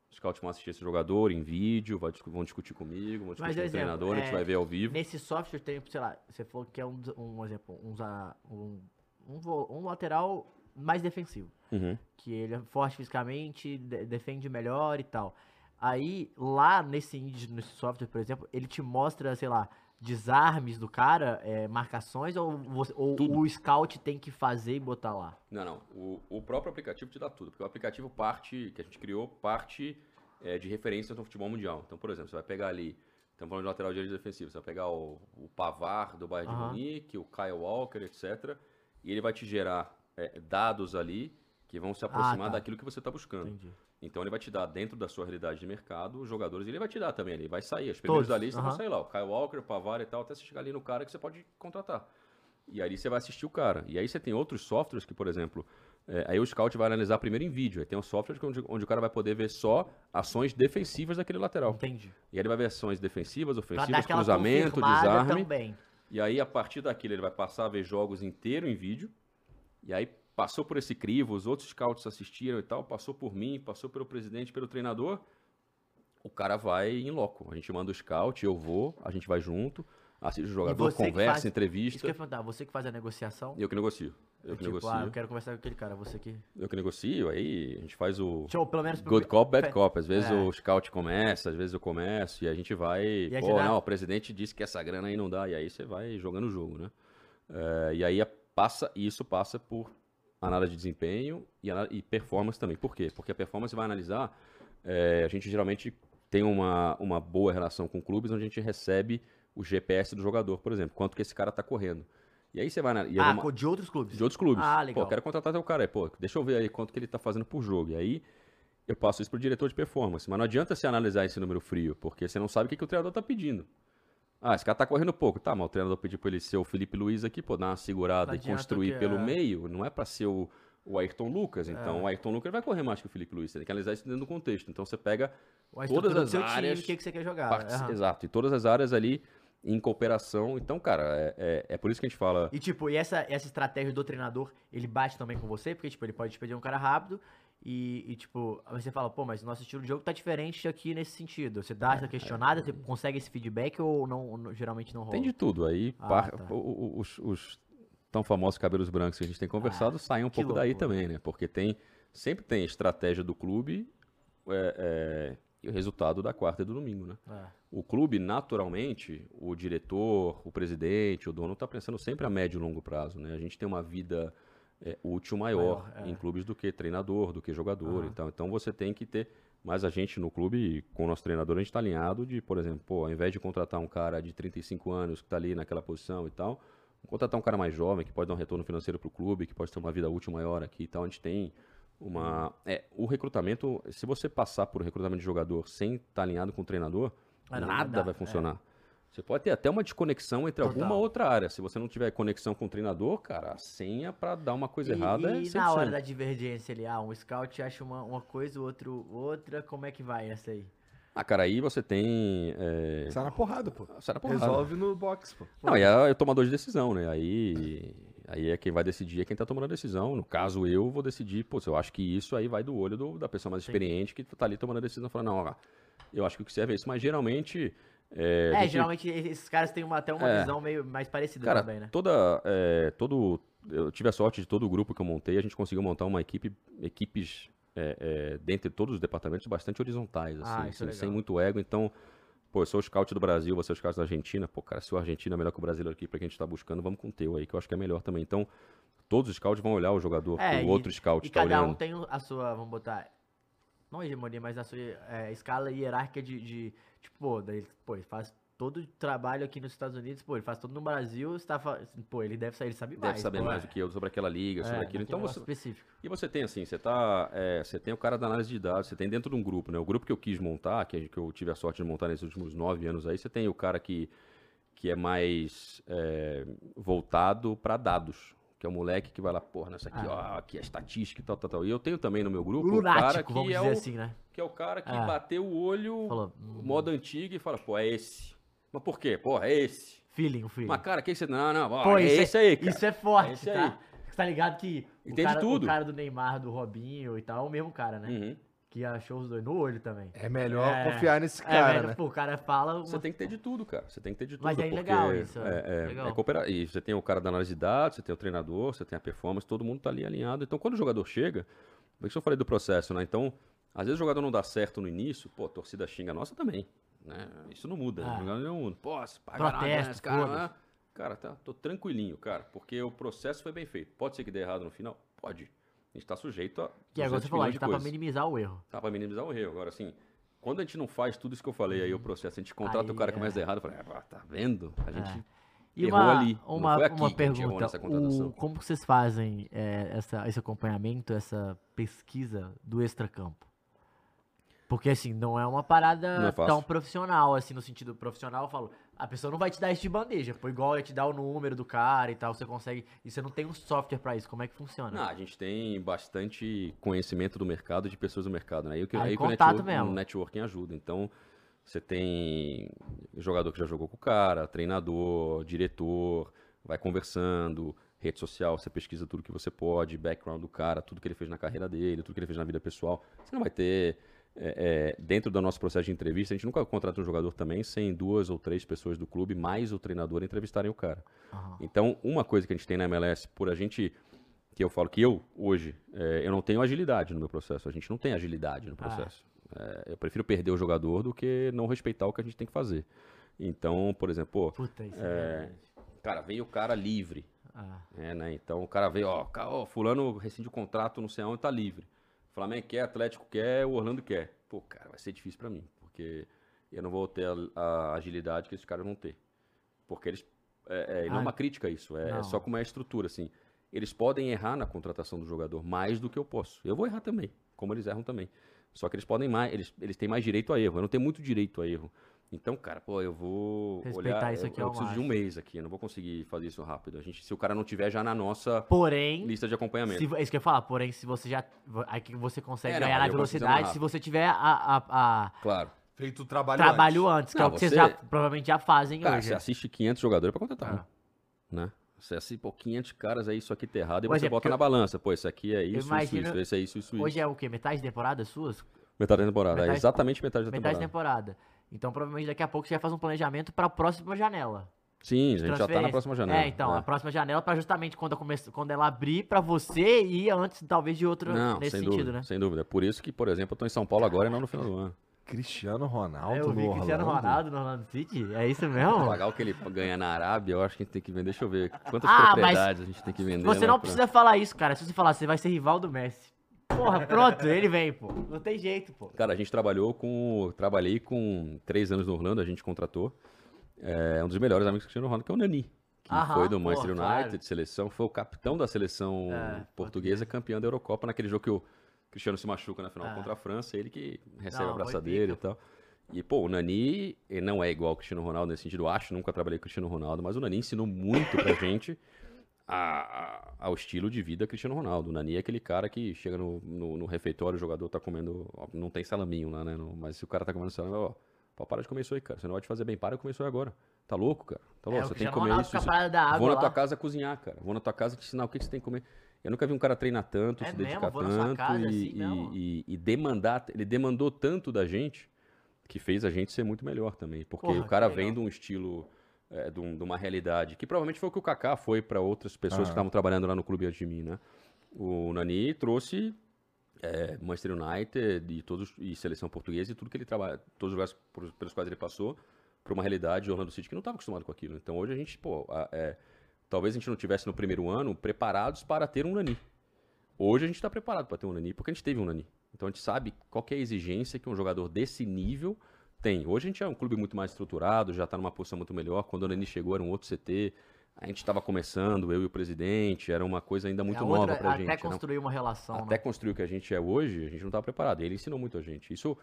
Os scouts vão assistir esse jogador em vídeo, vão discutir comigo, vão discutir Mas, com o exemplo, treinador, a gente é, vai ver ao vivo. Nesse software tem, sei lá, você falou que é um, um exemplo, um, um, um lateral mais defensivo. Uhum. que ele é forte fisicamente, de- defende melhor e tal. Aí, lá nesse índice, nesse software, por exemplo, ele te mostra, sei lá, desarmes do cara, é, marcações, ou, você- ou o scout tem que fazer e botar lá? Não, não. O, o próprio aplicativo te dá tudo, porque o aplicativo parte, que a gente criou, parte é, de referências no futebol mundial. Então, por exemplo, você vai pegar ali, estamos falando de lateral direito defensivo, você vai pegar o, o Pavar do Bayern de Aham. Munique, o Kyle Walker, etc. E ele vai te gerar é, dados ali que vão se aproximar tá. daquilo que você está buscando. Entendi. Então ele vai te dar, dentro da sua realidade de mercado, os jogadores, e ele vai te dar também, ele vai sair. Os primeiros Todos, da lista vão sair lá, o Kyle Walker, o Pavar e tal, até você chegar ali no cara que você pode contratar. E aí você vai assistir o cara. E aí você tem outros softwares que, por exemplo, é, aí o scout vai analisar primeiro em vídeo. Aí tem um software onde, onde o cara vai poder ver só ações defensivas daquele lateral. Entendi. E aí ele vai ver ações defensivas, ofensivas, cruzamento, desarme. também. E aí, a partir daquilo, ele vai passar a ver jogos inteiros em vídeo. E aí, passou por esse crivo, os outros scouts assistiram e tal, passou por mim, passou pelo presidente, pelo treinador. O cara vai em loco. A gente manda o scout, eu vou, a gente vai junto, assiste o jogador, conversa, faz- Isso que eu entrevista. ia perguntar, você que faz a negociação? Eu que negocio. Eu que tipo, negocio. ah, eu quero conversar com aquele cara, você que... Eu que negocio, aí a gente faz o eu, pelo menos... good cop, bad cop. Às vezes É. o scout começa, às vezes eu começo, e a gente vai. aí Pô, dá- não, o presidente disse que essa grana aí não dá, e aí você vai jogando o jogo, né? É, e aí passa, isso passa por análise de desempenho e, e performance também. Por quê? Porque a performance vai analisar. é, a gente geralmente tem uma, uma boa relação com clubes onde a gente recebe o GPS do jogador, por exemplo, quanto que esse cara tá correndo. E aí você vai. ana- e aí Ah, de outros clubes? de outros clubes. Ah, legal. Pô, quero contratar teu cara aí. Pô, deixa eu ver aí quanto que ele tá fazendo por jogo. E aí eu passo isso pro diretor de performance. Mas não adianta você analisar esse número frio, porque você não sabe o que, que o treinador tá pedindo. Ah, esse cara tá correndo pouco. Tá, mas o treinador pediu pra ele ser o Felipe Luiz aqui, pô, dar uma segurada Não e construir pelo é. meio. Não é pra ser o o Ayrton Lucas. Então, o Ayrton Lucas vai correr mais que o Felipe Luiz. Você tem que analisar isso dentro do contexto. Então, você pega todas do as seu áreas. time, o que, que você quer jogar. Aham. Exato. E todas as áreas ali em cooperação. Então, cara, é, é, é por isso que a gente fala. E tipo, e essa, essa estratégia do treinador, ele bate também com você? Porque, tipo, ele pode te pedir um cara rápido e, e, tipo, aí você fala, pô, mas o nosso estilo de jogo tá diferente aqui nesse sentido. Você dá essa questionada, você consegue esse feedback ou não, não- geralmente não rola? Tem de tudo. Aí, Ah, par- tá. os, os tão famosos cabelos brancos que a gente tem conversado saem um Ah, pouco daí loucura. também, né? Porque tem sempre tem estratégia do clube é, é, e o resultado da quarta e do domingo, né? É. O clube, naturalmente, o diretor, o presidente, o dono, está pensando sempre a médio e longo prazo, né? A gente tem uma vida é, útil maior, Maior, é. em clubes do que treinador, do que jogador Aham. e tal. Então você tem que ter. Mas a gente no clube, com o nosso treinador, a gente está alinhado de, por exemplo, pô, ao invés de contratar um cara de 35 anos que está ali naquela posição e tal, contratar um cara mais jovem que pode dar um retorno financeiro para o clube, que pode ter uma vida útil maior aqui e tal. A gente tem uma. É, o recrutamento, se você passar por recrutamento de jogador sem estar alinhado com o treinador, Ah, não, nada dá, vai é. funcionar. Você pode ter até uma desconexão entre Total. alguma outra área. Se você não tiver conexão com o treinador, cara, a senha para dar uma coisa E, errada é e 100%. na hora da divergência ali, ah, um scout acha uma, uma coisa, o outro outra, como é que vai essa aí? Ah, cara, aí você tem. É... Sai na porrada, pô. Sai na porrada. Resolve no box, pô. Não, e é o tomador de decisão, né? Aí, aí é quem vai decidir, é quem tá tomando a decisão. No caso, eu vou decidir, pô, se eu acho que isso aí vai do olho do- da pessoa mais Sim. experiente que tá ali tomando a decisão, falando, não, ó, eu acho que o que serve é isso. Mas geralmente. É, É, gente- geralmente esses caras têm uma, até uma É. visão meio mais parecida Cara, também, né? toda, é, todo, eu tive a sorte de todo o grupo que eu montei, a gente conseguiu montar uma equipe, equipes é, é, dentre todos os departamentos bastante horizontais, assim, Ah, isso é assim, sem muito ego. Então, pô, eu sou o scout do Brasil, você é o scout da Argentina, pô, cara, se o argentino é melhor que o brasileiro aqui pra quem a gente tá buscando, vamos com o teu aí, que eu acho que é melhor também. Então, todos os scouts vão olhar o jogador É, que o e- outro scout E tá cada olhando. um tem a sua, vamos botar, não hegemonia, mas a sua é, escala hierárquica de, de tipo, pô, daí, pô, ele faz todo o trabalho aqui nos Estados Unidos, pô, ele faz todo no Brasil, tá, fa- pô, ele deve saber, ele sabe Deve mais. saber pô, mais é. do que eu sobre aquela liga, sobre É, aquilo. Então, você, específico. E você tem assim, você tá, é, você tem o cara da análise de dados, você tem dentro de um grupo, né? O grupo que eu quis montar, que, que eu tive a sorte de montar nesses últimos nove anos aí, você tem o cara que, que é mais é, voltado para dados, que é o moleque que vai lá, porra, nessa aqui, ó, aqui é estatística e tal, tal, tal. E eu tenho também no meu grupo o cara que vamos é dizer o, assim, né? que é o cara que É. bateu o olho, Falou, hum. modo antigo e fala, pô, é esse. Mas por quê? Porra, é esse. Feeling, o feeling. Mas cara, que você não, não, ó, Pô, é isso esse aí, cara. Isso é forte, É esse tá? aí. Você tá ligado que o Entende cara, tudo. o cara do Neymar, do Robinho e tal, é o mesmo cara, né? Uhum. Que achou os dois no olho também. É melhor É. confiar nesse É, cara, velho, né? pô, o cara fala... Você tem que ter de tudo, cara. Você tem que ter de tudo. Mas é porque legal isso, é. É, é, Legal. é cooperar. E você tem o cara da análise de dados, você tem o treinador, você tem a performance, todo mundo tá ali alinhado. Então, quando o jogador chega, por isso eu falei do processo, né? Então, às vezes o jogador não dá certo no início, pô, a torcida xinga a nossa também. Né? Isso não muda. Ah. Né? Não muda. Pô, você paga nada, Protesto, né? Esse cara, né? cara, tá, tô tranquilinho, cara, porque o processo foi bem feito. Pode ser que dê errado no final? Pode. A gente tá sujeito a. Que agora 200 você falou, a gente tá pra coisas. minimizar o erro. Tá pra minimizar o erro. Agora, assim, quando a gente não faz tudo isso que eu falei aí, o processo, a gente contrata Aí, o cara que é. começa errado, fala, ah, tá vendo? A gente E errou uma, ali. Uma, uma pergunta, o, como vocês fazem é, essa, esse acompanhamento, essa pesquisa do extracampo? Porque assim, não é uma parada é tão profissional, assim, no sentido profissional, eu falo, a pessoa não vai te dar isso de bandeja, pô, igual vai te dar o número do cara e tal, você consegue, e você não tem um software pra isso, como é que funciona? Não, a gente tem bastante conhecimento do mercado, de pessoas do mercado, né? Aí, o que, Ah, aí o contato network, mesmo. o networking ajuda. Então, você tem jogador que já jogou com o cara, treinador, diretor, vai conversando, rede social, você pesquisa tudo que você pode, background do cara, tudo que ele fez na carreira dele, tudo que ele fez na vida pessoal. Você não vai ter... é, é, dentro do nosso processo de entrevista, a gente nunca contrata um jogador também sem duas ou três pessoas do clube, mais o treinador, entrevistarem o cara. Aham. Então, uma coisa que a gente tem na MLS, por a gente, que eu falo que eu, hoje, é, eu não tenho agilidade no meu processo. A gente não tem agilidade no processo. É, eu prefiro perder o jogador do que não respeitar o que a gente tem que fazer. Então, por exemplo, Puta, é, É. cara, veio o cara livre. Ah, É, né? Então o cara veio, ó, ó, fulano rescinde o contrato, não sei aonde, tá livre. Flamengo quer, Atlético quer, o Orlando quer. Pô, cara, vai ser difícil pra mim, porque eu não vou ter a, a agilidade que esses caras vão ter. Porque eles. É, é, não é Ah, uma crítica isso, é, é só como é a estrutura, assim. Eles podem errar na contratação do jogador mais do que eu posso. Eu vou errar também, como eles erram também. Só que eles podem mais, eles, eles têm mais direito a erro. Eu não tenho muito direito a erro. Então, cara, pô, eu vou Respeitar olhar, isso eu- aqui eu, ao preciso de um mês aqui, eu não vou conseguir fazer isso rápido. A gente, se o cara não tiver já na nossa Porém, lista de acompanhamento. se, é isso que eu ia falar, porém, se você já. Aí que você consegue É, não, ganhar na eu velocidade se você tiver a, a- a Claro. Feito o trabalho trabalho antes. antes, que Não, é o que você- vocês já, provavelmente já fazem Cara, hoje. você assiste 500 jogadores pra contratar Ah. né? Você assiste, pô, 500 caras aí, isso aqui tá errado, e você exemplo, bota na eu- balança. Pô, esse aqui é isso, imagino- isso, isso, esse é isso, isso, isso. Hoje é o quê? Metade de temporada suas? Metade da temporada, é metade- exatamente metade da Metade temporada. de temporada. Então, provavelmente daqui a pouco você vai fazer um planejamento pra próxima janela. Sim, a gente já tá na próxima janela. É, então, é. a próxima janela pra justamente quando, come... quando ela abrir pra você e antes, talvez, de outro Não, nesse sem sentido, dúvida, né? sem dúvida. É por isso que, por exemplo, eu tô em São Paulo agora e não no final do ano. Cristiano Ronaldo eu vi no Cristiano Orlando. Ronaldo no Orlando City, é isso mesmo? Pagar o que ele ganha na Arábia, eu acho que a gente tem que vender. Deixa eu ver quantas Ah, propriedades a gente tem que vender. Você né, não pra- precisa falar isso, cara. Se você falar, você vai ser rival do Messi. Porra, pronto, ele vem, pô. Não tem jeito, pô. Cara, a gente trabalhou com. Trabalhei com três anos no Orlando, a gente contratou. É, um dos melhores amigos do Cristiano Ronaldo, que é o Nani. Que Aham, foi do Manchester United, claro. seleção, foi o capitão da seleção É, portuguesa, campeão da Eurocopa, naquele jogo que o Cristiano se machuca na final É. contra a França, ele que recebe Não, a abraçadeira e tal. E, pô, o Nani ele não é igual ao Cristiano Ronaldo nesse sentido, eu acho, nunca trabalhei com o Cristiano Ronaldo, mas o Nani ensinou muito pra gente a- ao estilo de vida Cristiano Ronaldo. O Nani é aquele cara que chega no, no, no refeitório, o jogador tá comendo, ó, não tem salaminho lá, né, mas se o cara tá comendo salaminho, ó, pô, para de comer isso aí, cara, você não vai te fazer bem, para de comer isso aí agora. Tá louco, cara? Tá louco, É, você tem que comer Ronaldo isso. isso. Vou na lá. tua casa cozinhar, cara. Vou na tua casa te ensinar o que, que você tem que comer. Eu nunca vi um cara treinar tanto, É se mesmo? dedicar na tanto casa, e, assim, mesmo? e- e demandar. Ele demandou tanto da gente que fez a gente ser muito melhor também. Porque Porra, o cara vem de um estilo, é, de, um- de uma realidade, que provavelmente foi o que o Kaká foi para outras pessoas que Aham. estavam trabalhando lá no clube antes de mim, né? O Nani trouxe é, Manchester United e, todos, e seleção portuguesa e tudo que ele trabalha, todos os lugares por- pelos quais ele passou, para uma realidade de Orlando City que não estava acostumado com aquilo. Então hoje a gente, pô, a- é, talvez a gente não tivesse no primeiro ano preparados para ter um Nani. Hoje a gente está preparado para ter um Nani, porque a gente teve um Nani. Então a gente sabe qual que é a exigência que um jogador desse nível tem. Hoje a gente é um clube muito mais estruturado, já está numa posição muito melhor. Quando o Nani chegou era um outro CT. A gente estava começando, eu e o presidente, era uma coisa ainda muito É nova outra- pra até gente. era um- construir uma relação, até né? construir o que a gente é hoje, a gente não estava preparado. Ele ensinou muito a gente. Isso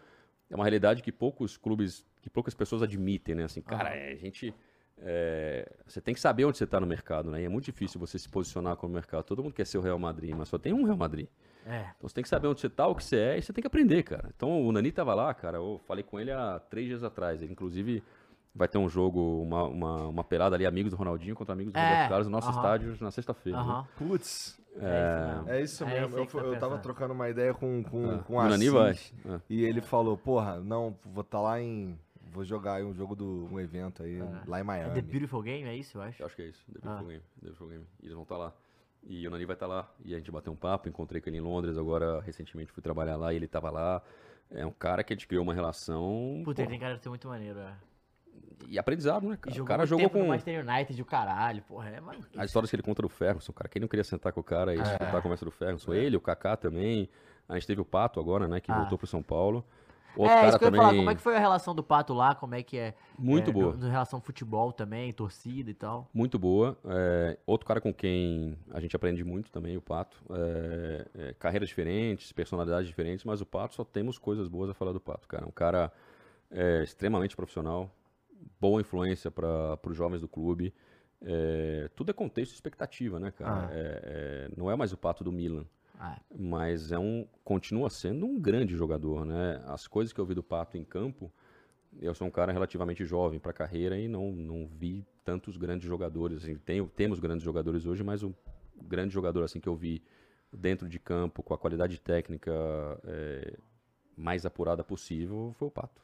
é uma realidade que poucos clubes, que poucas pessoas admitem, né? Assim, cara, é, a gente. é, você tem que saber onde você está no mercado, né? E é muito difícil você se posicionar como mercado. Todo mundo quer ser o Real Madrid, mas só tem um Real Madrid. É. Então você tem que saber onde você tá, o que você é, e você tem que aprender, cara. Então o Nani tava lá, cara, eu falei com ele há três dias atrás. Ele, inclusive, vai ter um jogo, uma, uma, uma pelada ali, amigos do Ronaldinho contra amigos do É, Roberto Carlos, no nosso aham. estádio na sexta-feira. né? Aham. Putz, É, é isso É mesmo. isso aí eu, tá eu tava trocando uma ideia com, com, É. com o Assis, vai. É. E ele falou, porra, não, vou estar lá em... Vou jogar aí um jogo do... um evento aí, lá em É Miami. The Beautiful Game, é isso, eu acho? Eu acho que é isso, The Ah. Beautiful Game. The Beautiful Game. E eles vão estar lá. E o Nani vai estar lá. E a gente bateu um papo, encontrei com ele em Londres, agora recentemente fui trabalhar lá e ele tava lá. É um cara que a gente criou uma relação. Puta, ele tem cara de ser muito maneiro, é. E aprendizado, né, cara? O cara jogou com. Manchester United, o caralho, porra, é, mano. As histórias que ele conta do Ferguson, cara. Quem não queria sentar com o cara e escutar a conversa do Ferguson? Ele, o Kaká também. A gente teve o Pato agora, né? Que Ah. voltou pro São Paulo. É, isso que eu ia falar, como é que foi a relação do Pato lá, como é que é... Muito é, boa. No, no relação futebol também, torcida e tal. Muito boa. É, outro cara com quem a gente aprende muito também, o Pato. É, é, carreiras diferentes, personalidades diferentes, mas o Pato só temos coisas boas a falar do Pato, cara. Um cara é, extremamente profissional, boa influência para os jovens do clube. É, tudo é contexto e expectativa, né, cara? Ah. É, é, não é mais o Pato do Milan. Ah, mas é um continua sendo um grande jogador, né? As coisas que eu vi do Pato em campo, eu sou um cara relativamente jovem para a carreira e não, não vi tantos grandes jogadores. Assim, temos grandes jogadores hoje, mas o grande jogador assim que eu vi dentro de campo com a qualidade técnica é, mais apurada possível foi o Pato.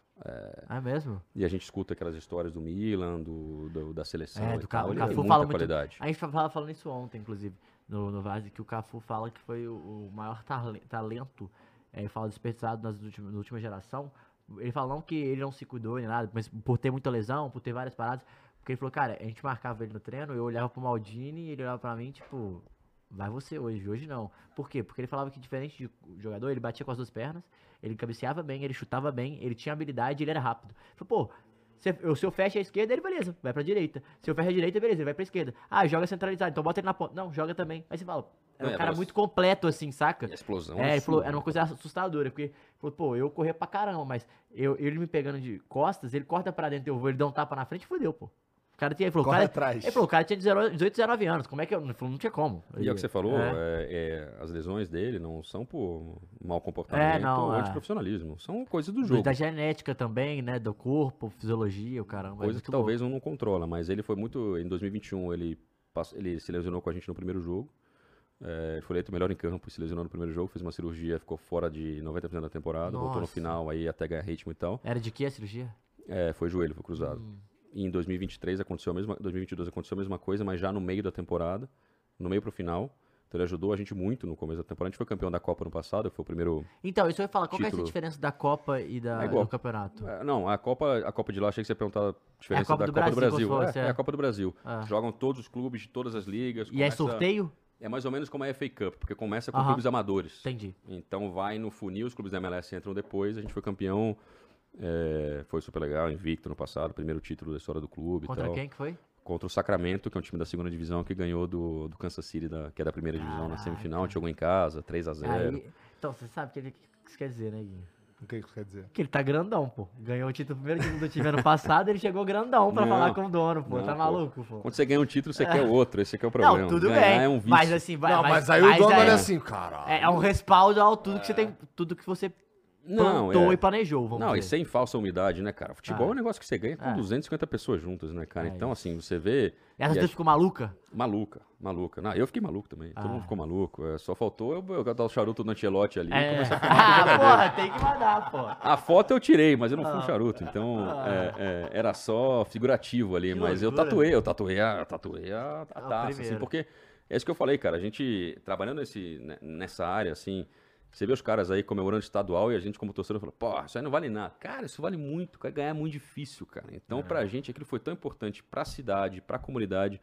é mesmo? E a gente escuta aquelas histórias do Milan, do, do- da seleção É, e do tal. Ele Cafu tem muita fala muito- qualidade. A gente fala falando isso ontem, inclusive, no, no Vaz, que o Cafu fala que foi o, o maior tale- talento, é, fala desperdiçado nas últimas, na última geração. Ele fala não que ele não se cuidou nem nada, mas por ter muita lesão, por ter várias paradas. Porque ele falou, cara, a gente marcava ele no treino, eu olhava pro Maldini e ele olhava pra mim, tipo, vai você hoje, hoje não. Por quê? Porque ele falava que diferente de jogador, ele batia com as duas pernas, ele cabeceava bem, ele chutava bem, ele tinha habilidade, ele era rápido. Falou, pô, se eu, se eu fecho a esquerda, ele beleza, vai pra direita. Se eu fecho a direita, beleza, ele vai pra esquerda. Ah, joga centralizado, então bota ele na ponta. Não, joga também. Aí você fala, era um É, cara mas- muito completo, assim, saca? E a explosão. É, ele falou, era uma coisa assustadora, porque ele falou, pô, eu corria pra caramba, mas eu, ele me pegando de costas, ele corta pra dentro, eu vou, ele dá um tapa na frente e fudeu, pô. O cara tinha, ele falou, Corre cara, atrás. ele falou, o cara tinha 19, 18, 19 anos, como é que eu, ele falou, não tinha como. E é o que você falou, É. é, é, as lesões dele não são por mau comportamento não, ou é. antiprofissionalismo. São coisas do jogo. Da genética também, né, do corpo, fisiologia, o caramba. é Coisas que talvez um não controla, mas ele foi muito. Em 2021, ele, pass- ele se lesionou com a gente no primeiro jogo. É, foi eleito melhor em campo e se lesionou no primeiro jogo, fez uma cirurgia, ficou fora de 90% da temporada, voltou no Nossa. final aí até ganhar ritmo e tal. Era de que a cirurgia? É, foi joelho, foi cruzado. Hum. E em 2023 aconteceu a mesma, 2022 aconteceu a mesma coisa, mas já no meio da temporada, no meio pro final. Então ele ajudou a gente muito no começo da temporada. A gente foi campeão da Copa no passado, foi o primeiro. Então, isso eu ia falar, qual é Título. diferença da Copa e da, É igual. do campeonato? É, não, a Copa, a Copa de lá, achei que você ia perguntar a diferença Copa da do Copa do Brasil, Brasil. como se fosse, é, é. é a Copa do Brasil. Ah. Jogam todos os clubes de todas as ligas. E é começa- sorteio? É mais ou menos como a FA Cup, porque começa com Aham. clubes amadores. Entendi. Então vai no funil, os clubes da MLS entram depois. A gente foi campeão, é, foi super legal, invicto no passado, primeiro título da história do clube Contra tal. quem que foi? Contra o Sacramento, que é um time da segunda divisão que ganhou do, do Kansas City, da- que é da primeira divisão na semifinal. Jogou em casa, 3 a 0 Aí, então, você sabe o que isso quer dizer, né, Guinho? O que isso quer dizer? Que ele tá grandão, pô. Ganhou o título, primeiro título do time ano passado, ele chegou grandão pra Não, falar com o dono, pô. não, tá maluco, pô. Quando você ganha um título, você quer outro. Esse aqui é o problema. Não, tudo Ganhar bem. é um vício. mas assim, vai. Não, mas, aí o dono é, assim, caralho. É, é um respaldo ao tudo que você tem. Tudo que você Não, plantou é. e planejou, vamos Não, e dizer. sem falsa umidade, né, cara? Futebol é, Ah. um negócio que você ganha com É. 250 pessoas juntas, né, cara? É então, isso. assim, você vê. E essa e a- ficou maluca? Maluca, maluca. Não, eu fiquei maluco também. Todo Ah. mundo ficou maluco. É, só faltou eu, eu dar o charuto do Antelote ali e É. começar a fumar Ah, porra, tem que mandar, pô. A foto eu tirei, mas eu não Ah. fui charuto. Então, é, é, era só figurativo ali. Que mas eu loucura. tatuei, eu tatuei a, tatuei a, a Ah, taça, assim, porque é isso que eu falei, cara. A gente, trabalhando né, nessa área, assim, você vê os caras aí comemorando estadual e a gente, como torcedor, fala, pô, isso aí não vale nada. Cara, isso vale muito, cara, ganhar é muito difícil, cara. Então, É. pra gente, aquilo foi tão importante pra cidade, pra comunidade.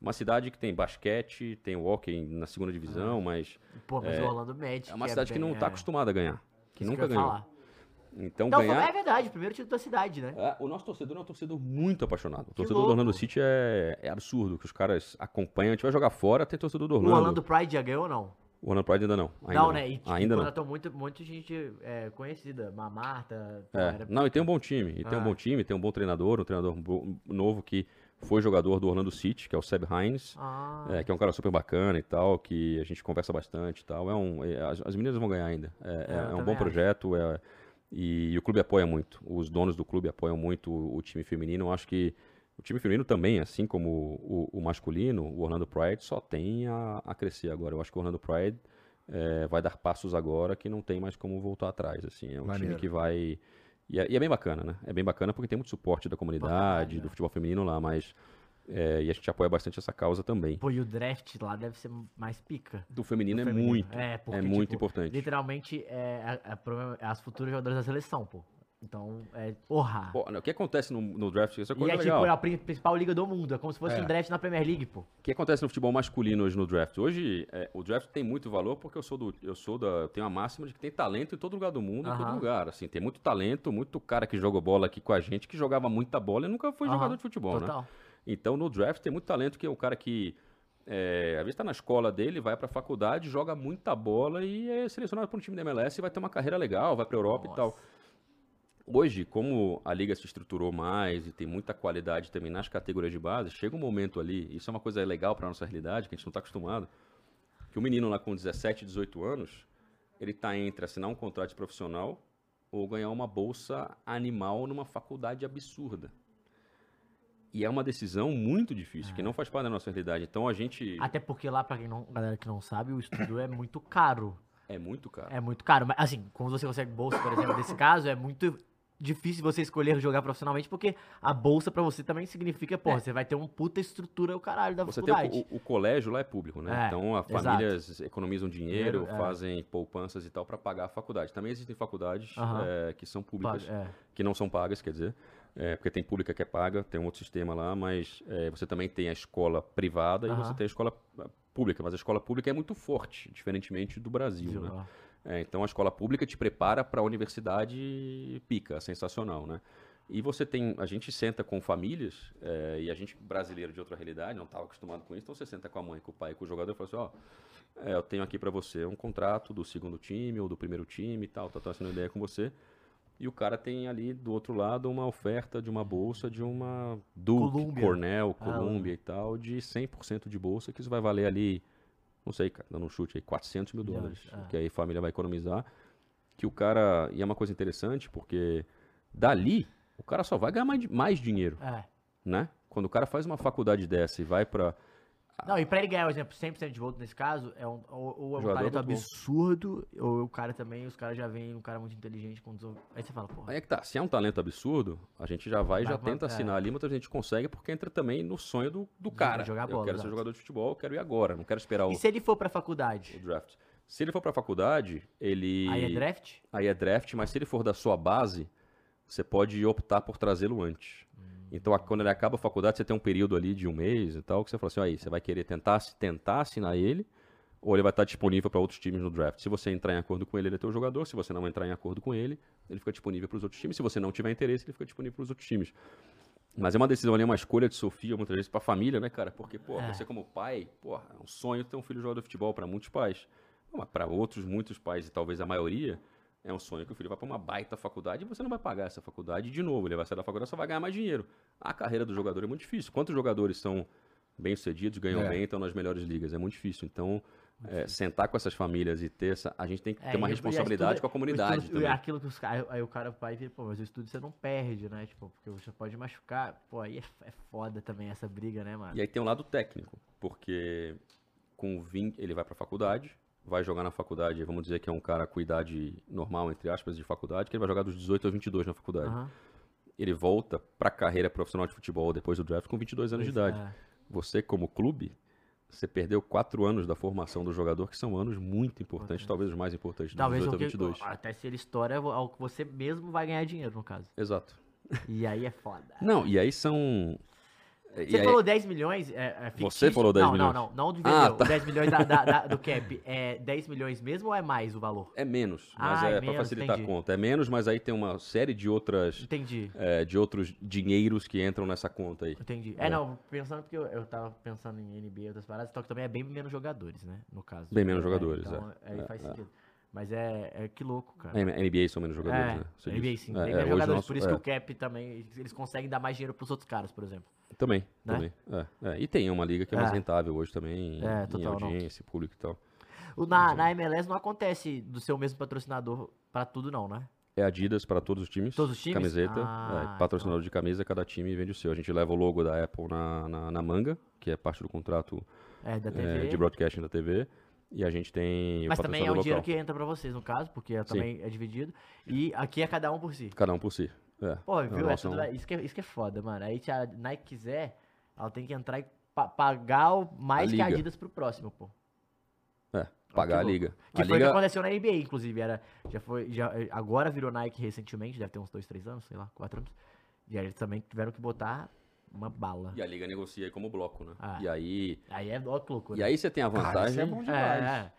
Uma cidade que tem basquete, tem hockey na segunda divisão, mas Pô, mas o Orlando Magic. é uma cidade que não tá é, acostumada a ganhar. Que isso nunca ia ganhou. falar. Então, Então, ganhar... é verdade, o primeiro título da cidade, né? É, o nosso torcedor é um torcedor muito apaixonado. O torcedor do. Orlando City é, é absurdo, que os caras acompanham. A gente vai jogar fora, tem torcedor do O Orlando. Orlando Pride já ganhou ou não? O Orlando Pride ainda não. Ainda não, né? E, tipo, ainda não. contratou muito, muito gente é, conhecida. Marta. É, era- Não, e tem um bom time. E tem um Ah. bom time, tem um bom treinador, um treinador novo que foi jogador do Orlando City, que é o Seb Hines. Ah, é, que é um cara super bacana e tal, que a gente conversa bastante e tal. É um, é, as, as meninas vão ganhar ainda. É, é- É, um bom acho. projeto é- e, o clube apoia muito. Os donos do clube apoiam muito o, o time feminino. Eu acho que o time feminino também, assim como o, o masculino, o Orlando Pride, só tem a, a crescer agora. Eu acho que o Orlando Pride é, vai dar passos agora que não tem mais como voltar atrás. Assim. É um Maneiro. time que vai. E é, e é bem bacana, né? É bem bacana porque tem muito suporte da comunidade, caralho, do futebol feminino lá, mas. é, e a gente apoia bastante essa causa também. Pô, e o draft lá deve ser mais pica. Do feminino, Do é feminino. muito. É, É, porque, muito tipo, importante. Literalmente, é, a prova- é as futuras jogadoras da seleção, pô. Então, é porra. Pô, o que acontece no, no draft? Isso é e coisa é legal. tipo a pri- principal liga do mundo. É como se fosse É. um draft na Premier League, pô. O que acontece no futebol masculino hoje no draft? Hoje, é, o draft tem muito valor porque eu sou do, eu sou da, eu tenho a máxima de que tem talento em todo lugar do mundo, em todo lugar. Assim, tem muito talento, muito cara que jogou bola aqui com a gente, que jogava muita bola e nunca foi Aham. jogador de futebol, né? Total. Então, no draft tem muito talento que é o cara que é, às vezes está na escola dele, vai para a faculdade, joga muita bola e é selecionado para um time da MLS e vai ter uma carreira legal, vai para Europa e tal. Hoje, como a liga se estruturou mais e tem muita qualidade também nas categorias de base, chega um momento ali, isso é uma coisa legal para nossa realidade, que a gente não está acostumado, que o menino lá com 17, 18 anos, ele está entre assinar um contrato profissional ou ganhar uma bolsa animal numa faculdade absurda. E é uma decisão muito difícil, que não faz parte da nossa realidade. Então a gente. Até porque lá, pra quem não, galera que não sabe, o estudo é muito caro. É muito caro. É muito caro. Mas, assim, como você consegue bolsa, por exemplo, nesse caso, é muito difícil você escolher jogar profissionalmente, porque a bolsa pra você também significa, porra, você vai ter uma puta estrutura o caralho da É. Você tem faculdade. o, o- o colégio lá é público, né? É, então as famílias economizam dinheiro, Dinheiro, é. fazem poupanças e tal para pagar a faculdade. Também existem faculdades Aham. eh, que são públicas, Paga- é. que não são pagas, quer dizer, porque tem pública que é paga, tem um outro sistema lá, mas você também tem a escola privada e Aham. você tem a escola pública, mas a escola pública é muito forte, diferentemente do Brasil, Viu? né? Ó. É, então a escola pública te prepara para a universidade pica, sensacional, né? E você tem, a gente senta com famílias, é, e a gente brasileiro de outra realidade, não estava acostumado com isso, então você senta com a mãe, com o pai, com o jogador e fala assim, ó, é, eu tenho aqui para você um contrato do segundo time ou do primeiro time e tal, tô assinando ideia com você. E o cara tem ali do outro lado uma oferta de uma bolsa de uma Duke, Columbia. Cornell, Ah, Columbia e tal, de 100% de bolsa, que isso vai valer ali, não sei, cara, dando um chute aí, 400 mil dólares, ah. que aí a família vai economizar. Que o cara, e é uma coisa interessante, porque dali o cara só vai ganhar mais, mais dinheiro, É. né? Quando o cara faz uma faculdade dessa e vai pra. Não, e pra ele ganhar, por exemplo, 100% de volta nesse caso, é um, ou, ou é um talento absurdo, ou o cara também, os caras já veem um cara muito inteligente com Aí você fala, porra, Aí é que tá, se é um talento absurdo, a gente já vai e já tenta é. assinar ali, muita gente consegue porque entra também no sonho do, do cara. jogar eu bola, quero ser jogador de futebol, eu quero ir agora, não quero esperar o, E se ele for pra o faculdade? draft. Se ele for pra faculdade, ele. Aí é draft? Aí é draft, mas se ele for da sua base, você pode optar por trazê-lo antes. Então, a- quando ele acaba a faculdade, você tem um período ali de um mês e tal, que você fala assim, aí, você vai querer tentar, tentar assinar ele, ou ele vai estar disponível para outros times no draft. Se você entrar em acordo com ele, ele é teu jogador. Se você não entrar em acordo com ele, ele fica disponível para os outros times. Se você não tiver interesse, ele fica disponível para os outros times. Mas é uma decisão ali, é uma escolha de Sofia, muitas vezes, pra família, né, cara? Porque, pô, É. você como pai, pô, é um sonho ter um filho jogador de futebol para muitos pais. Para outros, muitos pais, e talvez a maioria, é um sonho que o filho vá para uma baita faculdade e você não vai pagar essa faculdade de novo. Ele vai sair da faculdade só vai ganhar mais dinheiro. A carreira do jogador é muito difícil. Quantos jogadores são bem-sucedidos, ganham É. bem, estão nas melhores ligas? É muito difícil. Então, é, sentar com essas famílias e ter essa. A gente tem que É, ter uma responsabilidade estudo- com a comunidade estudo- também. Aquilo que os caras. Aí o cara, pai vira, pô, mas o estudo você não perde, né? Tipo, porque você pode machucar. Pô, aí é, é foda também essa briga, né, mano? E aí tem um lado técnico, porque com 20, ele vai para a faculdade, vai jogar na faculdade, vamos dizer que é um cara com idade normal, entre aspas, de faculdade, que ele vai jogar dos 18 aos 22 na faculdade. Aham. Ele volta para a carreira profissional de futebol depois do draft com 22 anos de Pois idade. é. Você, como clube, você perdeu quatro anos da formação do jogador, que são anos muito importantes, talvez os mais importantes, dos Talvez 18 o a que, 22. até se ele estoura, você mesmo vai ganhar dinheiro, no caso. Exato. E aí é foda. Não, e aí são... Você aí- falou 10 milhões, é, é? Você falou 10 não, milhões. Não, não, não do Ah, vendeu. tá. 10 milhões da- da- da- do cap. É 10 milhões mesmo ou é mais o valor? É menos, mas Ah, é, é para facilitar entendi. a conta. É menos, mas aí tem uma série de outras... Entendi. é, de outros dinheiros que entram nessa conta aí. Entendi. É, É. não, pensando porque eu, eu tava pensando em NBA e outras paradas, só que também é bem menos jogadores, né? No caso. Bem menos É, jogadores, então, é. Aí É, faz é. sentido. Mas é, é que louco, cara. NBA são menos jogadores, é, né? Você NBA sim, É, é, jogadores. nosso- por isso é, que o cap também, eles conseguem dar mais dinheiro pros outros caras, por exemplo. Também, né? também. É, é. E tem uma liga que é mais É. rentável hoje também, em, É, em total, não. audiência, público e tal. O, na, na MLS não acontece do seu mesmo patrocinador pra tudo, não, né? É Adidas para todos os times. Todos os times? Camiseta. Ah, é, patrocinador de camisa, cada time vende o seu. A gente leva o logo da Apple na, na, na manga, que é parte do contrato É, é, de broadcasting da TV. E a gente tem mas também é o dinheiro local. que entra pra vocês, no caso, porque Sim. também é dividido. E aqui é cada um por si. Cada um por si. É. Pô, É, viu? É é isso, que é, isso que é foda, mano. Aí se a Nike quiser, ela tem que entrar e pa- pagar o mais A que a liga. Adidas pro próximo, pô. É, pagar a que louco. liga. Que a foi o que liga aconteceu na NBA, inclusive. Era, já foi, já, agora virou Nike recentemente, deve ter uns dois, três anos, sei lá, quatro anos. E aí eles também tiveram que botar uma bala. E a liga negocia aí como bloco, né? Ah. E aí. Aí é ó, que loucura. E aí você tem a Cara, vantagem. isso é bom demais. é,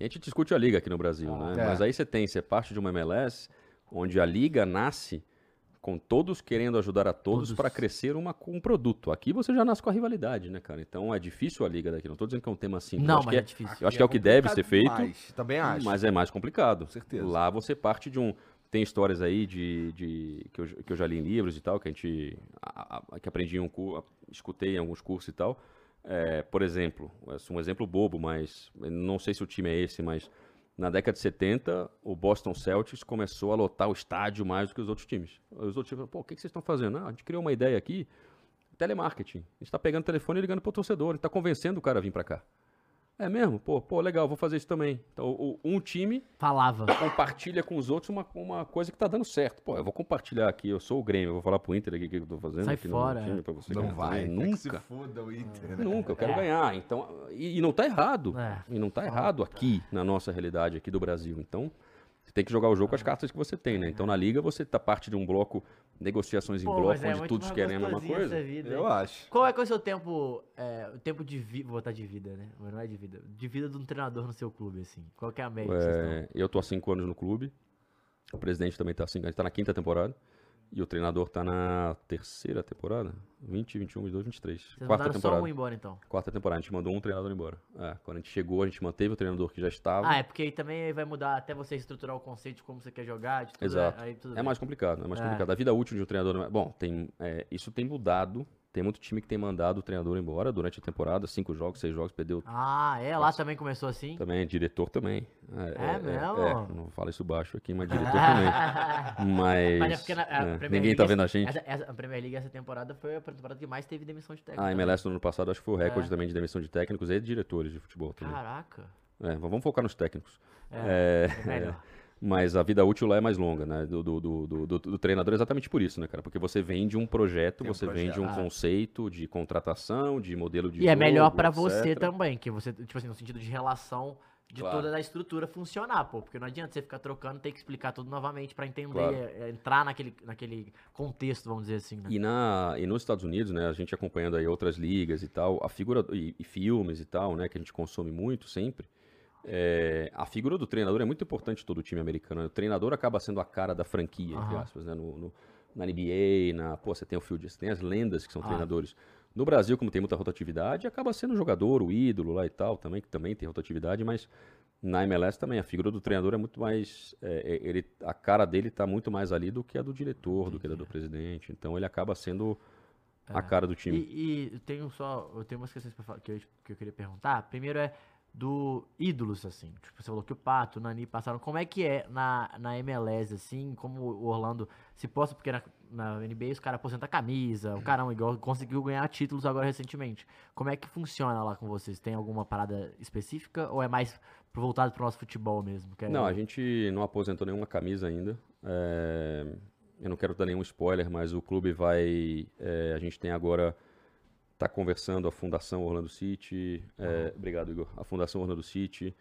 A gente discute a liga aqui no Brasil, né? É. Mas aí você tem, você é parte de uma MLS onde a liga nasce com todos querendo ajudar a todos Todos. para crescer uma, com um produto. Aqui você já nasce com a rivalidade, né, cara? Então é difícil a liga daqui. Não tô dizendo que é um tema simples. Não, eu acho mas que é é, difícil. eu acho que é o que deve ser feito, Mas, também acho. mas é mais complicado. Com certeza. Lá você parte de um. Tem histórias aí de, de que, eu, que eu já li em livros e tal, que a gente. a- a- que aprendi em um curso, escutei em alguns cursos e tal. É, por exemplo, é um exemplo bobo, mas não sei se o time é esse, mas na década de 70, o Boston Celtics começou a lotar o estádio mais do que os outros times. Os outros times falaram, pô, o que vocês estão fazendo? Ah, a gente criou uma ideia aqui, telemarketing. A gente está pegando o telefone e ligando pro torcedor, a gente está convencendo o cara a vir para cá. É mesmo? Pô, pô, legal, vou fazer isso também. Então, o- um time Falava. compartilha com os outros uma, uma coisa que tá dando certo. Pô, eu vou compartilhar aqui, eu sou o Grêmio, eu vou falar pro Inter aqui o que eu tô fazendo. Sai aqui no fora, time é. pra você Não ganhar vai. também. É que se Nunca. foda o Inter, né? Nunca, eu quero É. ganhar. Então, e, e não tá errado. É. E não tá errado aqui, na nossa realidade, aqui do Brasil. Então, você tem que jogar o jogo com as cartas que você tem, né? Então, na Liga, você tá parte de um bloco, negociações em Pô, bloco, mas é onde muito todos mais querem a mesma coisa. essa vida, Eu acho. Qual é, que é o seu tempo, é, o tempo de vida, vou botar de vida, né? Mas não é de vida, de vida de um treinador no seu clube, assim. Qual que é a média que vocês estão? É, eu tô há cinco anos no clube. O presidente também tá há cinco, a gente tá na quinta temporada. E o treinador tá na terceira temporada? 20, 21, 22, 23. Vocês Quarta mandaram só temporada. um embora, então. Quarta temporada. A gente mandou um treinador embora. É, quando a gente chegou, a gente manteve o treinador que já estava. Ah, é porque aí também vai mudar até você estruturar o conceito de como você quer jogar, de tudo, Exato. Aí tudo É bem. mais complicado, é mais É. complicado. A vida útil de um treinador é... Bom, tem, é, isso tem mudado. Tem muito time que tem mandado o treinador embora durante a temporada. Cinco jogos, seis jogos, perdeu Ah, é, lá também começou assim? também. Diretor também. É mesmo? É, não fala isso baixo aqui, mas diretor também. Mas, Mas é na, a é, ninguém League tá vendo a gente. Essa, essa- a Premier League essa temporada foi a temporada que mais teve demissão de técnico. A também. MLS no ano passado acho que foi o recorde É. também de demissão de técnicos e de diretores de futebol também. Caraca. É, vamos focar nos técnicos. É, É, é melhor. Mas a vida útil lá é mais longa, né? Do, do, do, do, do- do treinador é exatamente por isso, né, cara? Porque você vende um projeto, Tem um você projeto. vende um Ah. conceito de contratação, de modelo de E é jogo, melhor pra você também, que você, tipo assim, no sentido de relação de Claro. toda a estrutura funcionar, pô. Porque não adianta você ficar trocando, ter que explicar tudo novamente pra entender, Claro. é, é, entrar naquele, naquele contexto, vamos dizer assim, né? E, na, e nos Estados Unidos, né, a gente acompanhando aí outras ligas e tal, a figura, e, e filmes e tal, né, que a gente consome muito sempre, é, a figura do treinador é muito importante todo o time americano. né? O treinador acaba sendo a cara da franquia, entre aspas, né, no, no- na NBA, na, pô, você tem o Phil, você tem as lendas que são Ah. treinadores. No Brasil, como tem muita rotatividade, acaba sendo o jogador, o ídolo lá e tal, também, que também tem rotatividade, mas na MLS também, a figura do treinador é muito mais. é, é, ele, a cara dele está muito mais ali do que a do diretor, do que a do presidente. Então ele acaba sendo a cara do time. E, e tenho só. Eu tenho umas questões falar, que, eu, que eu queria perguntar. Primeiro é do ídolos, assim. Tipo, você falou que o Pato, o Nani passaram. Como é que é na, na MLS, assim? Como o Orlando se posta, porque na, na NBA os caras aposentam a camisa, o caramba, igual conseguiu ganhar títulos agora recentemente. Como é que funciona lá com vocês? Tem alguma parada específica ou é mais voltado pro nosso futebol mesmo? É- Não, a gente não aposentou nenhuma camisa ainda. É, eu não quero dar nenhum spoiler, mas o clube vai. é, a gente tem agora. Está conversando a Fundação Orlando City. é, Obrigado, Igor. A Fundação Orlando City.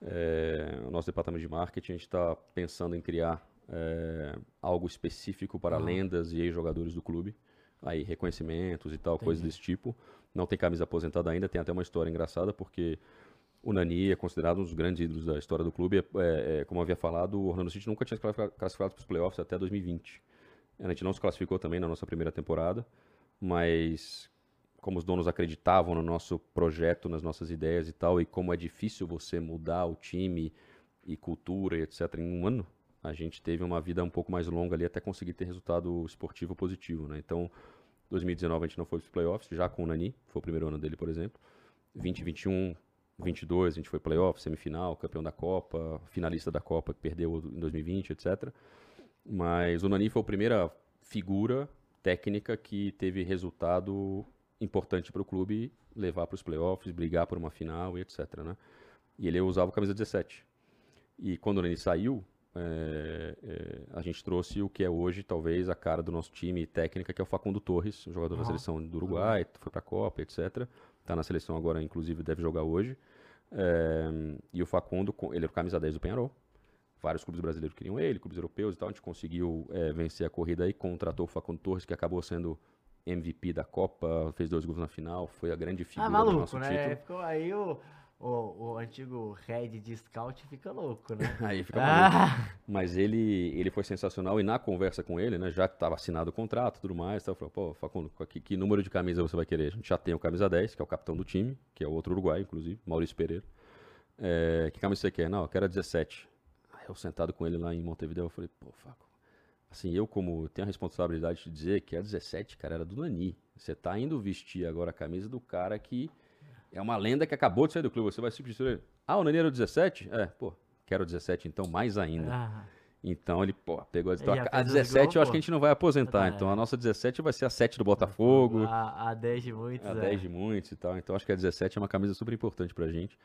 é, o nosso departamento de marketing. A gente está pensando em criar é, algo específico para Aham. lendas e ex-jogadores do clube. Aí, reconhecimentos e tal, coisas desse tipo. Não tem camisa aposentada ainda. Tem até uma história engraçada, porque o Nani é considerado um dos grandes ídolos da história do clube. É, é, é, como eu havia falado, o Orlando City nunca tinha se classificado para os playoffs até 2020. A gente não se classificou também na nossa primeira temporada, mas como os donos acreditavam no nosso projeto, nas nossas ideias e tal, e como é difícil você mudar o time e cultura e etc. em um ano, a gente teve uma vida um pouco mais longa ali até conseguir ter resultado esportivo positivo, né? Então, 2019 a gente não foi para os playoffs, já com o Nani, foi o primeiro ano dele, por exemplo. 2021, 22 a gente foi playoff, semifinal, campeão da Copa, finalista da Copa que perdeu em 2020, etc. Mas o Nani foi a primeira figura técnica que teve resultado importante para o clube levar para os playoffs, brigar por uma final e etc. Né? E ele usava a camisa 17. E quando Nani saiu, é, é, a gente trouxe o que é hoje talvez a cara do nosso time técnica, que é o Facundo Torres, jogador da Aham. seleção do Uruguai, foi para a Copa, etc. Está na seleção agora, inclusive deve jogar hoje. É, e o Facundo, ele era o camisa 10 do Penharol. Vários clubes brasileiros queriam ele, clubes europeus e tal. A gente conseguiu vencer a corrida aí, contratou o Facundo Torres, que acabou sendo MVP da Copa, fez dois gols na final, foi a grande figura Ah, do maluco, nosso né? título. Ficou aí o, o, o antigo head de scout fica louco, né? Aí fica maluco. ah, Mas ele, ele foi sensacional e na conversa com ele, né, já estava assinado o contrato e tudo mais, então falou, pô, Facundo, que, que número de camisa você vai querer? A gente já tem o camisa 10, que é o capitão do time, que é o outro uruguaio, inclusive, Maurício Pereira. É, que camisa você quer? Não, eu quero a 17. Aí eu sentado com ele lá em Montevideo, eu falei, pô, Faco, assim, eu como tenho a responsabilidade de dizer que a 17, cara, era do Nani. Você tá indo vestir agora a camisa do cara que é uma lenda que acabou de sair do clube, você vai substituir ele. Ah, o Nani era o 17? É, pô, quero o 17 então, mais ainda. ah, Então ele, pô, pegou então, a, a fez os 17 gols, eu acho pô. que a gente não vai aposentar. Ah, Então é. a nossa 17 vai ser a 7 do Botafogo, a, a 10 de muitos, a é. 10 de muitos e tal. Então acho que a 17 é uma camisa super importante pra gente.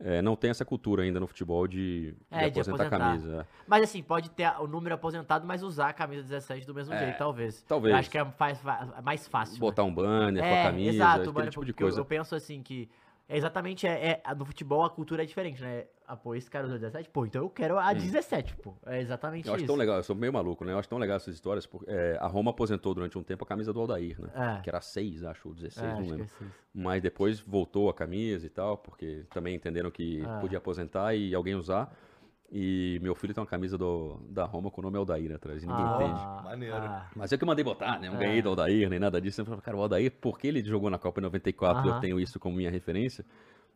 É, não tem essa cultura ainda no futebol de, de É, de aposentar a aposentar. camisa. é. Mas assim, pode ter o número aposentado, mas usar a camisa 17 do mesmo É, jeito, talvez. talvez. Eu acho que é mais, mais fácil. né? Botar um banner com a camisa, exato, aquele mano, tipo de porque eu- coisa. Eu, penso assim que é exatamente é, é- no futebol a cultura é diferente, né? Ah, pô, esse cara usou 17, pô, então eu quero a 17, pô. É exatamente Eu acho isso. tão legal, eu sou meio maluco, né? Eu acho tão legal essas histórias. Porque, é, a Roma aposentou durante um tempo a camisa do Aldair, né? É. Que era 6, acho, ou 16, É, não acho que lembro. é isso. Mas depois voltou a camisa e tal, porque também entenderam que Ah. podia aposentar e alguém usar. E meu filho tem uma camisa do, da Roma com o nome Aldair atrás, e ninguém Ah, entende. Maneiro. ah. Mas eu que mandei botar, né? Não É. ganhei do Aldair, nem nada disso. Eu falei, cara, o Aldair, porque ele jogou na Copa em 94 e eu tenho isso como minha referência.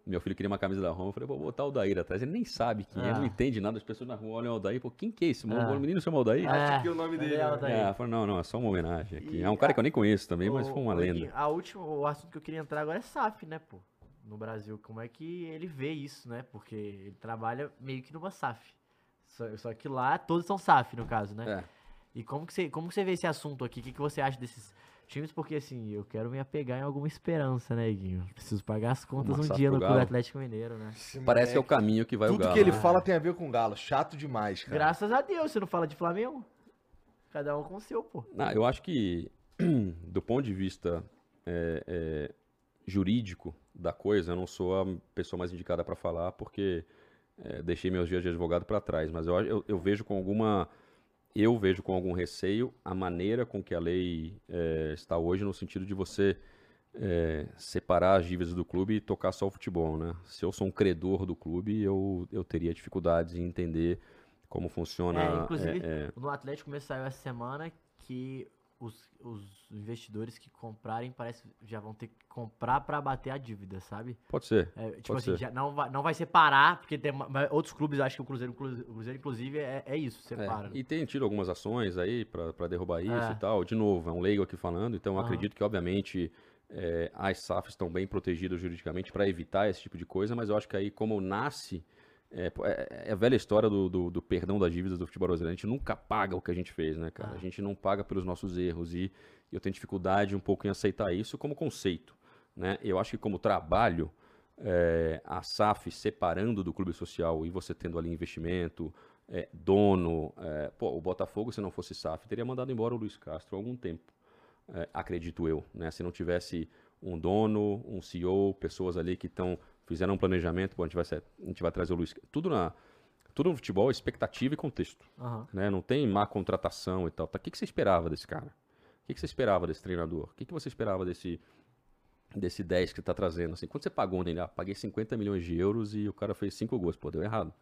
Meu filho queria uma camisa da Roma, eu falei, vou botar o Aldair atrás. Ele nem sabe quem é, Ah. não entende nada. As pessoas na rua olham o Aldair, pô, quem que é esse? Ah. O menino chama Aldair? Acho É, que é o nome dele, é o né? Aldair. É, falei, não, não, é só uma homenagem aqui. E É um cara que eu nem conheço também, mas Ô, foi uma lenda. A última, o assunto que eu queria entrar agora é SAF, né, pô? No Brasil, como é que ele vê isso, né? Porque ele trabalha meio que numa SAF. Só, só que lá todos são SAF, no caso, né? É. E como que você, como que você vê esse assunto aqui? O que, que você acha desses times? Porque assim, eu quero me apegar em alguma esperança, né, Iguinho? Preciso pagar as contas um dia no Clube. Atlético Mineiro, né? Esse Parece que é o caminho que vai o Tudo que ele né? fala tem a ver com o Galo. Chato demais, cara. Graças a Deus, você não fala de Flamengo? Cada um com o seu, pô. Não, eu acho que, do ponto de vista é, é, jurídico da coisa, eu não sou a pessoa mais indicada para falar, porque é, deixei meus dias de advogado para trás. Mas eu, eu, eu vejo com alguma. Eu vejo com algum receio a maneira com que a lei é, está hoje, no sentido de você é, separar as dívidas do clube e tocar só o futebol, né? Se eu sou um credor do clube, eu, eu teria dificuldades em entender como funciona. É, inclusive, é, no Atlético mesmo saiu essa semana que os, os investidores que comprarem parece já vão ter que comprar pra bater a dívida, sabe? pode ser. É, tipo Pode assim, ser. já não, vai, não vai separar, porque tem outros clubes, acho que o Cruzeiro, o Cruzeiro inclusive, é, é isso, É, separa. né? e tem tido algumas ações aí pra derrubar isso É. e tal. De novo, é um leigo aqui falando, então acredito que, obviamente, é, as SAFs estão bem protegidas juridicamente para evitar esse tipo de coisa, mas eu acho que aí, como nasce. É, é- é a velha história do, do- do perdão das dívidas do futebol brasileiro. A gente nunca paga o que a gente fez, né, cara? Ah. A gente não paga pelos nossos erros e eu tenho dificuldade um pouco em aceitar isso como conceito, né? Eu acho que como trabalho, é, a SAF separando do clube social e você tendo ali investimento, é, dono. é, pô, o Botafogo, se não fosse SAF, teria mandado embora o Luiz Castro há algum tempo, é, acredito eu. Né? Se não tivesse um dono, um CEO, pessoas ali que estão fizeram um planejamento, pô, a gente vai, ser- a gente vai trazer o Luiz. Tudo na tudo no futebol é expectativa e contexto. Aham. Né? Não tem má contratação e tal. Tá, O que, que você esperava desse cara? O que, que você esperava desse treinador? O que, que você esperava desse, desse 10 que você tá trazendo? Assim, quanto você pagou nele? Ah, paguei 50 milhões de euros e o cara fez 5 gols. Pô, deu errado.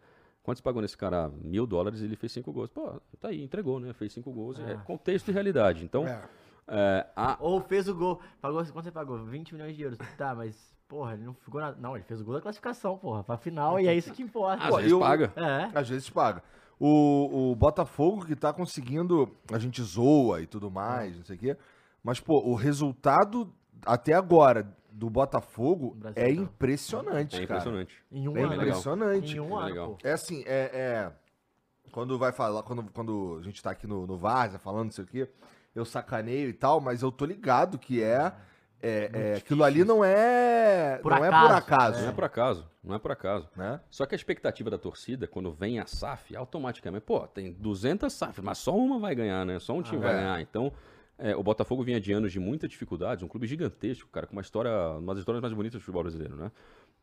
Quanto você pagou nesse cara? Mil dólares e ele fez 5 gols. Pô, tá aí, entregou, né? Fez 5 gols. É. É. contexto e realidade. Então, É. é, a, Ou fez o gol, pagou, quanto você pagou? 20 milhões de euros. Tá, mas, porra, ele não ficou na... Não, ele fez o gol da classificação, porra, pra final, e é isso que importa. às Pô, vezes eu- paga. É, Às vezes paga. O, o Botafogo que tá conseguindo. A gente zoa e tudo mais, não sei o quê. Mas, pô, o resultado até agora do Botafogo Brasil, é não. impressionante, É cara. impressionante. em um É ano. impressionante. Em um É ano. É assim, é, é- Quando vai falar, quando, quando a gente tá aqui no, no Várzea falando, não sei o quê, eu sacaneio e tal, mas eu tô ligado que é. É, é aquilo ali não é. Por não é acaso, por acaso. Não é por acaso. Não é por acaso. Né? Só que a expectativa da torcida, quando vem a SAF, automaticamente, pô, tem 200 SAF, mas só uma vai ganhar, né? Só um time Ah, vai é. ganhar. Então, é, o Botafogo vinha de anos de muita dificuldade, um clube gigantesco, cara, com uma história, uma das histórias mais bonitas do futebol brasileiro, né?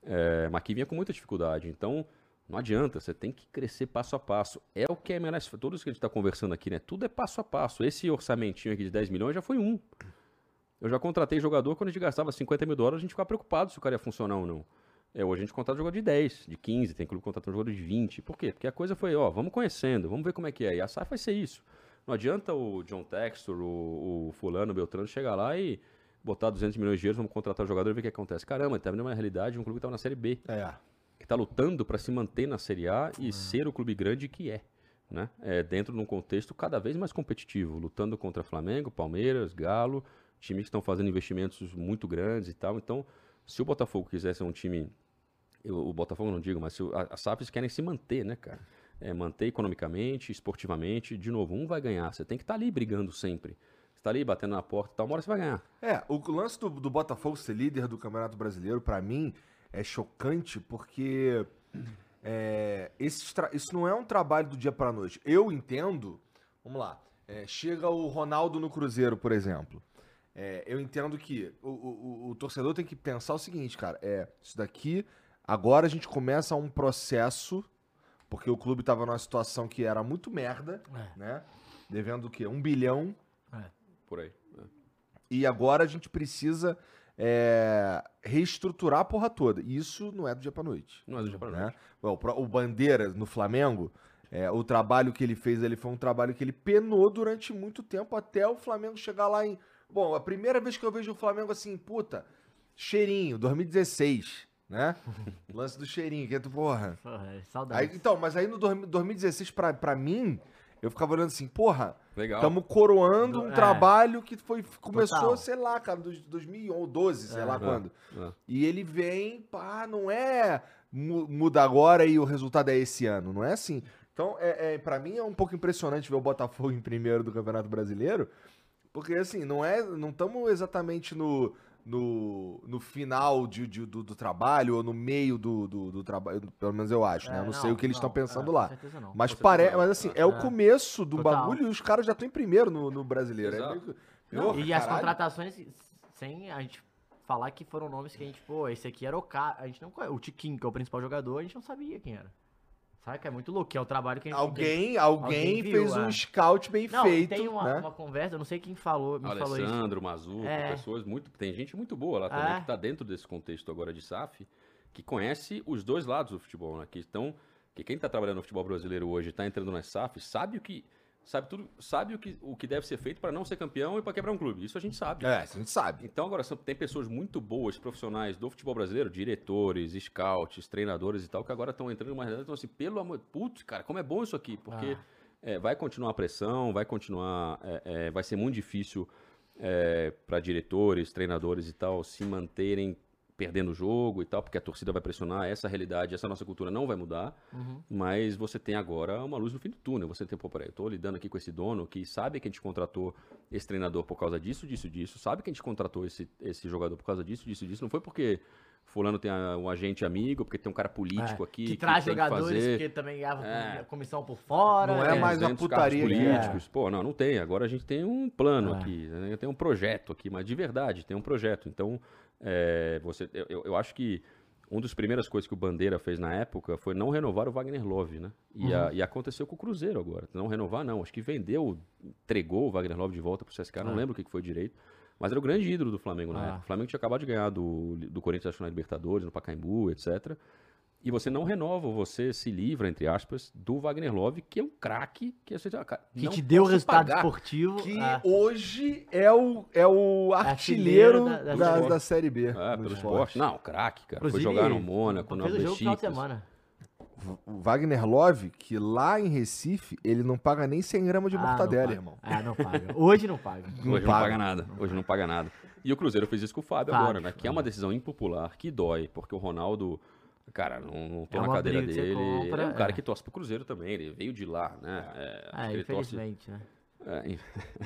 É, mas que vinha com muita dificuldade. Então, não adianta, você tem que crescer passo a passo. É o que a MLS, todos que a gente está conversando aqui, né? Tudo é passo a passo. Esse orçamentinho aqui de 10 milhões já foi um. Eu já contratei jogador quando a gente gastava 50 mil dólares, a gente ficava preocupado se o cara ia funcionar ou não. É, hoje a gente contrata jogador de 10, de 15, tem clube contratando jogador de 20. Por quê? Porque a coisa foi, ó, vamos conhecendo, vamos ver como é que é. E a SAF vai ser isso. Não adianta o John Textor, o, o fulano, o Beltrano chegar lá e botar 200 milhões de euros, vamos contratar o jogador e ver o que acontece. Caramba, ele tá vendo uma realidade de um clube que estava na Série B É. que está lutando para se manter na Série A e ser o clube grande que é, né? É, dentro de um contexto cada vez mais competitivo, lutando contra Flamengo, Palmeiras, Galo, times que estão fazendo investimentos muito grandes e tal. Então, se o Botafogo quiser ser um time, eu- o Botafogo não digo, mas se o- a- as SAFs querem se manter, né, cara? É, manter economicamente, esportivamente, de novo, um vai ganhar. Você tem que estar ali brigando sempre. Você tá ali batendo na porta e tal, uma hora você vai ganhar. É, o lance do, do Botafogo ser líder do Campeonato Brasileiro, pra mim, é chocante porque é, esse isso não é um trabalho do dia pra noite. Eu entendo, vamos lá, é, chega o Ronaldo no Cruzeiro, por exemplo. É, eu entendo que o, o- o torcedor tem que pensar o seguinte, cara, é, isso daqui, agora a gente começa um processo, porque o clube tava numa situação que era muito merda, É. né? Devendo o quê? Um bilhão Por aí. né? e agora a gente precisa é, reestruturar a porra toda. E isso não é do dia pra noite. Não é do dia pra né? noite. O, o Bandeira no Flamengo, é, o trabalho que ele fez ali foi um trabalho que ele penou durante muito tempo até o Flamengo chegar lá em. Bom, a primeira vez que eu vejo o Flamengo assim, puta, cheirinho, 2016, né? Lance do cheirinho, que é, porra. Porra, é Aí, saudade. então, mas aí no 2000 2016, pra, pra mim, eu ficava olhando assim, porra, estamos coroando um é. trabalho que foi, começou, Total. sei lá, cara, dos 2012, sei lá É, quando. é. E ele vem, pá, não é mu- muda agora e o resultado é esse ano, não é assim. Então, é, é, para mim é um pouco impressionante ver o Botafogo em primeiro do Campeonato Brasileiro, porque assim, não é, não estamos exatamente no, no, no final de, de- do, do trabalho ou no meio do, do, do trabalho, pelo menos eu acho, né? Eu não, sei o que eles estão pensando é, lá. Com certeza não. Mas parece, mas assim, é o É. começo do Total. bagulho e os caras já estão em primeiro no, no brasileiro. É meio Não, Porra, e as caralho. contratações, sem a gente falar que foram nomes que a gente, pô, esse aqui era o cara. A gente não conhece. O Tiquinho, que é o principal jogador, a gente não sabia quem era. Sabe que é muito louco, que é o trabalho que a gente Alguém, alguém, Alguém viu, fez um é. scout bem Não, feito, tem uma, né? uma conversa, eu não sei quem falou, me falou isso. Alessandro, Mazuco, É. pessoas muito. Tem gente muito boa lá também É. que tá dentro desse contexto agora de SAF, que conhece os dois lados do futebol, né? Que estão. Que quem tá trabalhando no futebol brasileiro hoje tá entrando na SAF, sabe o que. Sabe tudo, sabe o que, o que deve ser feito para não ser campeão e para quebrar um clube. Isso a gente sabe. É, a gente sabe. Então, agora, são- tem pessoas muito boas, profissionais do futebol brasileiro, diretores, scouts, treinadores e tal, que agora estão entrando numa realidade, então assim, pelo amor, putz, cara, como é bom isso aqui, porque Ah. é, vai continuar a pressão, vai continuar, é, é, vai ser muito difícil para diretores, treinadores e tal, se manterem perdendo o jogo e tal, porque a torcida vai pressionar, essa realidade, essa nossa cultura não vai mudar, Uhum. mas você tem agora uma luz no fim do túnel. Você tem, pô, peraí, eu tô lidando aqui com esse dono que sabe que a gente contratou esse treinador por causa disso, disso, disso, sabe que a gente contratou esse, esse jogador por causa disso, disso, disso. Não foi porque fulano tem um agente amigo, porque tem um cara político É, aqui que, traz que jogadores fazer. porque também ganhava É. a comissão por fora. Não é né? mais a 200 putaria cargos que é. políticos. Pô, não, não tem. Agora a gente tem um plano É. aqui, né? tem um projeto aqui, mas de verdade, tem um projeto. Então, é, você, eu, eu- acho que uma das primeiras coisas que o Bandeira fez na época foi não renovar o Wagner Love, né? E, a- e aconteceu com o Cruzeiro agora. Não renovar, não. Acho que vendeu, entregou o Wagner Love de volta pro CSK, não Ah. lembro o que que foi direito. Mas era o grande ídolo do Flamengo na Ah. época. O Flamengo tinha acabado de ganhar do, do Corinthians acho, na Libertadores, no Pacaembu, etc. E você não renova, você se livra, entre aspas, do Wagner Love, que é um craque que, você, ah, cara, Que te deu resultado pagar. esportivo. Que ah, hoje é o, é o Artilheiro artilheiro da- da, da- da, Série B. É, pelo esporte. Não, craque, cara. inclusive, Foi jogar no Mônaco, no fez o jogo final de Besiktas. semana. O Wagner Love, que lá em Recife, ele não paga nem 100 gramas de Ah, mortadela, irmão. Ah, não paga. Hoje não paga. Hoje Não não paga. paga nada. Hoje não paga nada. E o Cruzeiro fez isso com o Fábio, Fábio, agora, né? Que é uma decisão impopular, que dói, porque o Ronaldo, cara, não, não tô É na uma cadeira dele. compra, ele é um cara é. que torce pro Cruzeiro também, ele veio de lá, né? É, Ah, que ele torce. infelizmente, né? é,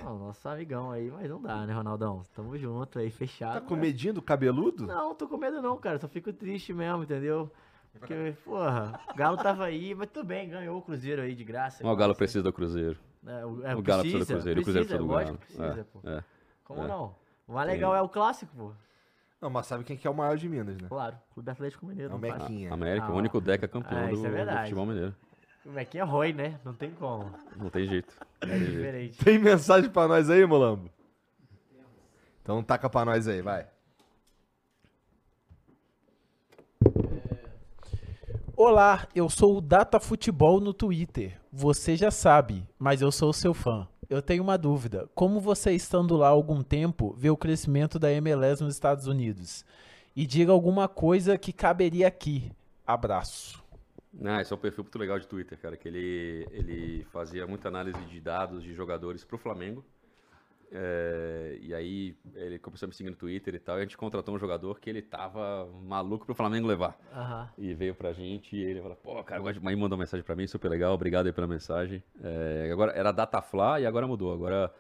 Não, nosso amigão aí, mas não dá, né, Ronaldão? Tamo junto aí, fechado. Tá com né? medinho do cabeludo? Não, tô com medo não, cara. Só fico triste mesmo, entendeu? Porque, porra, o Galo tava aí, mas tudo bem, ganhou o Cruzeiro aí de graça. Ó, o Galo precisa do Cruzeiro. É, o, é, o Galo precisa do Cruzeiro, e o Cruzeiro precisa do Galo. precisa, É, pô. é. Como é. não? O mais legal é o clássico, pô. Não, mas sabe quem que é o maior de Minas, né? Claro, Clube Atlético Mineiro. É o não. Mequinha. América, Ah, o único Deca campeão ah, do, é do futebol mineiro. O Mequinha é Roy, né? Não tem como. Não tem jeito. Não tem É jeito. diferente. Tem mensagem pra nós aí, Molambo? Então taca pra nós aí, vai. Olá, eu sou o Data Futebol no Twitter. Você já sabe, mas eu sou seu fã. Eu tenho uma dúvida. Como você estando lá há algum tempo, vê o crescimento da MLS nos Estados Unidos? E diga alguma coisa que caberia aqui. Abraço. Ah, esse é um perfil muito legal de Twitter, cara, que ele, ele fazia muita análise de dados de jogadores pro Flamengo. É, e aí ele começou a me seguir no Twitter e tal, e a gente contratou um jogador que ele tava maluco pro Flamengo levar. Aham. E veio pra gente e ele falou, pô, cara, aí mandou uma mensagem pra mim, super legal, obrigado aí pela mensagem. É, agora era Datafla e agora mudou, agora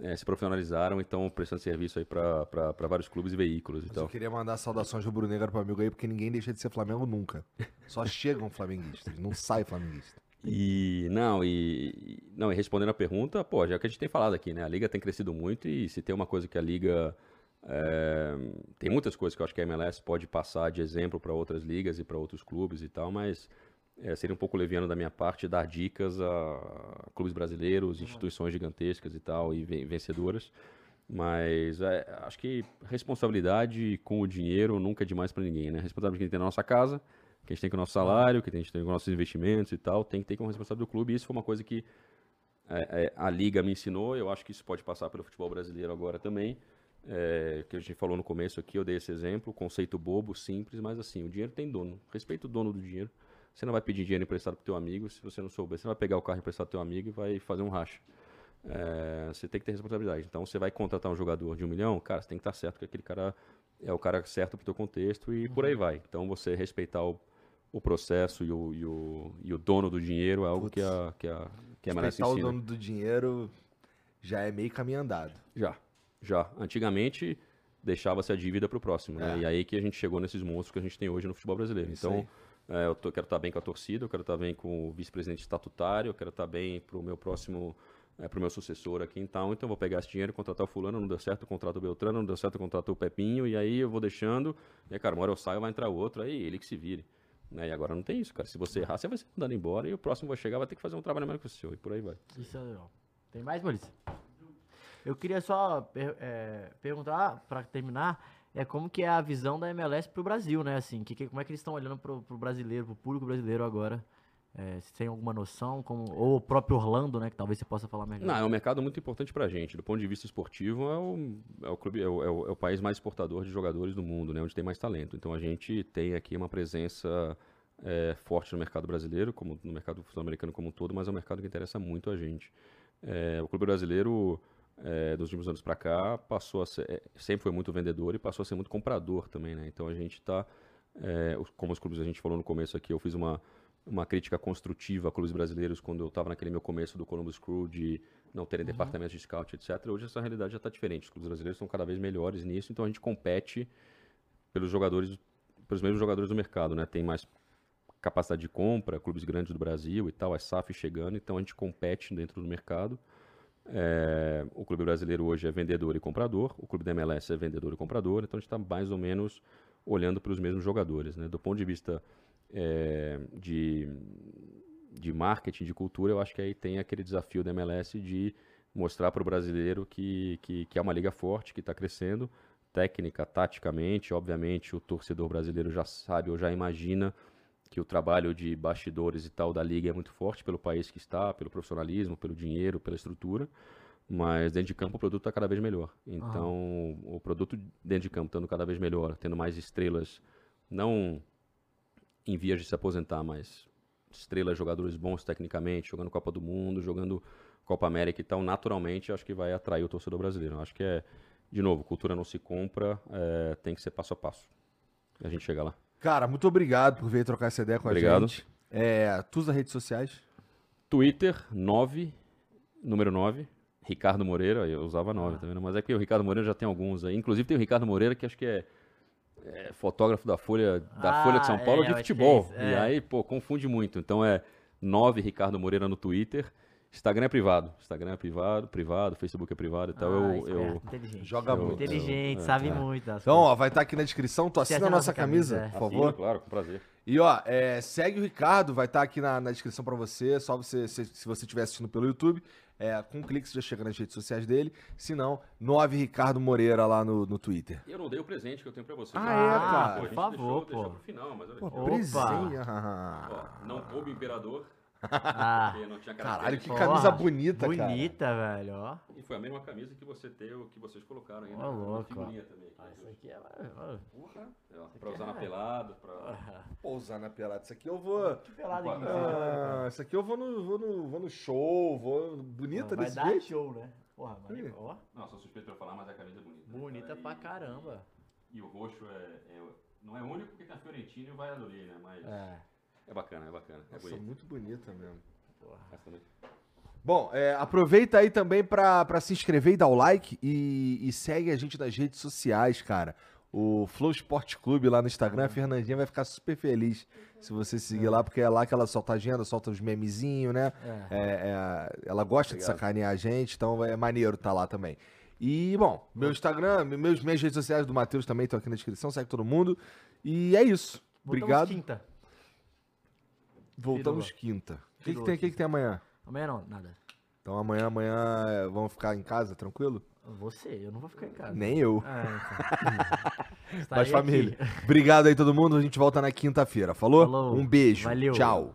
é, se profissionalizaram e estão prestando serviço aí pra, pra, pra vários clubes e veículos e Mas eu tal. queria mandar saudações rubro-negra pro amigo aí, porque ninguém deixa de ser Flamengo nunca. Só chegam flamenguistas, não sai flamenguista. E não, e, não, e respondendo a pergunta, pô, já que a gente tem falado aqui, né? A liga tem crescido muito e se tem uma coisa que a liga é, tem muitas coisas que eu acho que a MLS pode passar de exemplo para outras ligas e para outros clubes e tal, mas é, seria um pouco leviano da minha parte dar dicas a clubes brasileiros, instituições gigantescas e tal e ven- vencedoras. Mas é, acho que responsabilidade com o dinheiro nunca é demais para ninguém, né? Responsabilidade que a gente tem na nossa casa, que a gente tem com o nosso salário, que a gente tem com nossos investimentos e tal, tem que ter como responsabilidade do clube. E isso foi uma coisa que é, é, a Liga me ensinou, eu acho que isso pode passar pelo futebol brasileiro agora também. É, que a gente falou no começo aqui, eu dei esse exemplo, conceito bobo, simples, mas assim, o dinheiro tem dono. Respeita o dono do dinheiro. Você não vai pedir dinheiro emprestado pro teu amigo se você não souber. Você não vai pegar o carro emprestado pro teu amigo e vai fazer um racha. É, você tem que ter responsabilidade. Então, você vai contratar um jogador de um milhão, cara, você tem que estar certo que aquele cara é o cara certo pro teu contexto e por aí vai. Então, você respeitar o, o processo e o, e, o, e o dono do dinheiro é algo que a, que a, que a MLS Respeitar o ensina. dono do dinheiro já é meio caminho andado. Já, já. Antigamente deixava-se a dívida para o próximo, né? É. E aí que a gente chegou nesses monstros que a gente tem hoje no futebol brasileiro. Isso então, é, eu tô- quero estar bem com a torcida, eu quero estar bem com o vice-presidente estatutário, eu quero estar bem para o meu próximo, é, para o meu sucessor aqui então. Então, eu vou pegar esse dinheiro, contratar o fulano, não deu certo, contrato o Beltrano, não deu certo, contrato o Pepinho, e aí eu vou deixando, e aí, cara, uma hora eu saio, vai entrar outro, aí ele que se vire. Né? E agora não tem isso, cara. Se você errar, você vai ser mandado embora, e o próximo vai chegar, vai ter que fazer um trabalho melhor que o seu, e por aí vai. Isso é legal. Tem mais, Maurício? Eu queria só é, perguntar, pra terminar, é como que é a visão da MLS pro Brasil, né? Assim, que, que- como é que eles estão olhando pro, pro brasileiro, pro público brasileiro agora? É, se tem alguma noção, como, ou o próprio Orlando, né? Que talvez você possa falar melhor. Não, é um mercado muito importante pra gente. Do ponto de vista esportivo, é o, é o, clube, é é o- é o país mais exportador de jogadores do mundo, né? Onde tem mais talento. Então a gente tem aqui uma presença é, forte no mercado brasileiro, como no mercado sul-americano como um todo, mas é um mercado que interessa muito a gente. É, o clube brasileiro, é, dos últimos anos para cá, passou a ser, sempre foi muito vendedor e passou a ser muito comprador também, né? Então a gente está, como os clubes a gente falou no começo aqui, eu fiz uma uma crítica construtiva a clubes brasileiros quando eu estava naquele meu começo do Columbus Crew de não terem departamentos de scout, etc. Hoje essa realidade já está diferente. Os clubes brasileiros estão cada vez melhores nisso, então a gente compete pelos jogadores, pelos mesmos jogadores do mercado, né? Tem mais capacidade de compra, clubes grandes do Brasil e tal, as SAF chegando, então a gente compete dentro do mercado. É, o clube brasileiro hoje é vendedor e comprador, o clube da MLS é vendedor e comprador, então a gente está mais ou menos olhando para os mesmos jogadores. Né? Do ponto de vista é, de, de marketing, de cultura, eu acho que aí tem aquele desafio da MLS de mostrar para o brasileiro que, que, que é uma liga forte, que está crescendo, técnica, taticamente, obviamente o torcedor brasileiro já sabe ou já imagina que o trabalho de bastidores e tal da liga é muito forte pelo país que está, pelo profissionalismo, pelo dinheiro, pela estrutura, mas dentro de campo o produto está cada vez melhor. Então, o produto dentro de campo estando cada vez melhor, tendo mais estrelas, não em vias de se aposentar, mas estrelas, jogadores bons tecnicamente, jogando Copa do Mundo, jogando Copa América e tal, naturalmente acho que vai atrair o torcedor brasileiro. Acho que é, de novo, cultura não se compra, é, tem que ser passo a passo. A gente chega lá. Cara, muito obrigado por vir trocar essa ideia com Obrigado. a gente. É, tuas redes sociais? Twitter, 9, número 9. Ricardo Moreira, eu usava 9 também, né? mas é que o Ricardo Moreira já tem alguns aí. Inclusive tem o Ricardo Moreira, que acho que é, é fotógrafo da Folha, da Ah, Folha de São Paulo é, de que futebol. é E é. aí, pô, confunde muito. Então é 9 Ricardo Moreira no Twitter. Instagram é privado. Instagram é privado, privado, Facebook é privado. Então Ah, eu, eu, esperto, inteligente. Joga Eu- muito. Inteligente, eu- sabe é. muito. Então, ó, vai estar aqui na descrição. Tu assina a assina nossa nossa camisa, camisa, é. por favor. claro, com prazer. E ó, é, segue o Ricardo, vai estar aqui na, na descrição pra você. Só você, se, se você estiver assistindo pelo YouTube, é, com um clique você já chega nas redes sociais dele. Se não, 9 Ricardo Moreira lá no, no Twitter. E eu não dei o presente que eu tenho pra você. Ah, Pô, é, cara? a gente Por favor, deixou, pô. deixou pro final, mas olha Pô, aqui. Opa. presenha. Ó, não coube o imperador, Ah, não Caralho, que camisa Porra, bonita, cara. bonita, velho, ó. E foi a mesma camisa que você tem, que vocês colocaram aí Ó, na, na louco, figurinha também. Ah, isso aqui é... ó, Porra, ó, pra usar na pelada, pra... Pô, usar na pelada. Isso aqui eu vou. Que pelado aqui. Ah, isso aqui eu vou no, vou no, vou no show, vou. Bonita Vai desse dar jeito. show, né? Porra, mano, Ih. ó. Não, sou suspeito pra falar, mas a camisa é bonita. Bonita Cara, pra e- caramba. E o roxo é, é- não é único porque tem a Fiorentina e o Valladolid, né? Mas é, É, bacana, é bacana, é bonito. muito bonita mesmo. porra. Essa também. Bom, é, aproveita aí também pra, pra se inscrever e dar o like e, e segue a gente nas redes sociais, cara. O Flow Sport Clube lá no Instagram, a Fernandinha vai ficar super feliz se você seguir lá, porque é lá que ela solta a agenda, solta os memezinhos, né? É. É, é, ela gosta de sacanear a gente, então é maneiro tá lá também. E, bom, meu Instagram, meus, minhas redes sociais do Matheus também estão aqui na descrição, segue todo mundo. E é isso. Voltamos Obrigado. quinta. Voltamos quinta. O que, que tem, o que, que tem amanhã? Amanhã não, nada. Então amanhã, amanhã é, vamos ficar em casa, tranquilo? Você, eu não vou ficar em casa. Nem eu. Ah, então. Mas Estarei família. Obrigado aí todo mundo. A gente volta na quinta-feira. Falou? Falou. Um beijo. Valeu. Tchau.